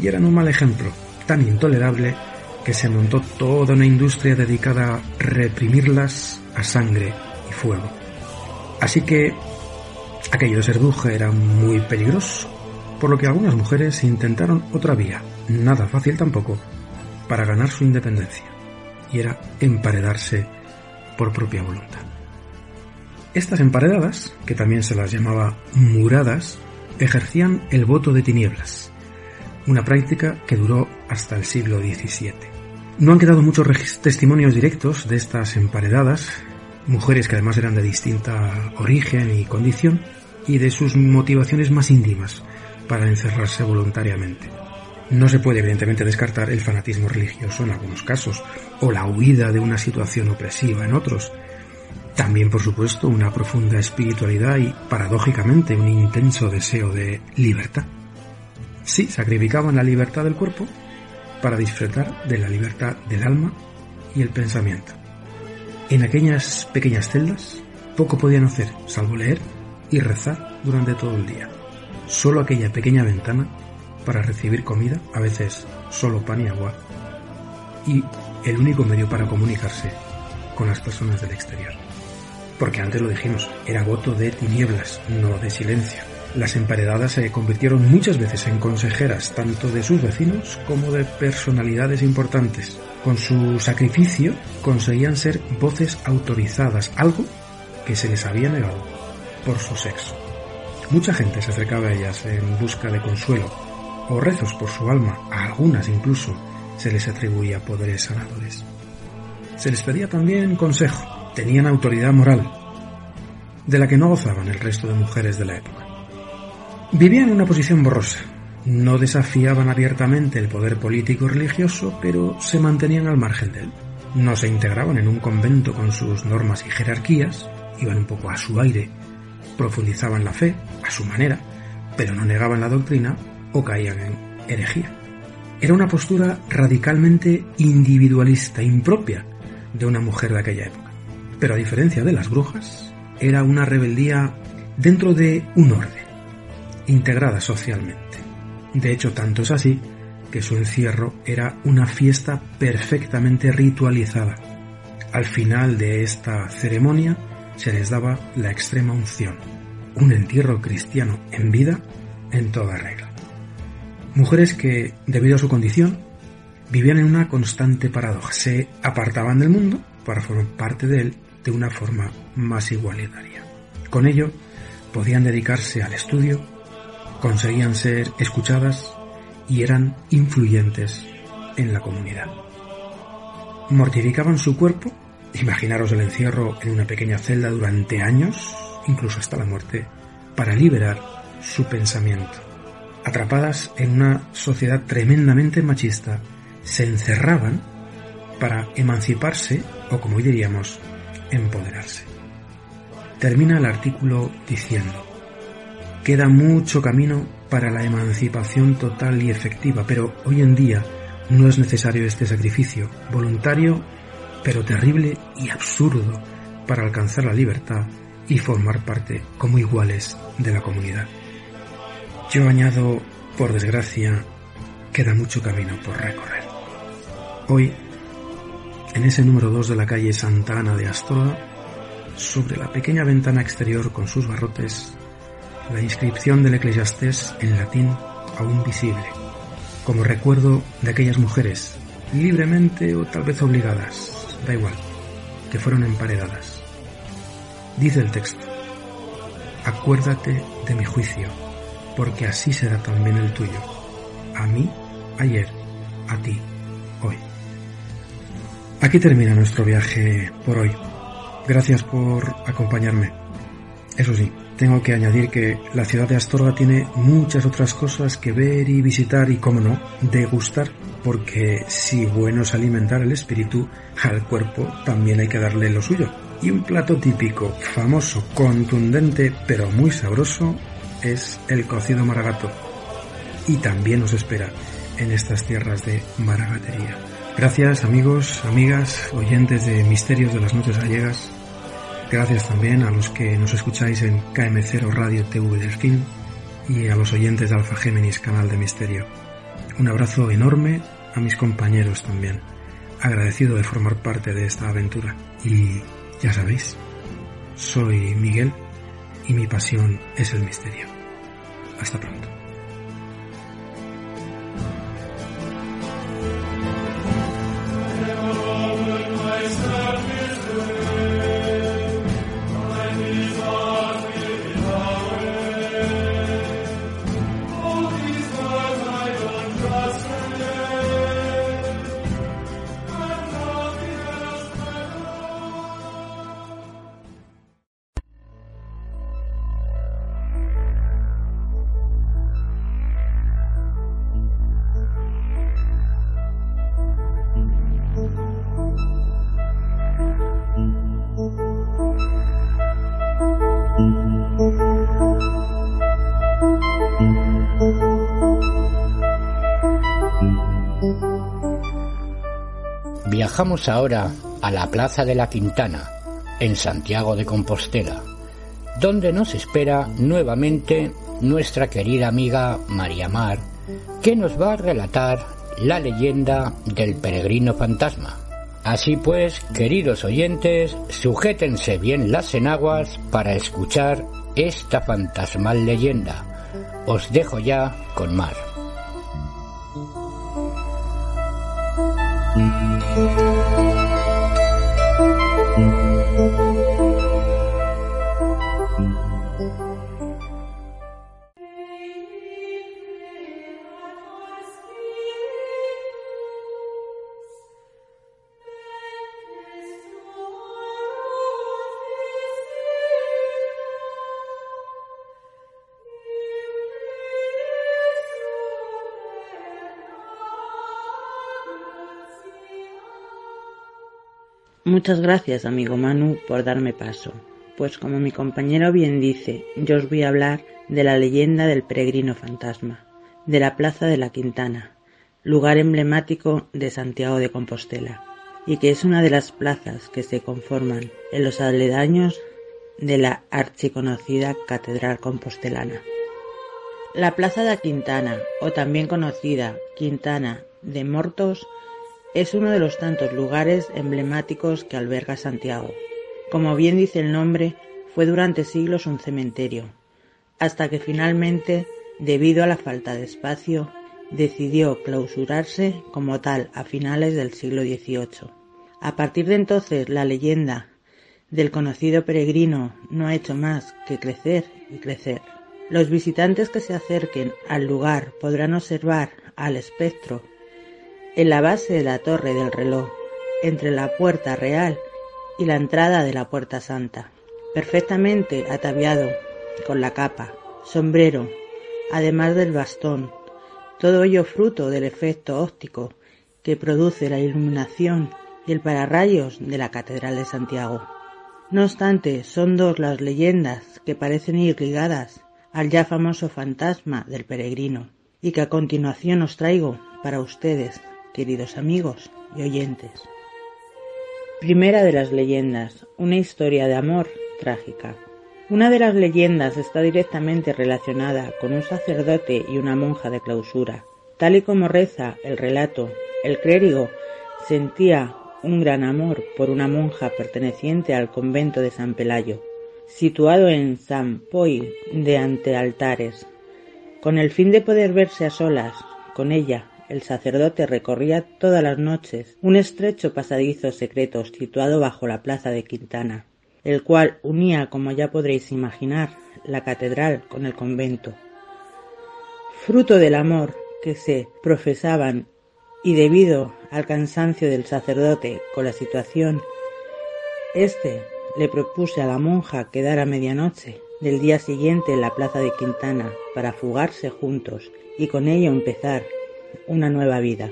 Speaker 6: y eran un mal ejemplo, tan intolerable que se montó toda una industria dedicada a reprimirlas a sangre y fuego. Así que aquello de ser bruja era muy peligroso, por lo que algunas mujeres intentaron otra vía, nada fácil tampoco, para ganar su independencia, y era emparedarse por propia voluntad. Estas emparedadas, que también se las llamaba muradas, ejercían el voto de tinieblas, una práctica que duró hasta el siglo XVII. No han quedado muchos testimonios directos de estas emparedadas, mujeres que además eran de distinta origen y condición, y de sus motivaciones más íntimas para encerrarse voluntariamente. No se puede evidentemente descartar el fanatismo religioso en algunos casos, o la huida de una situación opresiva en otros. También, por supuesto, una profunda espiritualidad y, paradójicamente, un intenso deseo de libertad. Sí, sacrificaban la libertad del cuerpo para disfrutar de la libertad del alma y el pensamiento. En aquellas pequeñas celdas poco podían hacer, salvo leer y rezar durante todo el día. Solo aquella pequeña ventana para recibir comida, a veces solo pan y agua, y el único medio para comunicarse con las personas del exterior. Porque antes lo dijimos, era voto de tinieblas, no de silencio. Las emparedadas se convirtieron muchas veces en consejeras tanto de sus vecinos como de personalidades importantes. Con su sacrificio conseguían ser voces autorizadas, algo que se les había negado por su sexo. Mucha gente se acercaba a ellas en busca de consuelo o rezos por su alma, a algunas incluso se les atribuía poderes sanadores. Se les pedía también consejo, tenían autoridad moral, de la que no gozaban el resto de mujeres de la época. Vivían en una posición borrosa, no desafiaban abiertamente el poder político religioso, pero se mantenían al margen de él. No se integraban en un convento con sus normas y jerarquías, iban un poco a su aire, profundizaban la fe, a su manera, pero no negaban la doctrina o caían en herejía. Era una postura radicalmente individualista, impropia de una mujer de aquella época. Pero a diferencia de las brujas, era una rebeldía dentro de un orden, integrada socialmente. De hecho, tanto es así que su encierro era una fiesta perfectamente ritualizada. Al final de esta ceremonia se les daba la extrema unción, un entierro cristiano en vida en toda regla. Mujeres que, debido a su condición, vivían en una constante paradoja. Se apartaban del mundo para formar parte de él de una forma más igualitaria. Con ello, podían dedicarse al estudio, conseguían ser escuchadas y eran influyentes en la comunidad. Mortificaban su cuerpo, imaginaros el encierro en una pequeña celda durante años, incluso hasta la muerte, para liberar su pensamiento atrapadas en una sociedad tremendamente machista, se encerraban para emanciparse o, como hoy diríamos, empoderarse. Termina el artículo diciendo, queda mucho camino para la emancipación total y efectiva, pero hoy en día no es necesario este sacrificio, voluntario, pero terrible y absurdo, para alcanzar la libertad y formar parte como iguales de la comunidad. Yo añado, por desgracia, queda mucho camino por recorrer. Hoy, en ese número 2 de la calle Santa Ana de Astorga, sobre la pequeña ventana exterior con sus barrotes, la inscripción del eclesiastés en latín aún visible, como recuerdo de aquellas mujeres, libremente o tal vez obligadas, da igual, que fueron emparedadas. Dice el texto, acuérdate de mi juicio porque así será también el tuyo. A mí, ayer, a ti. Aquí termina nuestro viaje por hoy. Gracias por acompañarme. Eso sí, tengo que añadir que la ciudad de Astorga tiene muchas otras cosas que ver y visitar y, como no, degustar, porque si bueno es alimentar el espíritu, al cuerpo también hay que darle lo suyo. Y un plato típico, famoso, contundente, pero muy sabroso, es el cocido maragato. Y también nos espera en estas tierras de maragatería. Gracias amigos, amigas, oyentes de Misterios de las Noches Gallegas. Gracias también a los que nos escucháis en KM0 Radio TV Delfín y a los oyentes de Alfa Géminis Canal de Misterio. Un abrazo enorme a mis compañeros también. Agradecido de formar parte de esta aventura. Y ya sabéis, soy Miguel y mi pasión es el misterio. Hasta pronto.
Speaker 3: Viajamos ahora a la Plaza de la Quintana, en Santiago de Compostela, donde nos espera nuevamente nuestra querida amiga María Mar, que nos va a relatar la leyenda del peregrino fantasma. Así pues, queridos oyentes, sujétense bien las enaguas para escuchar esta fantasmal leyenda. Os dejo ya con Mar. 嗯。
Speaker 2: Muchas gracias, amigo Manu, por darme paso. Pues como mi compañero bien dice, yo os voy a hablar de la leyenda del peregrino fantasma, de la Plaza de la Quintana, lugar emblemático de Santiago de Compostela, y que es una de las plazas que se conforman en los aledaños de la archiconocida Catedral Compostelana. La Plaza de la Quintana, o también conocida Quintana de Mortos, es uno de los tantos lugares emblemáticos que alberga Santiago. Como bien dice el nombre, fue durante siglos un cementerio, hasta que finalmente, debido a la falta de espacio, decidió clausurarse como tal a finales del siglo XVIII. A partir de entonces, la leyenda del conocido peregrino no ha hecho más que crecer y crecer. Los visitantes que se acerquen al lugar podrán observar al espectro en la base de la torre del reloj, entre la puerta real y la entrada de la puerta santa, perfectamente ataviado, con la capa, sombrero, además del bastón, todo ello fruto del efecto óptico que produce la iluminación y el pararrayos de la Catedral de Santiago. No obstante, son dos las leyendas que parecen ir ligadas al ya famoso fantasma del peregrino, y que a continuación os traigo para ustedes queridos amigos y oyentes. Primera de las leyendas, una historia de amor trágica. Una de las leyendas está directamente relacionada con un sacerdote y una monja de clausura. Tal y como reza el relato, el clérigo sentía un gran amor por una monja perteneciente al convento de San Pelayo, situado en San Poi de ante altares, con el fin de poder verse a solas con ella el sacerdote recorría todas las noches un estrecho pasadizo secreto situado bajo la plaza de Quintana, el cual unía, como ya podréis imaginar, la catedral con el convento. Fruto del amor que se profesaban y debido al cansancio del sacerdote con la situación, éste le propuse a la monja quedar a medianoche del día siguiente en la plaza de Quintana para fugarse juntos y con ello empezar una nueva vida.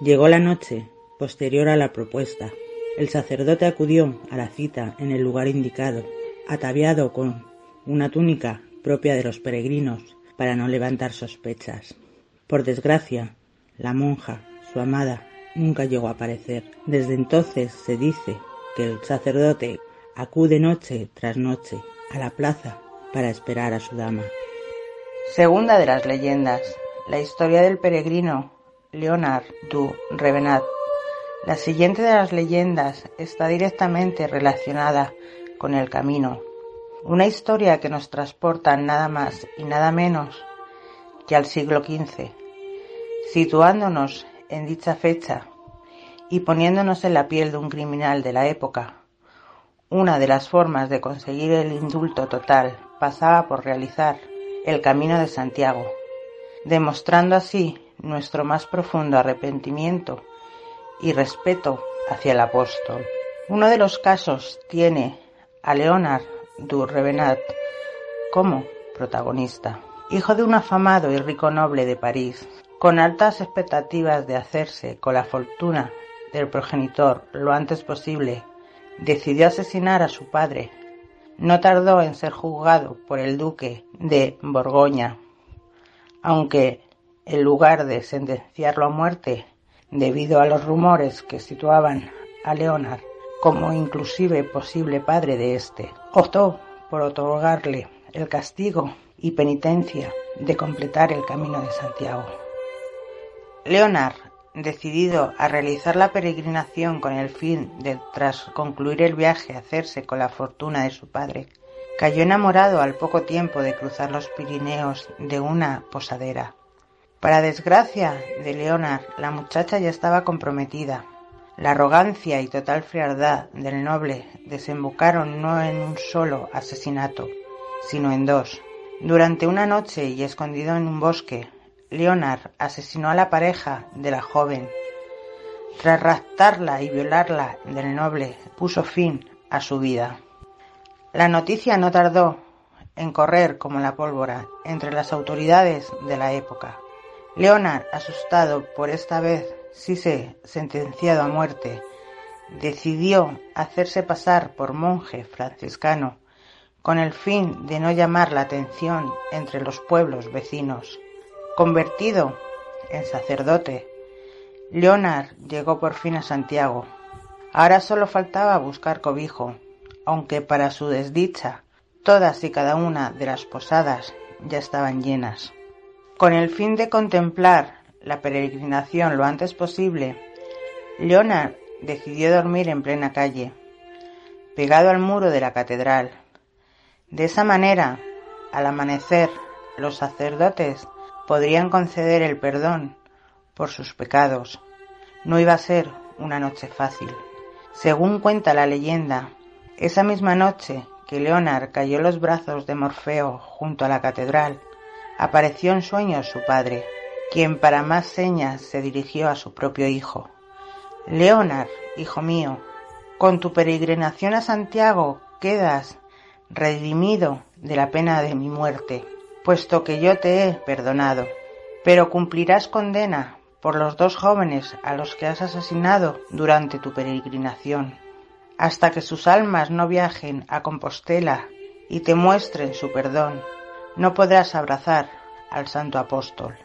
Speaker 2: Llegó la noche posterior a la propuesta El sacerdote acudió a la cita en el lugar indicado, ataviado con una túnica propia de los peregrinos para no levantar sospechas. Por desgracia, la monja, su amada, nunca llegó a aparecer. Desde entonces se dice que el sacerdote acude noche tras noche a la plaza para esperar a su dama. Segunda de las leyendas, la historia del peregrino Leonard du Revenat. La siguiente de las leyendas está directamente relacionada con el camino, una historia que nos transporta nada más y nada menos que al siglo XV, situándonos en dicha fecha y poniéndonos en la piel de un criminal de la época. Una de las formas de conseguir el indulto total pasaba por realizar el camino de Santiago, demostrando así nuestro más profundo arrepentimiento y respeto hacia el apóstol. Uno de los casos tiene a Leonard du Revenat como protagonista. Hijo de un afamado y rico noble de París, con altas expectativas de hacerse con la fortuna del progenitor lo antes posible, decidió asesinar a su padre. No tardó en ser juzgado por el duque de Borgoña, aunque en lugar de sentenciarlo a muerte debido a los rumores que situaban a Leonard como inclusive posible padre de éste, optó por otorgarle el castigo y penitencia de completar el camino de Santiago. Leonard, decidido a realizar la peregrinación con el fin de, tras concluir el viaje, hacerse con la fortuna de su padre, cayó enamorado al poco tiempo de cruzar los Pirineos de una posadera. Para desgracia de Leonard, la muchacha ya estaba comprometida la arrogancia y total frialdad del noble desembocaron no en un solo asesinato, sino en dos. Durante una noche y escondido en un bosque, Leonard asesinó a la pareja de la joven. Tras raptarla y violarla del noble, puso fin a su vida. La noticia no tardó en correr como la pólvora entre las autoridades de la época. Leonard, asustado por esta vez se sentenciado a muerte, decidió hacerse pasar por monje franciscano con el fin de no llamar la atención entre los pueblos vecinos. Convertido en sacerdote, Leonard llegó por fin a Santiago. Ahora solo faltaba buscar cobijo, aunque para su desdicha todas y cada una de las posadas ya estaban llenas. Con el fin de contemplar la peregrinación lo antes posible, Leonard decidió dormir en plena calle, pegado al muro de la catedral. De esa manera, al amanecer, los sacerdotes podrían conceder el perdón por sus pecados. No iba a ser una noche fácil. Según cuenta la leyenda, esa misma noche que Leonard cayó en los brazos de Morfeo junto a la catedral, apareció en sueños su padre, quien para más señas se dirigió a su propio hijo. Leonard, hijo mío, con tu peregrinación a Santiago quedas redimido de la pena de mi muerte, puesto que yo te he perdonado. Pero cumplirás condena por los dos jóvenes a los que has asesinado durante tu peregrinación, hasta que sus almas no viajen a Compostela y te muestren su perdón. No podrás abrazar al santo apóstol.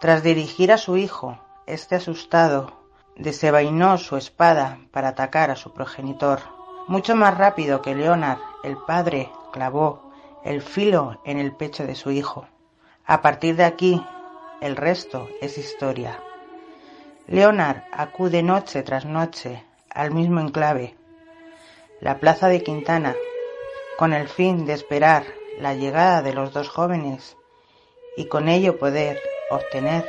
Speaker 2: Tras dirigir a su hijo, este asustado, desenvainó su espada para atacar a su progenitor. Mucho más rápido que Leonard, el padre clavó el filo en el pecho de su hijo. A partir de aquí, el resto es historia. Leonard acude noche tras noche al mismo enclave, la plaza de Quintana, con el fin de esperar la llegada de los dos jóvenes y con ello poder obtener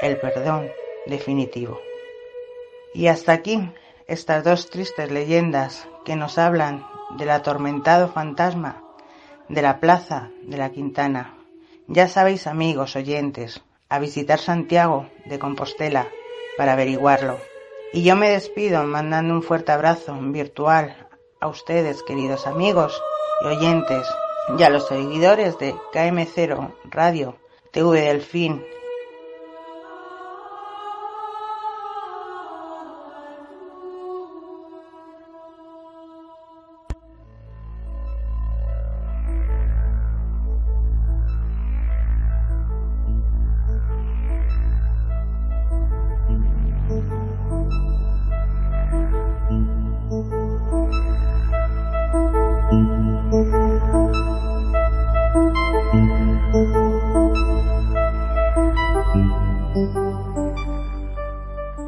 Speaker 2: el perdón definitivo. Y hasta aquí estas dos tristes leyendas que nos hablan del atormentado fantasma de la plaza de la Quintana. Ya sabéis, amigos oyentes, a visitar Santiago de Compostela para averiguarlo. Y yo me despido mandando un fuerte abrazo virtual a ustedes, queridos amigos y oyentes, y a los seguidores de KM0 Radio TV Delfín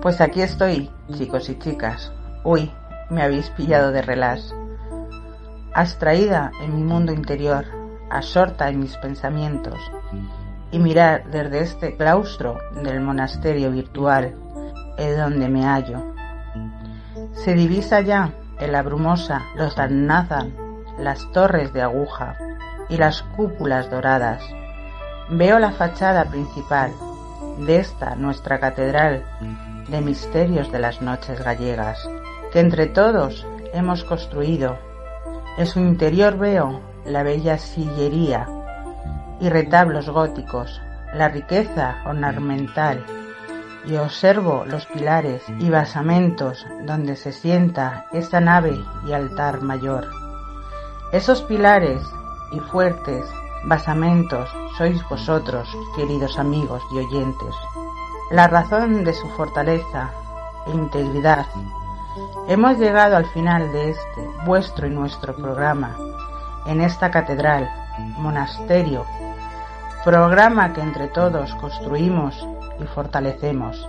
Speaker 2: Pues aquí estoy, chicos y chicas. Uy, me habéis pillado de relax. Abstraída en mi mundo interior, absorta en mis pensamientos, y mirar desde este claustro del monasterio virtual en donde me hallo. Se divisa ya en la brumosa los Nathan, las torres de aguja y las cúpulas doradas. Veo la fachada principal de esta nuestra catedral de misterios de las noches gallegas, que entre todos hemos construido. En su interior veo la bella sillería y retablos góticos, la riqueza ornamental, y observo los pilares y basamentos donde se sienta esta nave y altar mayor. Esos pilares y fuertes basamentos sois vosotros, queridos amigos y oyentes, la razón de su fortaleza e integridad. Hemos llegado al final de este, vuestro y nuestro programa, en esta catedral, monasterio, programa que entre todos construimos y fortalecemos.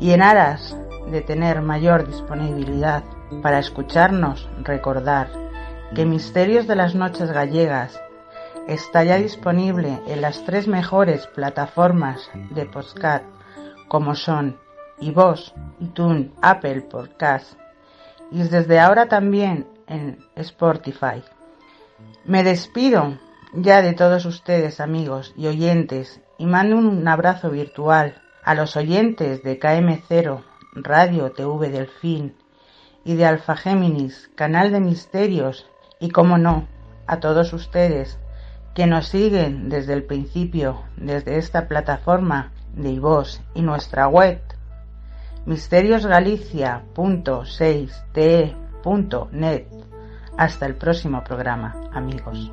Speaker 2: Y en aras de tener mayor disponibilidad para escucharnos, recordar que Misterios de las Noches Gallegas está ya disponible en las tres mejores plataformas de podcast como son iVoox, iTunes, Apple Podcast y desde ahora también en Spotify. Me despido ya de todos ustedes amigos y oyentes y mando un abrazo virtual a los oyentes de KM0, Radio TV Delfín y de Alfa Géminis, Canal de Misterios y, como no, a todos ustedes que nos siguen desde el principio, desde esta plataforma de iVoz y nuestra web misteriosgalicia.6te.net.
Speaker 1: Hasta el próximo programa, amigos.